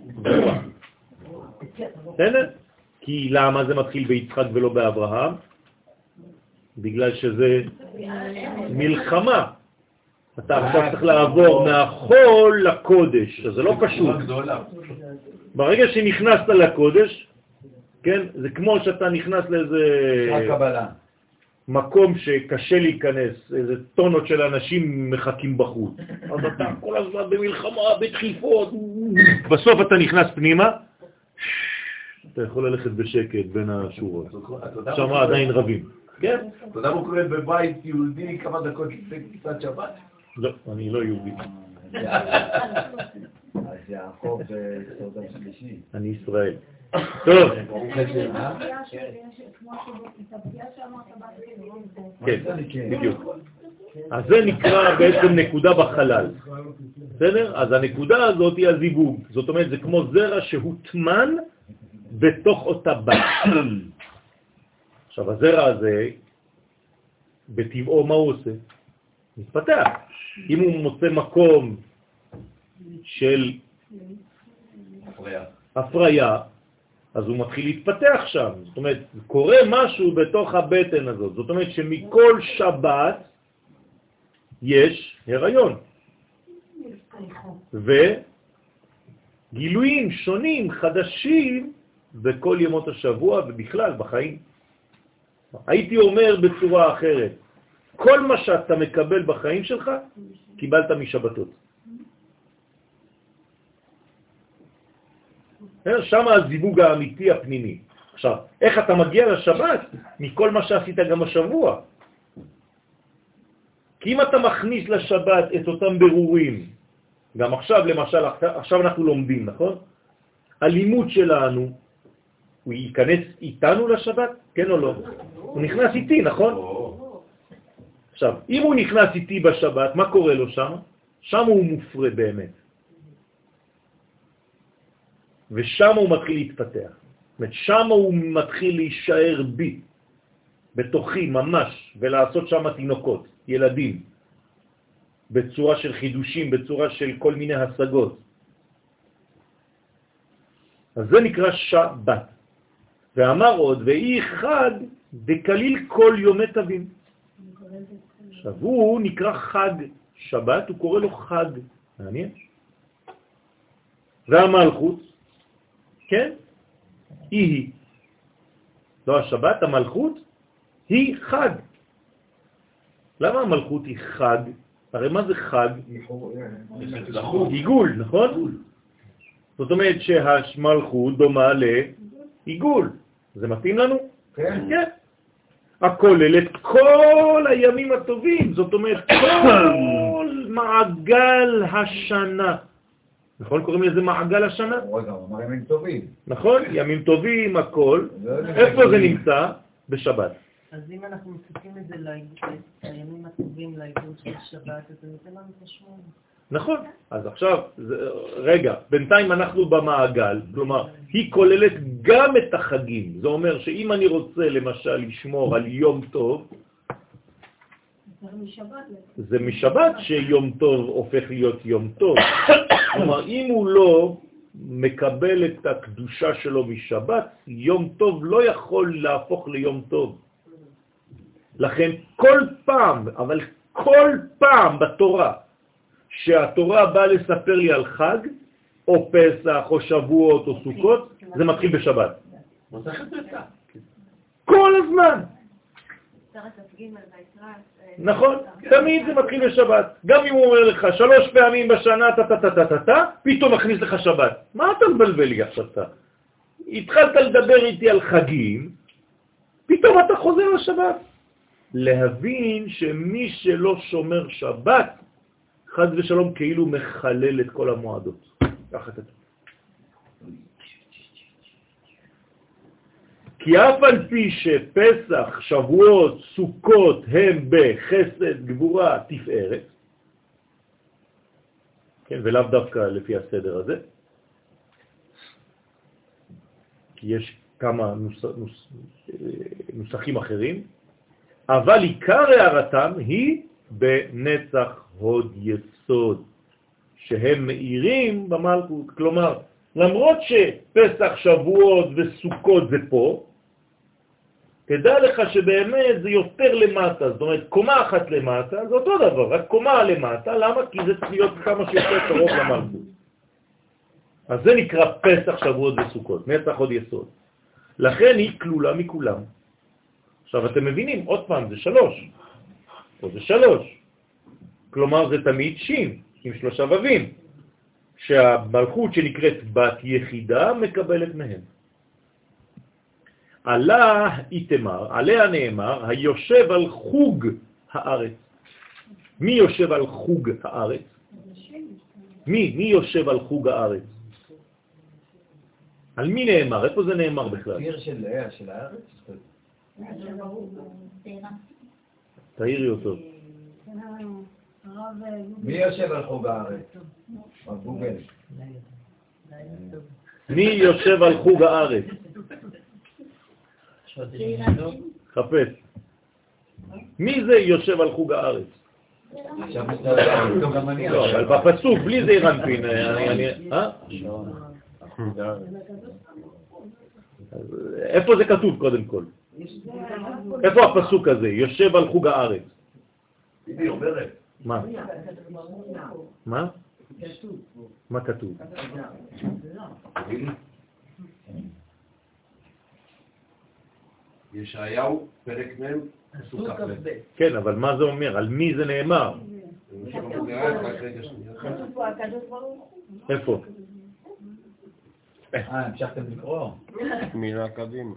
Speaker 3: בסדר? כי למה זה מתחיל ביצחק ולא באברהם? בגלל שזה מלחמה. אתה עכשיו צריך לעבור מהחול לקודש, אז זה לא פשוט. ברגע שנכנסת לקודש, כן, זה כמו שאתה נכנס לאיזה. מקום שקשה להיכנס, איזה טונות של אנשים מחכים בחוץ. אז אתה כל הזמן במלחמה, בדחיפות, בסוף אתה נכנס פנימה, אתה יכול ללכת בשקט בין השורות. שם? עדיין רבים. כן?
Speaker 2: אתה יודע מה קורה בבית יהודי כמה דקות לפני כניסת שבת?
Speaker 3: לא, אני לא יהודי,
Speaker 4: אז יעקב בסעודה שלישי.
Speaker 3: אני ישראל. טוב. כן, בדיוק. אז זה נקרא בעצם נקודה בחלל. בסדר? אז הנקודה הזאת היא הזיווג. זאת אומרת, זה כמו זרע שהוטמן בתוך אותה בת. עכשיו, הזרע הזה, בטבעו, מה הוא עושה? מתפתח. אם הוא מוצא מקום של הפריה, אז הוא מתחיל להתפתח שם. זאת אומרת, קורה משהו בתוך הבטן הזאת. זאת אומרת שמכל שבת יש הריון. וגילויים שונים, חדשים, בכל ימות השבוע ובכלל בחיים. הייתי אומר בצורה אחרת, כל מה שאתה מקבל בחיים שלך, קיבלת משבתות. שם הזיווג האמיתי הפנימי. עכשיו, איך אתה מגיע לשבת? מכל מה שעשית גם השבוע. כי אם אתה מכניס לשבת את אותם ברורים, גם עכשיו, למשל, עכשיו אנחנו לומדים, נכון? הלימוד שלנו, הוא ייכנס איתנו לשבת? כן או לא? הוא נכנס איתי, נכון? עכשיו, אם הוא נכנס איתי בשבת, מה קורה לו שם? שם הוא מופרה באמת. ושם הוא מתחיל להתפתח. זאת אומרת, שם הוא מתחיל להישאר בי, בתוכי ממש, ולעשות שם תינוקות, ילדים, בצורה של חידושים, בצורה של כל מיני השגות. אז זה נקרא שבת. ואמר עוד, ואי חג דקליל כל יומי תבים. עכשיו, הוא נקרא חג שבת, הוא קורא לו חג. מעניין? והמלכות, כן? היא היא. לא השבת, המלכות היא חג. למה המלכות היא חג? הרי מה זה חג? עיגול, נכון? זאת אומרת שהמלכות דומה לעיגול. זה מתאים לנו?
Speaker 4: כן.
Speaker 3: כן. הכולל את כל הימים הטובים, זאת אומרת כל מעגל השנה. נכון? קוראים לזה מעגל השנה?
Speaker 4: רגע, הוא אמר ימים טובים.
Speaker 3: נכון? ימים טובים, הכל.
Speaker 4: לא.
Speaker 3: איפה זה נמצא? בשבת.
Speaker 11: אז אם אנחנו מוסיפים את זה לימים הטובים לעיגול של שבת, אז זה נותן לנו את השמונה.
Speaker 3: נכון. אז עכשיו, רגע, בינתיים אנחנו במעגל, כלומר, היא כוללת גם את החגים. זה אומר שאם אני רוצה למשל לשמור על יום טוב.
Speaker 6: זה משבת
Speaker 3: שיום טוב הופך להיות יום טוב. כלומר, אם הוא לא מקבל את הקדושה שלו משבת, יום טוב לא יכול להפוך ליום טוב. לכן כל פעם, אבל כל פעם בתורה, שהתורה באה לספר לי על חג, או פסח, או שבועות, או סוכות, זה מתחיל בשבת. כל הזמן.
Speaker 9: פרק כ"ג ויקרא. אה,
Speaker 3: נכון, תמיד זה מתחיל בשבת. גם אם הוא אומר לך שלוש פעמים בשנה, טה טה טה טה טה טה, פתאום מכניס לך שבת. מה אתה מבלבל לי עכשיו? התחלת לדבר איתי על חגים, פתאום אתה חוזר לשבת. להבין שמי שלא שומר שבת, חז ושלום כאילו מחלל את כל המועדות. ככה כתוב. כי אף על פי שפסח, שבועות, סוכות הם בחסד, גבורה, תפארת, כן, ולאו דווקא לפי הסדר הזה, כי יש כמה נוס, נוס, נוסחים אחרים, אבל עיקר הערתם היא בנצח הוד יסוד, שהם מאירים במלכות. כלומר, למרות שפסח, שבועות וסוכות זה פה, תדע לך שבאמת זה יותר למטה, זאת אומרת, קומה אחת למטה, זה אותו דבר, רק קומה למטה, למה? כי זה צריך להיות כמה שיותר קרוב למלכות. אז זה נקרא פסח, שבועות וסוכות, נצח עוד יסוד. לכן היא כלולה מכולם. עכשיו אתם מבינים, עוד פעם, זה שלוש, או זה שלוש. כלומר זה תמיד שין, עם שלושה ובים, שהמלכות שנקראת בת יחידה מקבלת מהם. עלה איתמר, עליה נאמר, היושב על חוג הארץ. מי יושב על חוג הארץ? מי? מי יושב על חוג הארץ? על מי נאמר? איפה זה נאמר בכלל?
Speaker 4: עיר של אה, של הארץ?
Speaker 3: תאירי אותו.
Speaker 4: מי יושב על חוג הארץ? בגוגל.
Speaker 3: מי יושב על חוג הארץ? חפש. מי זה יושב על חוג הארץ? לא, אבל בפסוק, בלי זה ירנפין. אה? איפה זה כתוב קודם כל? איפה הפסוק הזה? יושב על חוג הארץ.
Speaker 2: היא אומרת,
Speaker 3: מה? מה? מה כתוב?
Speaker 2: ישעיהו, פרק מ', פסוק כ"ב.
Speaker 3: כן, אבל מה זה אומר? על מי זה נאמר? איפה?
Speaker 4: אה, המשכתם לקרוא?
Speaker 5: מילה קדימה.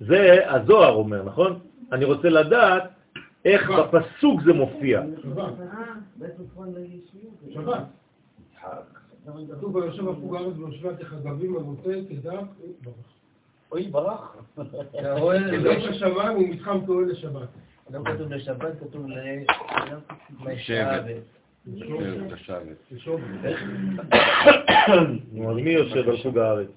Speaker 3: זה הזוהר אומר, נכון? אני רוצה לדעת איך בפסוק זה מופיע.
Speaker 1: שבת. כתוב ביושב הפוג הארץ ויושבת כחגבים אבותי כדף
Speaker 7: אוי, ברח.
Speaker 8: אתה רואה,
Speaker 1: כדף השמיים ומתחם כאוהל לשבת.
Speaker 8: לא כתוב לשבת, כתוב. לשבת.
Speaker 3: נו, אז מי יושב על חוג הארץ?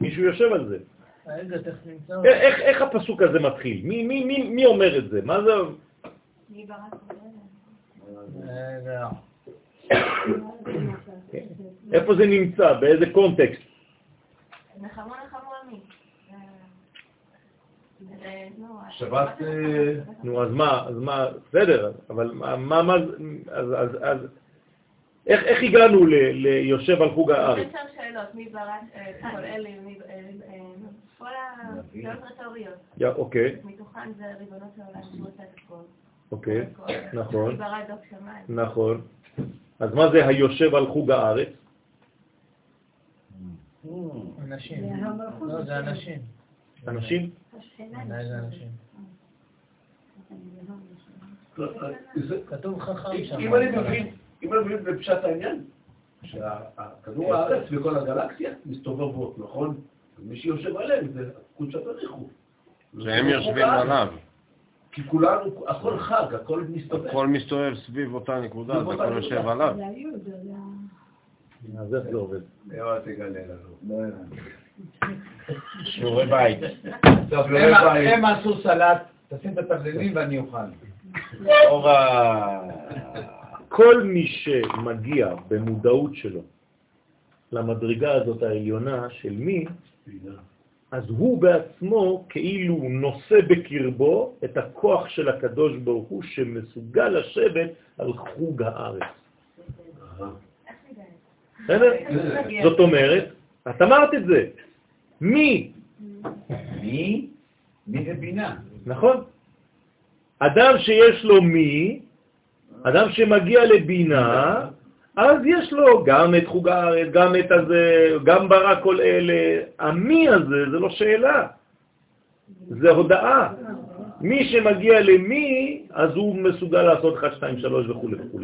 Speaker 3: מישהו יושב על זה.
Speaker 8: תכף נמצא
Speaker 3: איך- הפסוק הזה מתחיל? מי- מי- מי מי אומר את זה? מה זה?
Speaker 8: רגע.
Speaker 3: איפה זה נמצא? באיזה קונטקסט?
Speaker 9: אה, נו,
Speaker 2: שבת, אה,
Speaker 3: נו, אז מה, אז מה, בסדר, אבל מה, מה, אז, אז, אז, איך, איך הגענו ל, ליושב על חוג הארץ?
Speaker 9: יש שם שאלות, מי ברק, אה, כל אלה, מי, אה, אה, כל השאלות רטוריות.
Speaker 3: אוקיי,
Speaker 9: מתוכן זה ריבונות העולם.
Speaker 3: אוקיי. נכון. נכון. אז מה זה היושב על חוג הארץ?
Speaker 8: אנשים. לא, זה אנשים.
Speaker 3: אנשים?
Speaker 8: אולי זה אנשים.
Speaker 2: זה-
Speaker 8: כתוב חכם שם.
Speaker 2: אם אני מבין, אם אני מבין בפשט העניין, שכדור הארץ וכל הגלקסיה מסתובבות, נכון? מי שיושב עליהם זה קודשת הריחו.
Speaker 5: שהם יושבים עליו.
Speaker 2: כי כולנו, הכל חג, הכל מסתובב.
Speaker 5: הכל מסתובב סביב אותה נקודה,
Speaker 2: אותה
Speaker 5: הכל יושב. עליו.
Speaker 3: אז איך זה עובד?
Speaker 2: אל תגלה לנו.
Speaker 4: לא הבנתי.
Speaker 5: שיעורי בית.
Speaker 2: לא
Speaker 4: הם- עשו סלט, תשים את התבלינים ואני אוכל.
Speaker 3: כל מי שמגיע במודעות שלו למדרגה הזאת העליונה של מי, אז הוא בעצמו כאילו נושא בקרבו את הכוח של הקדוש ברוך הוא שמסוגל לשבת על חוג הארץ. בסדר? זאת אומרת, את אמרת את זה. מי?
Speaker 4: מי? מי זה בינה?
Speaker 3: נכון? אדם שיש לו מי, אדם שמגיע לבינה, אז יש לו גם את חוג הארץ, גם את הזה, גם ברא כל אלה. המי הזה זה לא שאלה, זה הודעה. מי שמגיע למי, אז הוא מסוגל לעשות 1, 2, 3 וכו' וכו'.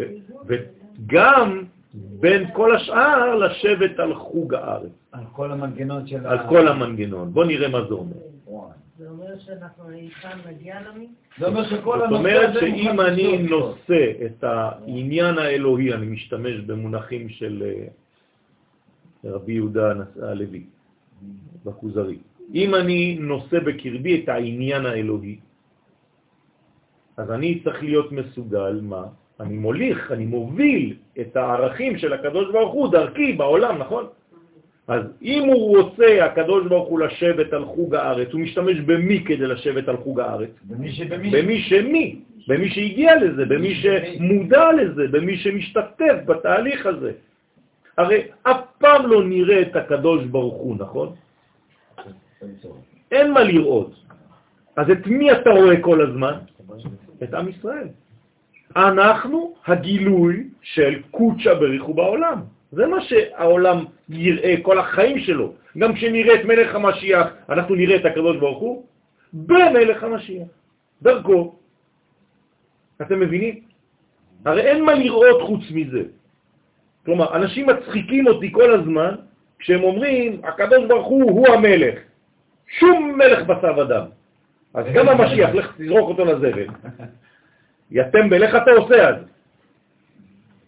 Speaker 3: וגם בין כל השאר לשבת על חוג הארץ,
Speaker 4: על כל המנגנון של.
Speaker 3: על כל המנגנון. בוא נראה מה זה אומר.
Speaker 11: זה אומר שאנחנו איתן נגיע למי?
Speaker 4: זה אומר שכל
Speaker 3: זאת
Speaker 4: הנושא
Speaker 3: אומרת
Speaker 4: הזה
Speaker 3: שאם
Speaker 4: מוכן
Speaker 3: אני
Speaker 4: לשלוט.
Speaker 3: נושא את העניין האלוהי, אני משתמש במונחים של אה, רבי יהודה הלוי. בכוזרי. אם אני נושא בקרבי את העניין האלוהי, אז אני צריך להיות מסוגל, מה? אני מוליך, אני מוביל את הערכים של הקדוש ברוך הוא דרכי בעולם, נכון? אז אם הוא רוצה, הקדוש ברוך הוא, לשבת על חוג הארץ, הוא משתמש במי כדי לשבת על חוג הארץ?
Speaker 4: במי שבמי.
Speaker 3: במי שמי, במי שהגיע לזה, במי שמודע לזה, במי שמשתתף בתהליך הזה. הרי אף פעם לא נראה את הקדוש ברוך הוא, נכון? אין מה לראות. אז את מי אתה רואה כל הזמן? את עם ישראל. אנחנו הגילוי של קודשא בריחו בעולם. זה מה שהעולם יראה כל החיים שלו. גם כשנראה את מלך המשיח, אנחנו נראה את הקדוש ברוך הוא במלך המשיח, דרכו. אתם מבינים? הרי אין מה לראות חוץ מזה. כלומר, אנשים מצחיקים אותי כל הזמן כשהם אומרים, הקדוש ברוך הוא הוא המלך. שום מלך בשר ודם. אז גם המשיח, לך תזרוק אותו לזבל. טמבל, איך אתה עושה אז?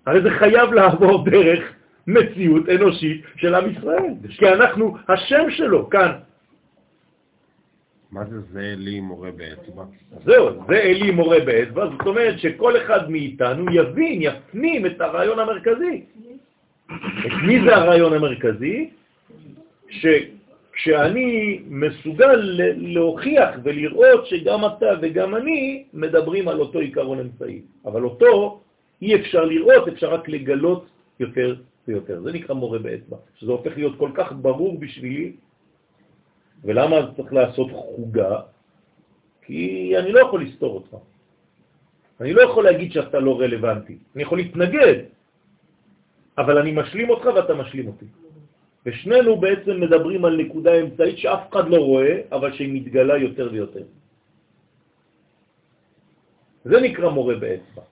Speaker 3: הרי זה חייב לעבור דרך מציאות אנושית של עם ישראל, כי אנחנו השם שלו כאן.
Speaker 5: מה זה זה אלי מורה באצבע?
Speaker 3: זהו, זה אלי מורה באצבע, זאת אומרת שכל אחד מאיתנו יבין, יפנים את הרעיון המרכזי. את מי זה הרעיון המרכזי? שכשאני מסוגל להוכיח ולראות שגם אתה וגם אני מדברים על אותו עיקרון אמצעי, אבל אותו אי אפשר לראות, אפשר רק לגלות יותר ויותר. זה נקרא מורה באצבע, שזה הופך להיות כל כך ברור בשבילי, ולמה צריך לעשות חוגה? כי אני לא יכול לסתור אותך. אני לא יכול להגיד שאתה לא רלוונטי. אני יכול להתנגד, אבל אני משלים אותך ואתה משלים אותי. ושנינו בעצם מדברים על נקודה אמצעית שאף אחד לא רואה, אבל שהיא מתגלה יותר ויותר. זה נקרא מורה באצבע.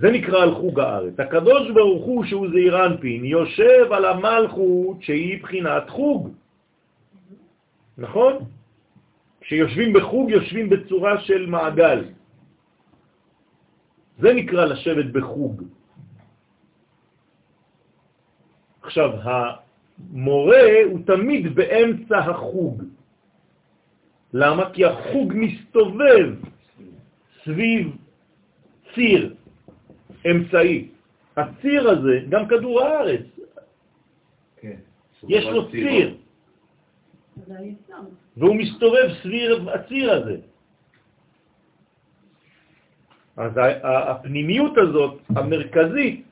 Speaker 3: זה נקרא על חוג הארץ. הקדוש ברוך הוא, שהוא זעיר אנפין, יושב על המלכות שהיא בחינת חוג. נכון? כשיושבים בחוג, יושבים בצורה של מעגל. זה נקרא לשבת בחוג. עכשיו, המורה הוא תמיד באמצע החוג. למה? כי החוג מסתובב סביב ציר אמצעי. הציר הזה, גם כדור הארץ,
Speaker 4: כן.
Speaker 3: יש לו ציר, והוא מסתובב סביב הציר הזה. אז הפנימיות הזאת, המרכזית,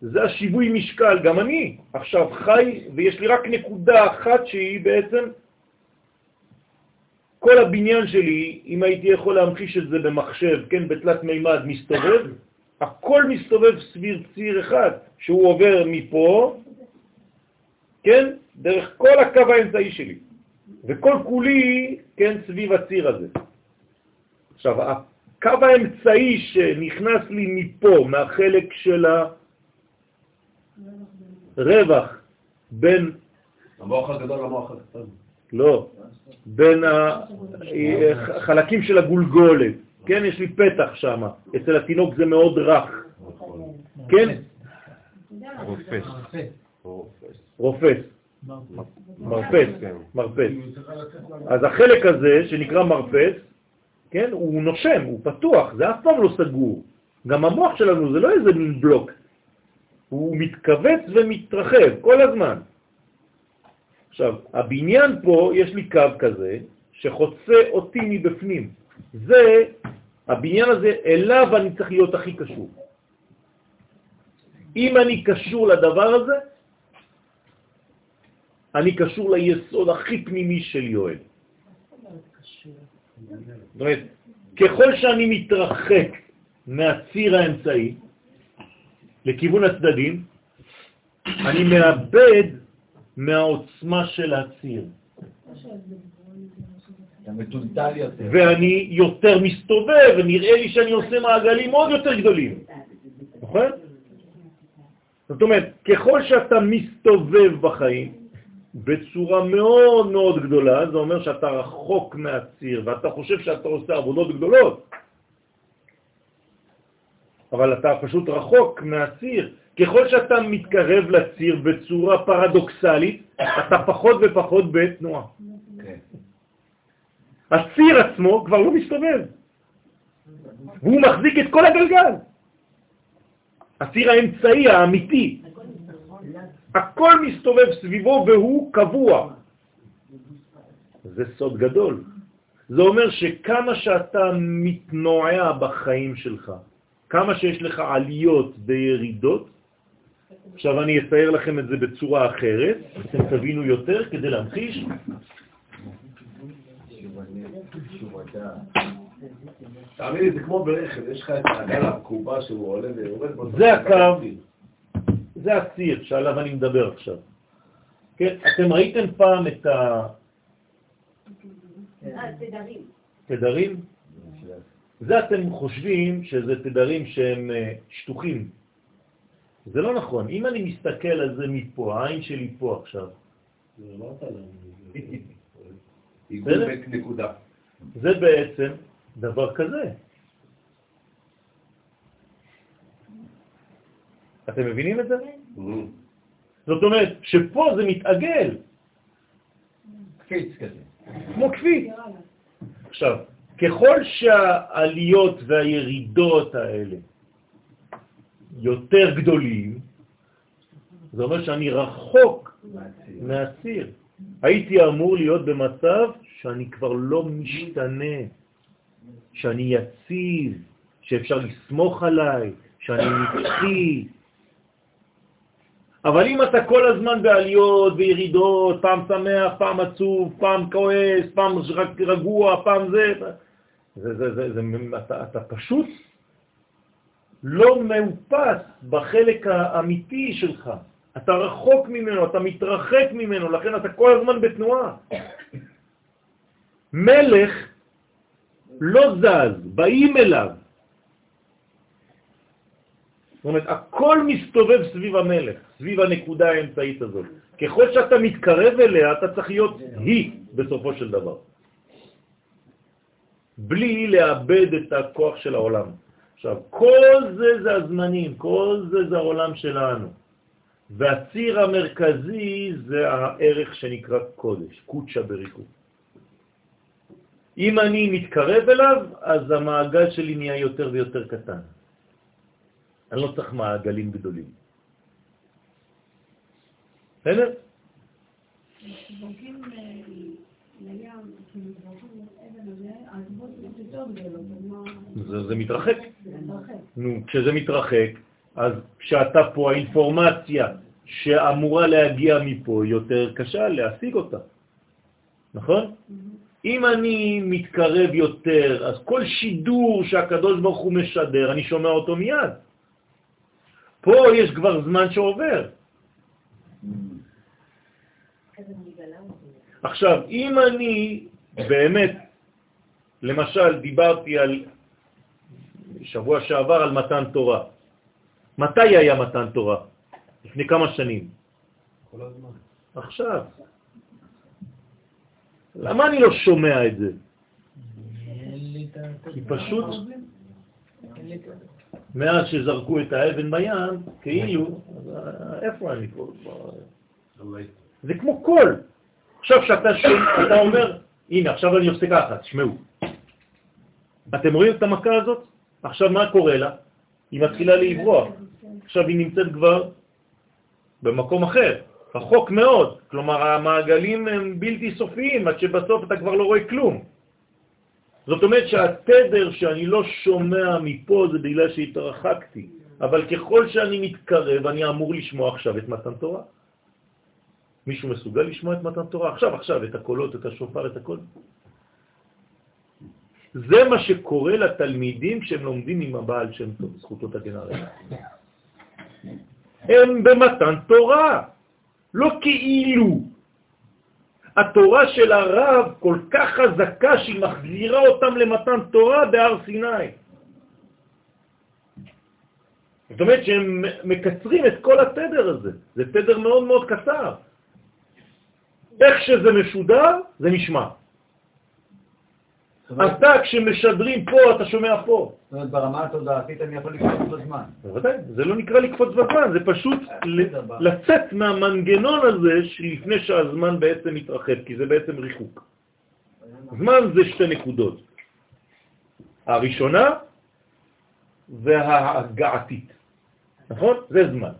Speaker 3: זה השיווי משקל, גם אני עכשיו חי ויש לי רק נקודה אחת שהיא בעצם כל הבניין שלי, אם הייתי יכול להמחיש את זה במחשב, כן, בתלת מימד, מסתובב, הכל מסתובב סביב ציר אחד, שהוא עובר מפה, כן, דרך כל הקו האמצעי שלי, וכל כולי, כן, סביב הציר הזה. עכשיו, הקו האמצעי שנכנס לי מפה, מהחלק של הרווח בין...
Speaker 2: המוח הגדול למוח הקטן.
Speaker 3: לא, בין החלקים של הגולגולת, כן, יש לי פתח שם, אצל התינוק זה מאוד רך, כן?
Speaker 5: רופס.
Speaker 3: רופס. מרפס, מרפס. אז החלק הזה, שנקרא מרפס, כן, הוא נושם, הוא פתוח, זה אף פעם לא סגור. גם המוח שלנו זה לא איזה מין בלוק, הוא מתכווץ ומתרחב כל הזמן. עכשיו, הבניין פה, יש לי קו כזה, שחוצה אותי מבפנים. זה, הבניין הזה, אליו אני צריך להיות הכי קשור. אם אני קשור לדבר הזה, אני קשור ליסוד הכי פנימי של יואל. זאת אומרת, ככל שאני מתרחק מהציר האמצעי לכיוון הצדדים, אני מאבד מהעוצמה של הציר.
Speaker 4: אתה מטולטל יותר.
Speaker 3: ואני יותר מסתובב, ונראה לי שאני עושה מעגלים עוד יותר גדולים. נכון? זאת אומרת, ככל שאתה מסתובב בחיים בצורה מאוד מאוד גדולה, זה אומר שאתה רחוק מהציר, ואתה חושב שאתה עושה עבודות גדולות. אבל אתה פשוט רחוק מהציר. ככל שאתה מתקרב לציר בצורה פרדוקסלית, אתה פחות ופחות בתנועה.
Speaker 2: כן.
Speaker 3: הציר עצמו כבר לא מסתובב, והוא מחזיק את כל הגלגל. הציר האמצעי, האמיתי, הכל מסתובב סביבו והוא קבוע. זה סוד גדול. זה אומר שכמה שאתה מתנועע בחיים שלך, כמה שיש לך עליות וירידות, עכשיו אני אצייר לכם את זה בצורה אחרת, אתם תבינו יותר כדי להמחיש.
Speaker 2: תאמין לי, זה כמו ברכב, יש לך את הגל הקובה שהוא עולה ויורד בו.
Speaker 3: זה הקו, זה הציר שעליו אני מדבר עכשיו. כן, אתם ראיתם פעם את
Speaker 9: תדרים.
Speaker 3: התדרים? זה אתם חושבים שזה תדרים שהם אה, שטוחים. זה לא נכון. אם אני מסתכל על זה מפה, העין שלי פה עכשיו,
Speaker 2: עיגול בית נקודה.
Speaker 3: זה בעצם דבר כזה. אתם מבינים את זה? זאת אומרת, שפה זה מתעגל,
Speaker 4: קפיץ כזה.
Speaker 3: כמו קפיץ. עכשיו, ככל שהעליות והירידות האלה יותר גדולים, זה אומר שאני רחוק מהציר. הייתי אמור להיות במצב שאני כבר לא משתנה, שאני יציב, שאפשר לסמוך עליי, שאני נצחי. אבל אם אתה כל הזמן בעליות וירידות, פעם שמח, פעם עצוב, פעם כועס, פעם רגוע, פעם זה, זה, זה, זה, זה אתה, אתה פשוט לא מאופס בחלק האמיתי שלך. אתה רחוק ממנו, אתה מתרחק ממנו, לכן אתה כל הזמן בתנועה. מלך לא זז, באים אליו. זאת אומרת, הכל מסתובב סביב המלך, סביב הנקודה האמצעית הזאת. ככל שאתה מתקרב אליה, אתה צריך להיות היא בסופו של דבר. בלי לאבד את הכוח של העולם. עכשיו, כל זה זה הזמנים, כל זה זה העולם שלנו. והציר המרכזי זה הערך שנקרא קודש, קודשה בריקוד. אם אני מתקרב אליו, אז המעגל שלי נהיה יותר ויותר קטן. אני לא צריך מעגלים גדולים. בסדר?
Speaker 6: אה,
Speaker 3: זה, זה מתרחק. נו, כשזה מתרחק, אז כשאתה פה, האינפורמציה שאמורה להגיע מפה יותר קשה להשיג אותה, נכון? אם אני מתקרב יותר, אז כל שידור שהקדוש ברוך הוא משדר, אני שומע אותו מיד. פה יש כבר זמן שעובר. עכשיו, אם אני באמת, למשל, דיברתי על שבוע שעבר על מתן תורה. מתי היה מתן תורה? לפני כמה שנים.
Speaker 2: כל הזמן.
Speaker 3: עכשיו. למה אני לא שומע את זה? כי פשוט מאז שזרקו את האבן בים, כאילו, איפה אני פה? זה כמו קול. עכשיו שאתה אומר, הנה, עכשיו אני עושה ככה, תשמעו. אתם רואים את המכה הזאת? עכשיו מה קורה לה? היא מתחילה לברוח. עכשיו היא נמצאת כבר במקום אחר, רחוק מאוד. כלומר, המעגלים הם בלתי סופיים, עד שבסוף אתה כבר לא רואה כלום. זאת אומרת שהתדר שאני לא שומע מפה זה בגלל שהתרחקתי, אבל ככל שאני מתקרב אני אמור לשמוע עכשיו את מתן תורה. מישהו מסוגל לשמוע את מתן תורה? עכשיו, עכשיו, את הקולות, את השופר, את הכל. זה מה שקורה לתלמידים כשהם לומדים עם הבעל שם טוב, זכותו תגן. הם במתן תורה, לא כאילו. התורה של הרב כל כך חזקה שהיא מחזירה אותם למתן תורה בהר סיני. זאת אומרת שהם מקצרים את כל התדר הזה, זה תדר מאוד מאוד קצר. איך שזה משודר, זה נשמע. אתה כשמשדרים פה, אתה שומע פה.
Speaker 4: זאת אומרת, ברמה התודעתית אני יכול לקפוץ בזמן.
Speaker 3: בוודאי, זה לא נקרא לקפוץ בזמן, זה פשוט ל- לצאת מהמנגנון הזה שלפני שהזמן בעצם מתרחב, כי זה בעצם ריחוק. זמן זה שתי נקודות. הראשונה וההגעתית, נכון? זה זמן.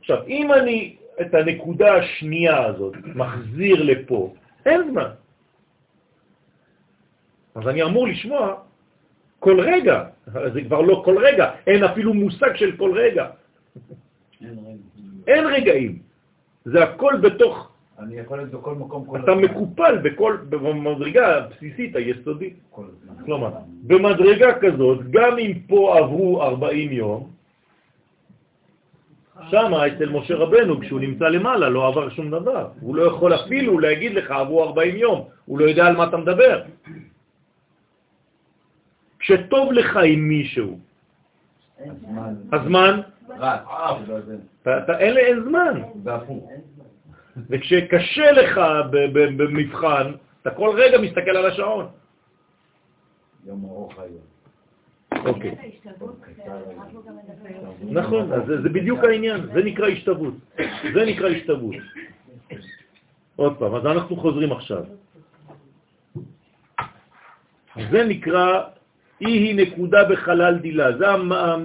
Speaker 3: עכשיו, אם אני את הנקודה השנייה הזאת מחזיר לפה, אין זמן. אז אני אמור לשמוע כל רגע, זה כבר לא כל רגע, אין אפילו מושג של כל רגע. אין רגעים. זה הכל בתוך,
Speaker 4: אני יכול להיות בכל מקום כל
Speaker 3: אתה
Speaker 4: הזמן.
Speaker 3: מקופל בכל, במדרגה הבסיסית, היסודית. כלומר, במדרגה כזאת, גם אם פה עברו 40 יום, שמה אצל משה רבנו, כשהוא נמצא למעלה, לא עבר שום דבר. הוא לא יכול אפילו להגיד לך, עברו 40 יום, הוא לא יודע על מה אתה מדבר. כשטוב לך עם מישהו,
Speaker 4: הזמן
Speaker 3: אתה, אין, אין זמן. וכשקשה לך במבחן, אתה כל רגע מסתכל על השעון.
Speaker 4: יום ארוך היום.
Speaker 3: אוקיי. נכון, אז זה, זה בדיוק העניין, זה נקרא השתוות. זה נקרא השתוות. עוד פעם, אז אנחנו חוזרים עכשיו. זה נקרא, אי היא נקודה בחלל דילה, זה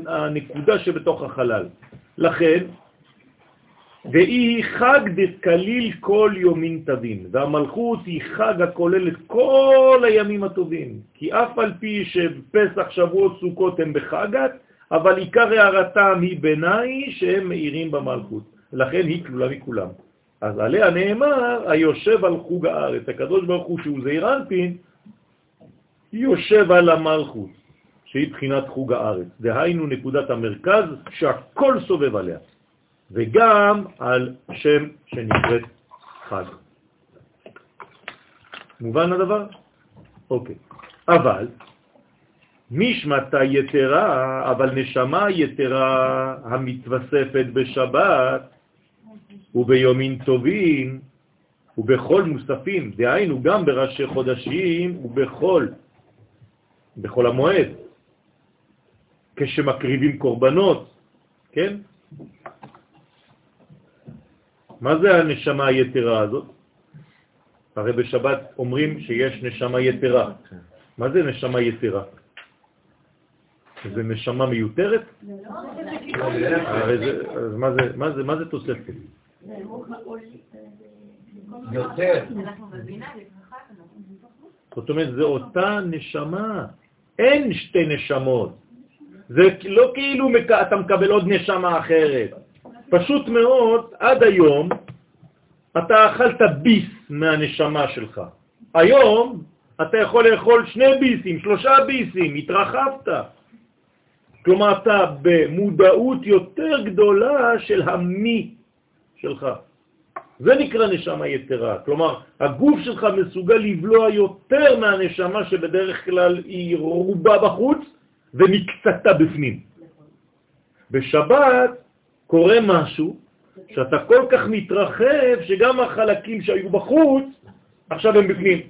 Speaker 3: הנקודה שבתוך החלל. לכן, ואי היא חג דקליל כל יומין טבין, והמלכות היא חג הכולל את כל הימים הטובים, כי אף על פי שפסח, שבועות, סוכות הם בחגת, אבל עיקר הערתם היא ביניי שהם מאירים במלכות, לכן היא כלולה מכולם. אז עליה נאמר, היושב על חוג הארץ, הקדוש ברוך הוא שהוא זעיר אנפין, יושב על המלכות, שהיא בחינת חוג הארץ, דהיינו נקודת המרכז שהכל סובב עליה. וגם על שם שנקראת חג. מובן הדבר? אוקיי. אבל משמתה יתרה, אבל נשמה יתרה המתווספת בשבת וביומין טובים ובכל מוספים, דהיינו גם בראשי חודשים ובכל, בכל המועד, כשמקריבים קורבנות, כן? מה זה הנשמה היתרה הזאת? הרי בשבת אומרים שיש נשמה יתרה. מה זה נשמה יתרה? זה נשמה מיותרת? זה, אז מה זה, מה זה, מה זה תוספת?
Speaker 4: יותר.
Speaker 9: אנחנו מבינה, לברכה,
Speaker 3: זאת אומרת, זה אותה נשמה. אין שתי נשמות. זה לא כאילו אתה מקבל עוד נשמה אחרת. פשוט מאוד, עד היום אתה אכלת ביס מהנשמה שלך. היום אתה יכול לאכול שני ביסים, שלושה ביסים, התרחבת. כלומר, אתה במודעות יותר גדולה של המי שלך. זה נקרא נשמה יתרה. כלומר, הגוף שלך מסוגל לבלוע יותר מהנשמה שבדרך כלל היא רובה בחוץ ומקצתה בפנים. בשבת קורה משהו שאתה כל כך מתרחב שגם החלקים שהיו בחוץ עכשיו הם בפנים.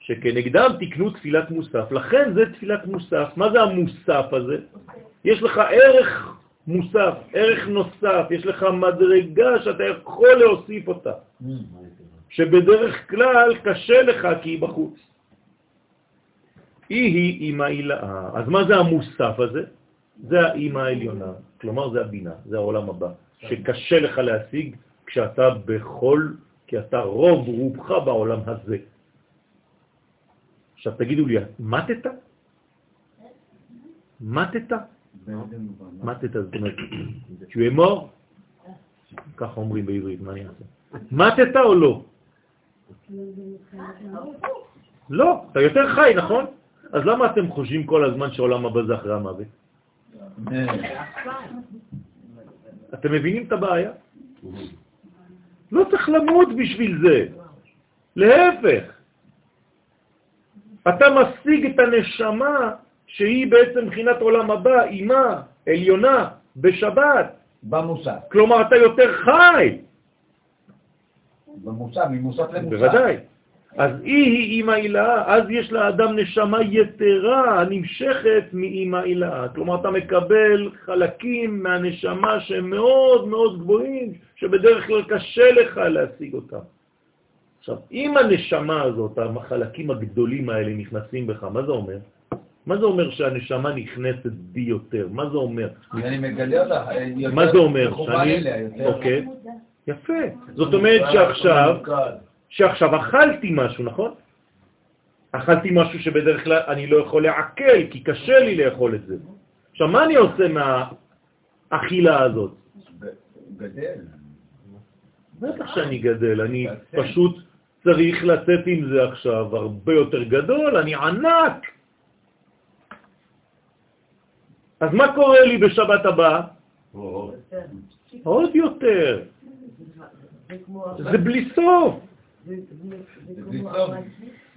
Speaker 3: שכנגדם תקנו תפילת מוסף. לכן זה תפילת מוסף. מה זה המוסף הזה? יש לך ערך מוסף, ערך נוסף, יש לך מדרגה שאתה יכול להוסיף אותה, שבדרך כלל קשה לך כי היא בחוץ. היא היא אימא הילאה. אז מה זה המוסף הזה? זה האימא העליונה, כלומר זה הבינה, זה העולם הבא, שקשה לך להשיג כשאתה בכל, כי אתה רוב רובך בעולם הזה. עכשיו תגידו לי, מתת? מתת? אומרת, tu es mort? ככה אומרים בעברית, מה אני אעשה? מתת או לא? לא, אתה יותר חי, נכון? אז למה אתם חושבים כל הזמן שעולם הבא זה אחרי המוות? אתם מבינים את הבעיה? לא צריך למות בשביל זה. להפך. אתה משיג את הנשמה שהיא בעצם מבחינת עולם הבא, אימה, עליונה, בשבת.
Speaker 4: במוסף.
Speaker 3: כלומר, אתה יותר חי.
Speaker 4: במוסף, ממוסף למוסף.
Speaker 3: בוודאי. אז היא היא אימא הילאה, אז יש לאדם נשמה יתרה הנמשכת מאימא הילאה. כלומר, אתה מקבל חלקים מהנשמה שהם מאוד מאוד גבוהים, שבדרך כלל קשה לך להשיג אותם. עכשיו, אם הנשמה הזאת, החלקים הגדולים האלה נכנסים בך, מה זה אומר? מה זה אומר שהנשמה נכנסת בי יותר? מה זה אומר?
Speaker 4: אני מגלה יותר
Speaker 3: מה זה אומר? שאני... אוקיי, יפה. זאת אומרת שעכשיו, שעכשיו אכלתי משהו, נכון? אכלתי משהו שבדרך כלל אני לא יכול לעכל, כי קשה לי לאכול את זה. עכשיו, מה אני עושה מהאכילה הזאת?
Speaker 4: גדל.
Speaker 3: בטח שאני גדל, אני פשוט צריך לצאת עם זה עכשיו הרבה יותר גדול, אני ענק. אז מה קורה לי בשבת הבאה? עוד יותר.
Speaker 11: זה
Speaker 3: בלי סוף.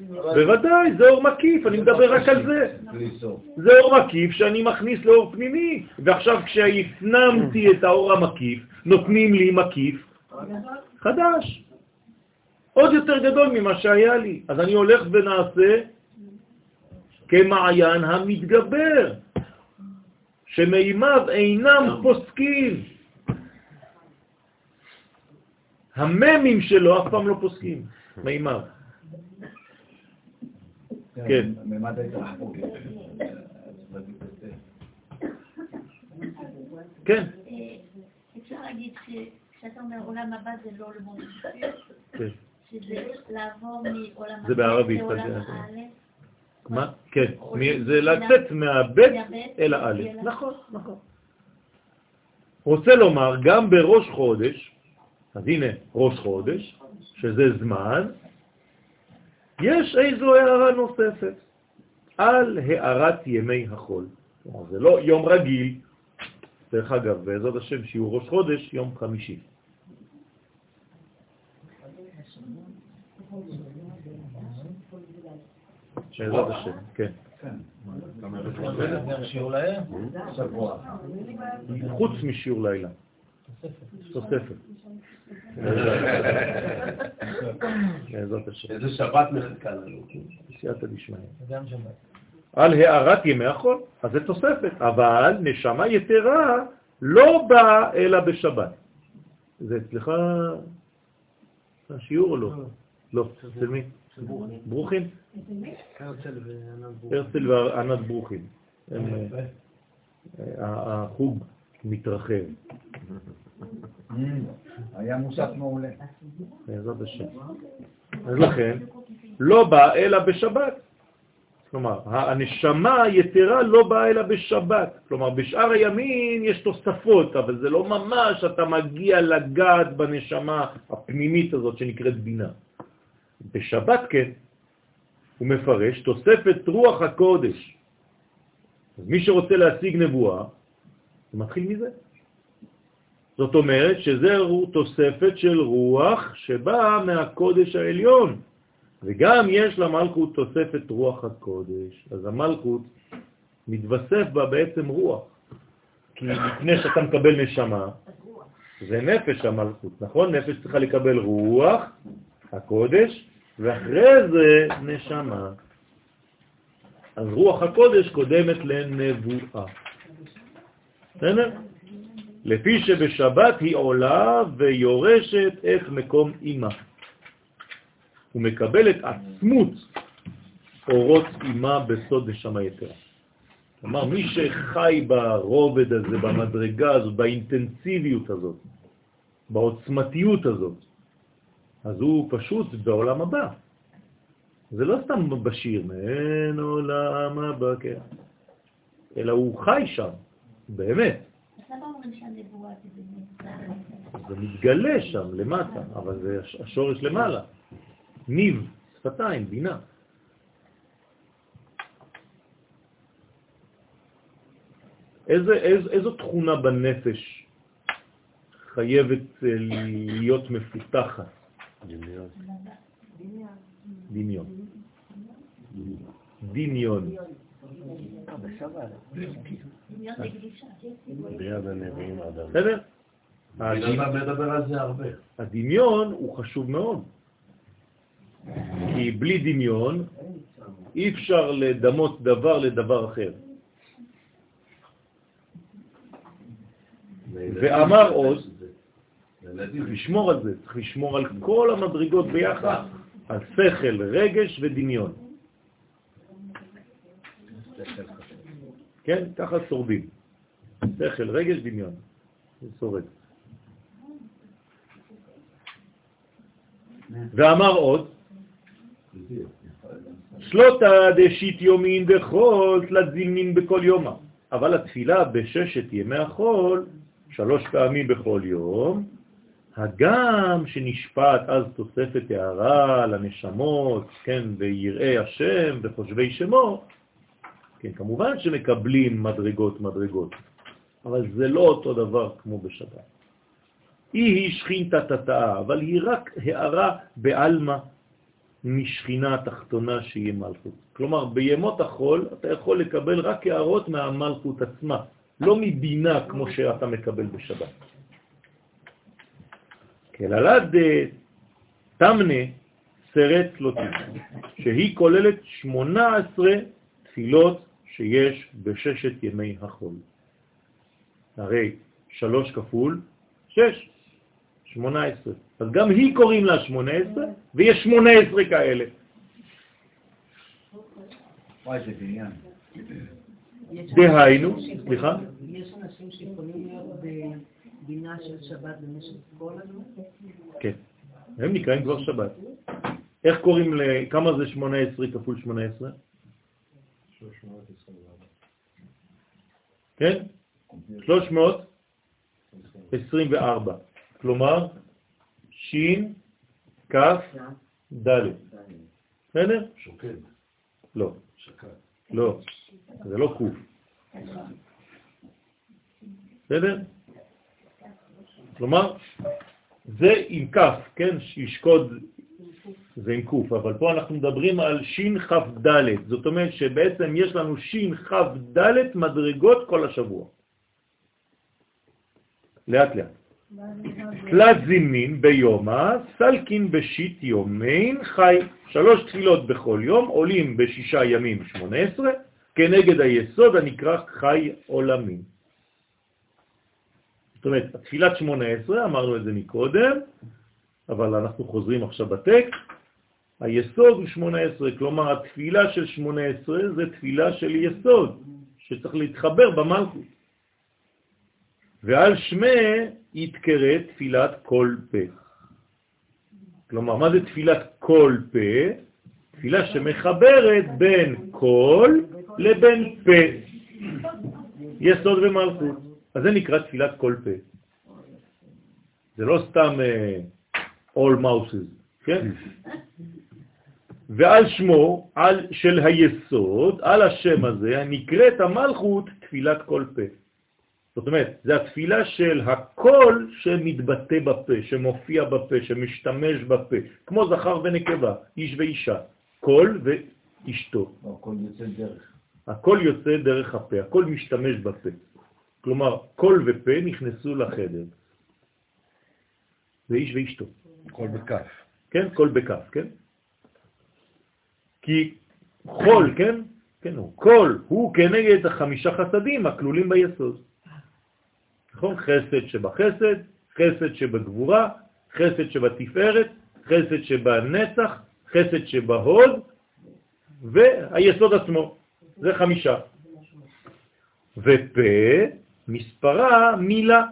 Speaker 3: בוודאי, זה אור מקיף, אני מדבר רק על זה. זה אור מקיף שאני מכניס לאור פנימי, ועכשיו כשהפנמתי את האור המקיף, נותנים לי מקיף חדש, עוד יותר גדול ממה שהיה לי. אז אני הולך ונעשה כמעיין המתגבר, שמימיו אינם פוסקים. הממים שלו אף פעם לא פוסקים, מימיו. כן. כן,
Speaker 10: אה, אפשר להגיד שכשאתה אומר עולם הבא זה לא השיפוט,
Speaker 3: כן.
Speaker 10: שזה לעבור מעולם
Speaker 3: זה בערבית,
Speaker 10: לעולם האלף.
Speaker 3: מה? כן, זה לצאת מהבית אל האלף. נכון, נכון. רוצה לומר, גם בראש חודש, אז הנה ראש חודש, שזה זמן, יש איזו הערה נוספת על הערת ימי החול. זה לא יום רגיל, דרך אגב, בעזרת השם שיעור ראש חודש, יום חמישי. בעזרת השם, כן. חוץ משיעור לילה. תוספת. בעזרת השם.
Speaker 2: איזה שבת מחכה לנו.
Speaker 3: בסייעתא דשמיא. על הערת ימי החול, אז זה תוספת, אבל נשמה יתרה לא באה אלא בשבת. זה אצלך השיעור או לא? לא. אצל מי? ברוכים?
Speaker 8: הרצל וענת
Speaker 3: ברוכים. אה, החוג מתרחב,
Speaker 4: Mm, היה מוסף מעולה.
Speaker 3: בעזרת השם. אז לכן, לא בא אלא בשבת. כלומר, הנשמה היתרה לא באה אלא בשבת. כלומר, בשאר הימים יש תוספות, אבל זה לא ממש אתה מגיע לגעת בנשמה הפנימית הזאת שנקראת בינה. בשבת כן, הוא מפרש תוספת רוח הקודש. אז מי שרוצה להשיג נבואה, זה מתחיל מזה. זאת אומרת שזה תוספת של רוח שבאה מהקודש העליון, וגם יש למלכות תוספת רוח הקודש. אז המלכות מתווסף בה בעצם רוח, כי לפני שאתה מקבל נשמה, זה נפש המלכות, נכון? נפש צריכה לקבל רוח, הקודש, ואחרי זה נשמה. אז רוח הקודש קודמת לנבואה. בסדר? לפי שבשבת היא עולה ויורשת את מקום אימה. ומקבלת עצמות אורות אימה בסוד נשמה יתרה. כלומר, מי שחי ברובד הזה, במדרגה הזאת, באינטנסיביות הזאת, בעוצמתיות הזאת, אז הוא פשוט בעולם הבא. זה לא סתם בשיר, אין עולם הבא, כן. אלא הוא חי שם, באמת.
Speaker 10: שהנבואה זה
Speaker 3: מתגלה שם למטה, אבל זה הש- השורש למעלה. ניב, שפתיים, בינה. איזה, איז, איזו תכונה בנפש חייבת אה, להיות מפותחת? דמיון. דמיון.
Speaker 10: דמיון לקדושה.
Speaker 5: ביד הנביאים אדם.
Speaker 3: בסדר? הדמיון הוא חשוב מאוד. כי בלי דמיון אי אפשר לדמות דבר לדבר אחר. ואמר עוז, צריך לשמור על זה, צריך לשמור על כל המדרגות ביחד, על שכל, רגש ודמיון. כן, ככה שורדים. שכל, רגש, דמיון. זה שורד. ואמר עוד, שלוטה דשית יומין בכל תלת זימין בכל יומה. אבל התפילה בששת ימי החול, שלוש פעמים בכל יום, הגם שנשפט אז תוספת הערה לנשמות, כן, ויראי השם וחושבי שמו, כן, כמובן שמקבלים מדרגות מדרגות, אבל זה לא אותו דבר כמו בשבת. היא היא שכינתה תתאה, אבל היא רק הערה בעלמא משכינה התחתונה שהיא מלכות. כלומר, בימות החול אתה יכול לקבל רק הערות מהמלכות עצמה, לא מבינה כמו שאתה מקבל בשבת. כללת תמנה סרט לוטית, שהיא כוללת 18 תפילות שיש בששת ימי החול. הרי שלוש כפול שש, 18. אז גם היא קוראים לה 18, ויש 18 כאלה.
Speaker 4: וואי, זה בניין.
Speaker 3: דהיינו, סליחה?
Speaker 11: יש אנשים שיכולים להיות בבינה של שבת במשך כל הזמן?
Speaker 3: כן, הם נקראים כבר שבת. איך קוראים, ל... כמה זה 18 כפול 18?
Speaker 1: 324.
Speaker 3: כן? 324. כלומר, שין, כף, ד'. בסדר?
Speaker 2: שוקד.
Speaker 3: לא.
Speaker 2: שקד.
Speaker 3: לא, זה לא קוף. בסדר? כלומר, זה עם כף, כן? שישקוד זה עם קוף, אבל פה אנחנו מדברים על שין כף ד', זאת אומרת שבעצם יש לנו שין כף ד' מדרגות כל השבוע. לאט לאט. תלת זימין ביומה, סלקין בשיט יומין חי. שלוש תפילות בכל יום, עולים בשישה ימים 18, כנגד היסוד הנקרא חי עולמי. זאת אומרת, תפילת 18, אמרנו את זה מקודם, אבל אנחנו חוזרים עכשיו בטקסט, היסוד הוא 18, כלומר התפילה של 18 זה תפילה של יסוד, שצריך להתחבר במלכות. ועל שמי יתקרא תפילת כל פה. כלומר, מה זה תפילת כל פה? תפילה שמחברת בין כל לבין פה. יסוד ומלכות. אז זה נקרא תפילת כל פה. זה לא סתם uh, all mouses, כן? ועל שמו, על, של היסוד, על השם הזה, נקראת המלכות תפילת כל פה. זאת אומרת, זה התפילה של הקול שמתבטא בפה, שמופיע בפה, שמשתמש בפה, כמו זכר ונקבה, איש ואישה, קול ואשתו.
Speaker 4: הכל יוצא דרך.
Speaker 3: הכל יוצא דרך הפה, הכל משתמש בפה. כלומר, קול ופה נכנסו לחדר. זה איש ואשתו.
Speaker 2: קול בכף.
Speaker 3: כן, קול בכף, כן? כי חול, כן? כן, הוא קול, הוא כנגד החמישה חסדים הכלולים ביסוד. נכון? חסד שבחסד, חסד שבגבורה, חסד שבתפארת, חסד שבנצח, חסד שבהוד, והיסוד עצמו. זה חמישה. ופה, מספרה מילה,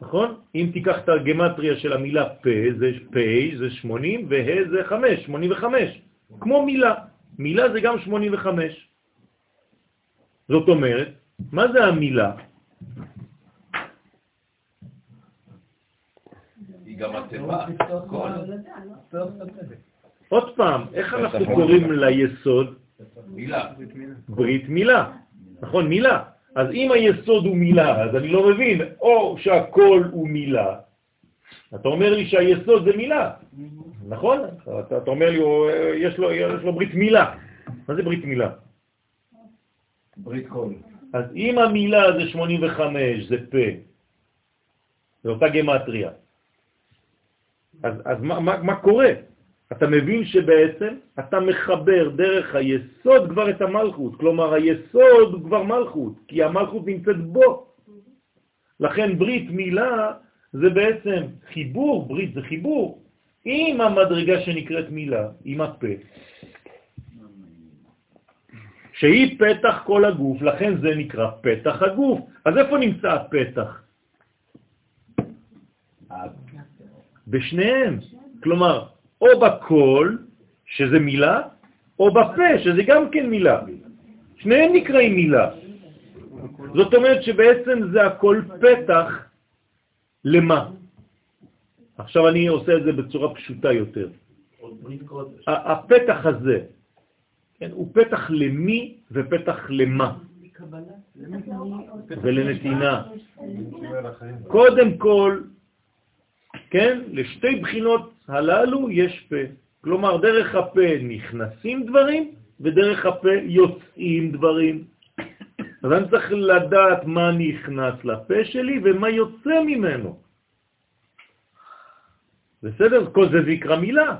Speaker 3: נכון? אם תיקח את הגמטריה של המילה פה, זה פה, זה 80, והה זה 5, 85, כמו מילה. מילה זה גם 85. זאת אומרת, מה זה המילה?
Speaker 2: גם התיבה, קול.
Speaker 3: עוד פעם, איך אנחנו קוראים ליסוד?
Speaker 2: מילה.
Speaker 3: ברית מילה. נכון, מילה. אז אם היסוד הוא מילה, אז אני לא מבין, או שהכל הוא מילה, אתה אומר לי שהיסוד זה מילה, נכון? אתה, אתה אומר לי, יש לו, יש לו ברית מילה. מה זה ברית מילה?
Speaker 4: ברית קול.
Speaker 3: אז אם המילה זה 85, זה פה, זה אותה גמטריה, אז, אז מה, מה, מה קורה? אתה מבין שבעצם אתה מחבר דרך היסוד כבר את המלכות, כלומר היסוד הוא כבר מלכות, כי המלכות נמצאת בו. לכן ברית מילה זה בעצם חיבור, ברית זה חיבור, עם המדרגה שנקראת מילה, עם הפה, שהיא פתח כל הגוף, לכן זה נקרא פתח הגוף. אז איפה נמצא הפתח? בשניהם. כלומר, או בקול, שזה מילה, או בפה, שזה גם כן מילה. שניהם נקראים מילה. זאת אומרת שבעצם זה הכל פתח למה? עכשיו אני עושה את זה בצורה פשוטה יותר. הפתח הזה, כן, הוא פתח למי ופתח למה. ולנתינה. קודם כל, כן, לשתי בחינות הללו יש פה. כלומר, דרך הפה נכנסים דברים, ודרך הפה יוצאים דברים. אז אני צריך לדעת מה נכנס לפה שלי ומה יוצא ממנו. בסדר? כל זה זה נקרא מילה.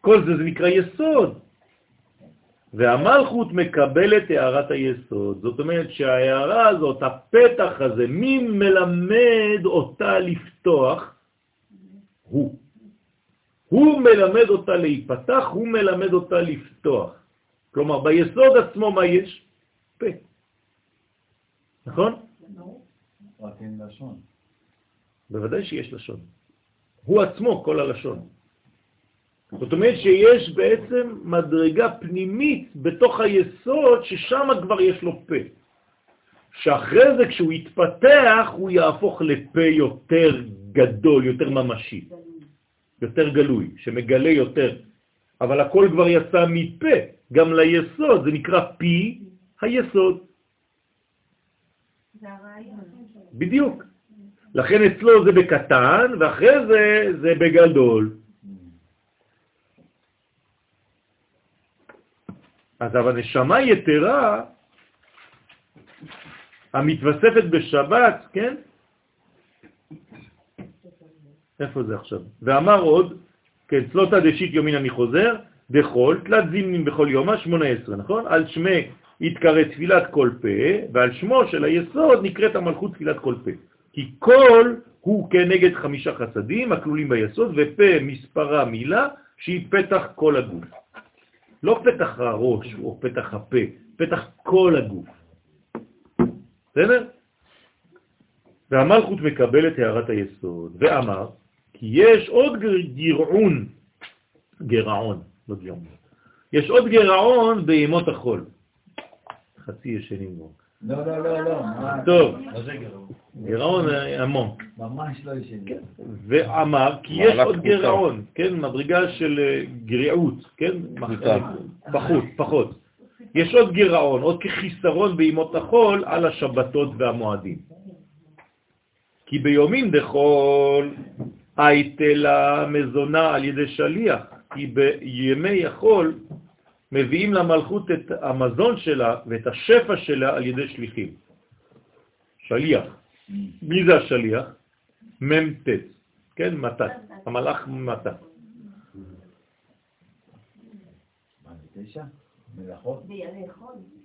Speaker 3: כל זה זה נקרא יסוד. והמלכות מקבלת הערת היסוד. זאת אומרת שההערה הזאת, הפתח הזה, מי מלמד אותה לפתוח? הוא. הוא מלמד אותה להיפתח, הוא מלמד אותה לפתוח. כלומר, ביסוד עצמו מה יש? פה. נכון?
Speaker 4: רק אין לשון.
Speaker 3: בוודאי שיש לשון. הוא עצמו כל הלשון. זאת אומרת שיש בעצם מדרגה פנימית בתוך היסוד ששם כבר יש לו פה. שאחרי זה כשהוא יתפתח הוא יהפוך לפה יותר גדול, יותר ממשי, יותר גלוי, שמגלה יותר. אבל הכל כבר יצא מפה, גם ליסוד, זה נקרא פי היסוד. בדיוק. לכן אצלו זה בקטן, ואחרי זה זה בגדול. אז אבל נשמה יתרה, המתווספת בשבת, כן? איפה זה עכשיו? ואמר עוד, כן, צלוטה דשית יומין אני חוזר, בכל, תלת זימנים בכל יומה, 18, נכון? על שמי יתקרא תפילת כל פה, ועל שמו של היסוד נקראת המלכות תפילת כל פה. כי כל הוא כנגד חמישה חסדים הכלולים ביסוד, ופה מספרה מילה שהיא פתח כל הגוף. לא פתח הראש או פתח הפה, פתח כל הגוף. בסדר? והמלכות מקבל את הערת היסוד, ואמר, כי יש עוד גרעון, גרעון, לא גרעון, יש עוד גרעון בימות החול. חצי ישנים בו.
Speaker 4: לא, לא, לא, לא.
Speaker 3: טוב,
Speaker 8: גרעון?
Speaker 3: גירעון המון.
Speaker 4: ממש לא ישנים.
Speaker 3: ואמר כי יש עוד. גירעון, כן, מדרגה של אה, גריעות, כן. פחות, פחות. יש עוד גירעון, עוד כחיסרון בימות החול על השבתות והמועדים. כי ביומים דחול הייתלה מזונה על ידי שליח, כי בימי החול מביאים למלכות את המזון שלה ואת השפע שלה על ידי שליחים. שליח. מי זה השליח? מ"ט, כן, מתת, המלאך מתת.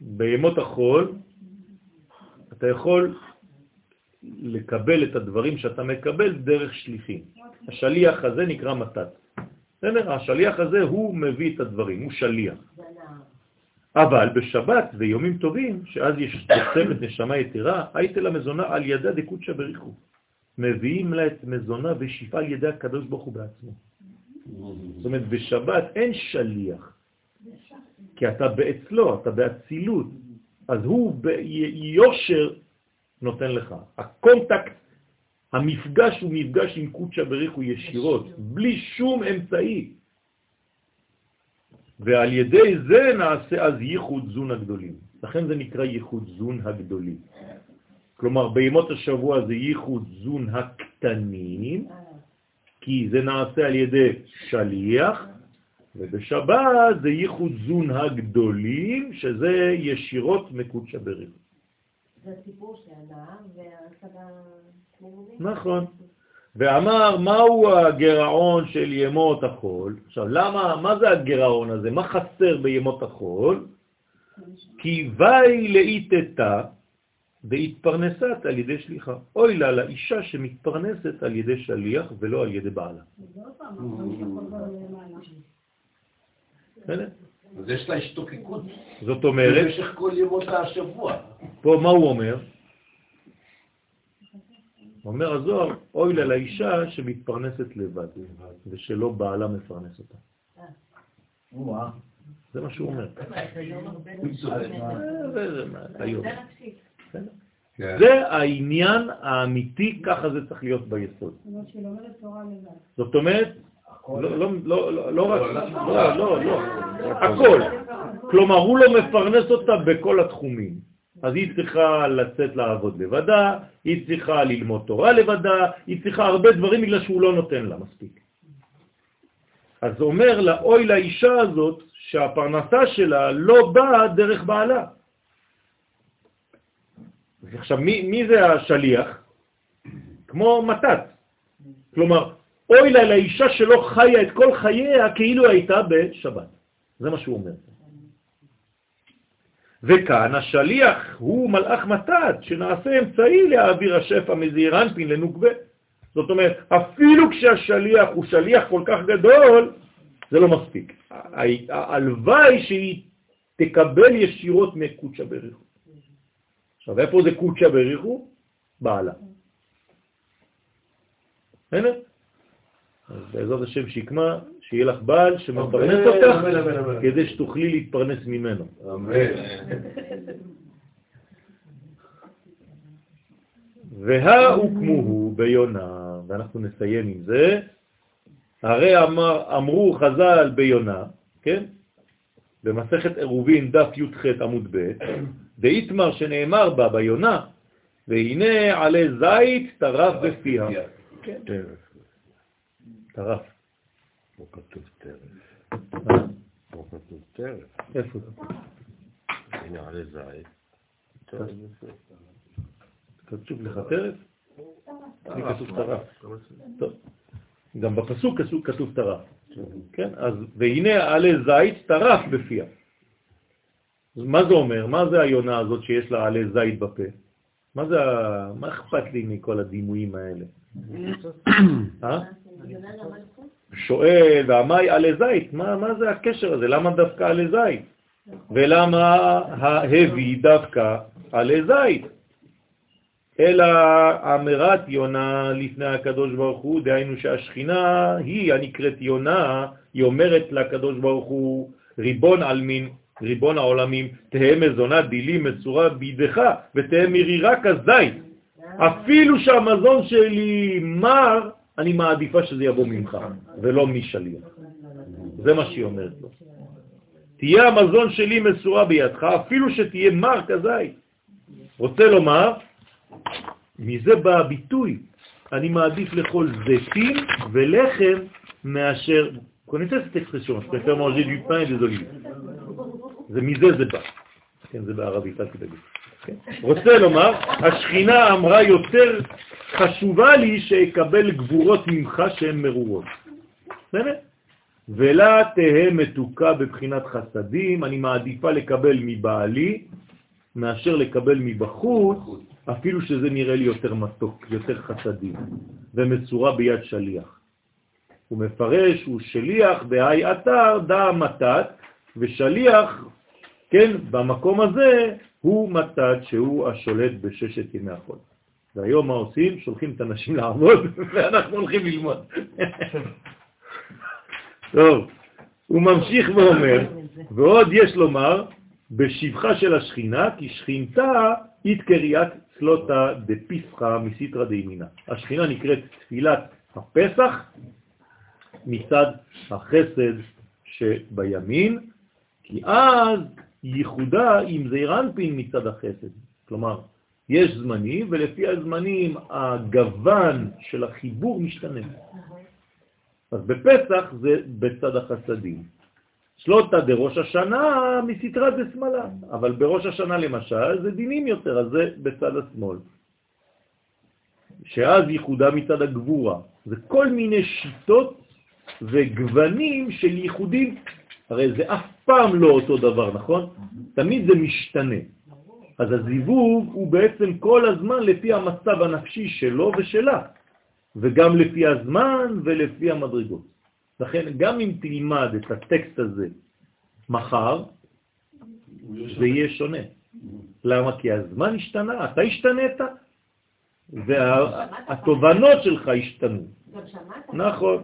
Speaker 3: בימות החול אתה יכול לקבל את הדברים שאתה מקבל דרך שליחים. השליח הזה נקרא מתת. בסדר? השליח הזה הוא מביא את הדברים, הוא שליח. אבל בשבת ויומים טובים, שאז יש תוספת נשמה יתרה, הייתה לה מזונה על ידה דקודשא בריחו. מביאים לה את מזונה ושפעה על ידי הקדוש ברוך הוא בעצמו. זאת אומרת, בשבת אין שליח, כי אתה באצלו, אתה באצילות, אז הוא ביושר נותן לך. ה contact, המפגש הוא מפגש עם קודשא בריך הוא ישירות, בלי שום אמצעי. ועל ידי זה נעשה אז ייחוד זון הגדולים. לכן זה נקרא ייחוד זון הגדולים. כלומר, בימות השבוע זה ייחוד זון הקטנים, כי זה נעשה על ידי שליח, ובשבת זה ייחוד זון הגדולים, שזה ישירות מקודשא בריחו.
Speaker 6: זה הסיפור של הנער והסבא...
Speaker 3: נכון. ואמר מהו הגירעון של ימות החול. עכשיו, למה, מה זה הגירעון הזה? מה חסר בימות החול? כי וי לאיתתה והתפרנסת על ידי שליחה. אוי לה לאישה שמתפרנסת על ידי שליח ולא על ידי בעלה.
Speaker 2: אז יש לה השתוקקות.
Speaker 3: זאת אומרת,
Speaker 2: במשך כל ימות השבוע.
Speaker 3: פה מה הוא אומר? אומר הזוהר, אוי לה לאישה שמתפרנסת לבד, ושלא בעלה מפרנס אותה. זה מה שהוא אומר. זה העניין האמיתי, ככה זה צריך להיות ביסוד. זאת אומרת, לא, לא, לא, לא, לא רק, לא, לא, לא, הכל. כלומר, הוא לא מפרנס אותה בכל התחומים. אז היא צריכה לצאת לעבוד לבדה, היא צריכה ללמוד תורה לבדה, היא צריכה הרבה דברים בגלל שהוא לא נותן לה מספיק. אז אומר לה, אוי לאישה הזאת שהפרנסה שלה לא באה דרך בעלה. עכשיו, מי, מי זה השליח? כמו מתת. כלומר, אוי לה לאישה שלא חיה את כל חייה כאילו הייתה בשבת. זה מה שהוא אומר. וכאן השליח הוא מלאך מתת, שנעשה אמצעי להעביר השפע מזעיר אנפין לנוקבה. זאת אומרת, אפילו כשהשליח הוא שליח כל כך גדול, זה לא מספיק. הלוואי שהיא תקבל ישירות מקודשא בריחו. עכשיו, איפה זה קודשא בריחו? בעלה. הנה. אז בעזרת השם שיקמה, שיהיה לך בעל שמפרנס אותך, כדי שתוכלי להתפרנס ממנו.
Speaker 2: אמן.
Speaker 3: והוקמוהו ביונה, ואנחנו נסיים עם זה, הרי אמר, אמרו חז"ל ביונה, כן? במסכת עירובין דף י"ח עמוד ב', דאיתמר שנאמר בה ביונה, והנה עלי זית טרף בפיה. טרף.
Speaker 5: פה כתוב טרף.
Speaker 3: אה?
Speaker 5: פה כתוב טרף.
Speaker 3: איפה זה?
Speaker 5: הנה עלי זית.
Speaker 3: כתוב לך טרף? לי כתוב טרף. טוב. גם בפסוק כתוב- טרף. כן, אז והנה עלי זית טרף בפיה. אז מה זה אומר? מה זה היונה הזאת שיש לה עלי זית בפה? מה זה, מה אכפת לי מכל הדימויים האלה? אה? שואל, והמאי עלי זית, מה, מה זה הקשר הזה? למה דווקא עלי זית? ולמה ההביא דווקא עלי זית? אלא אמירת יונה לפני הקדוש ברוך הוא, דהיינו שהשכינה היא הנקראת יונה, היא אומרת לקדוש ברוך הוא, ריבון עלמין, ריבון העולמים, תהא מזונה דילי מסורה בידך, ותהא מרירה כזית. אפילו שהמזון שלי מר, אני מעדיפה שזה יבוא ממך, ולא משליח. זה מה שהיא אומרת לו. תהיה המזון שלי מסורה בידך, אפילו שתהיה מר כזית. רוצה לומר, מזה בא הביטוי, אני מעדיף לאכול זיתים ולחם מאשר... manger du pain et des olives. זה מזה זה בא. כן, זה בערבית, אל תדאגו. כן? רוצה לומר, השכינה אמרה יותר חשובה לי שאקבל גבורות ממך שהן מרורות. בסדר? ולה תהא מתוקה בבחינת חסדים, אני מעדיפה לקבל מבעלי מאשר לקבל מבחוץ, אפילו שזה נראה לי יותר מתוק, יותר חסדים, ומצורה ביד שליח. הוא מפרש, הוא שליח בהי אתר דא מתת, ושליח, כן, במקום הזה הוא מתת שהוא השולט בששת ימי החול. והיום מה עושים? שולחים את האנשים לעבוד, ואנחנו הולכים ללמוד. טוב, הוא ממשיך ואומר, ועוד יש לומר, בשבחה של השכינה, כי שכינתה התקריית צלותה דפיסחה מסיטרא דימינה. השכינה נקראת תפילת הפסח מצד החסד שבימין, כי אז ייחודה עם זעיר אנפין מצד החסד. כלומר, יש זמנים, ולפי הזמנים הגוון של החיבור משתנה. אז בפסח זה בצד החסדים. שלוטה דראש השנה מסתרה דשמאלה, אבל בראש השנה למשל זה דינים יותר, אז זה בצד השמאל. שאז ייחודה מצד הגבורה. זה כל מיני שיטות וגוונים של ייחודים. הרי זה אף פעם לא אותו דבר, נכון? תמיד זה משתנה. אז הזיווג הוא בעצם כל הזמן לפי המצב הנפשי שלו ושלה, וגם לפי הזמן ולפי המדרגות. לכן גם אם תלמד את הטקסט הזה מחר, זה יהיה שונה. למה? כי הזמן השתנה, אתה השתנית, והתובנות שלך השתנו. נכון.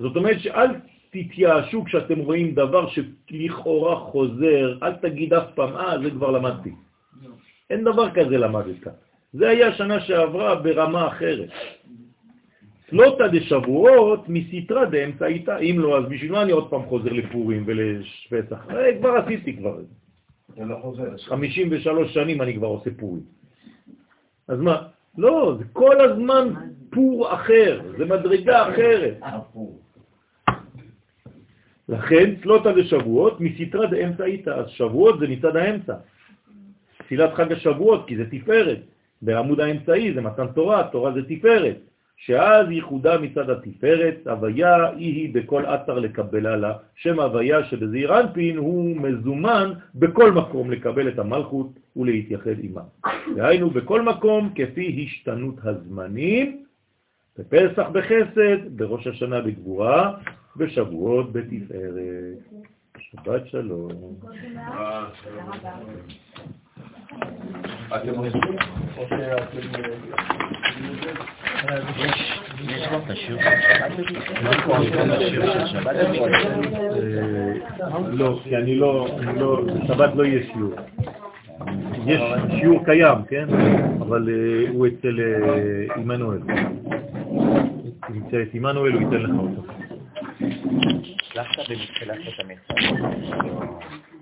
Speaker 3: זאת אומרת שאל תתייאשו כשאתם רואים דבר שלכאורה חוזר, אל תגיד אף פעם, אה, זה כבר למדתי. אין דבר כזה למדת. זה היה שנה שעברה ברמה אחרת. סלוטה דשבועות מסתרה דאמצע איתה, אם לא, אז בשביל מה אני עוד פעם חוזר לפורים ולפסח? אה, כבר עשיתי כבר.
Speaker 2: זה לא חוזר.
Speaker 3: 53 שנים אני כבר עושה פורים. אז מה? לא, זה כל הזמן פור אחר, זה מדרגה אחרת. לכן צלותה ושבועות מסתרה דאמצע איתה, אז שבועות זה מצד האמצע. תפילת חג השבועות, כי זה תפארת. בעמוד האמצעי זה מתן תורה, תורה זה תפארת. שאז ייחודה מצד התפארת, הוויה היא בכל אתר לקבלה לה, שם הוויה שבזעיר אנפין הוא מזומן בכל מקום לקבל את המלכות ולהתייחד עימה. והיינו בכל מקום כפי השתנות הזמנים, בפסח בחסד, בראש השנה בגבורה, בשבועות בתפארת. שבת שלום.
Speaker 7: יש כבר את של שבת?
Speaker 3: לא, כי אני לא, בשבת לא יהיה שיעור. יש שיעור קיים, כן? אבל אה, הוא אצל אה, עמנואל. תמצא את עמנואל, הוא ייתן לך אותו.
Speaker 7: Plaza de Miguel Ángel también.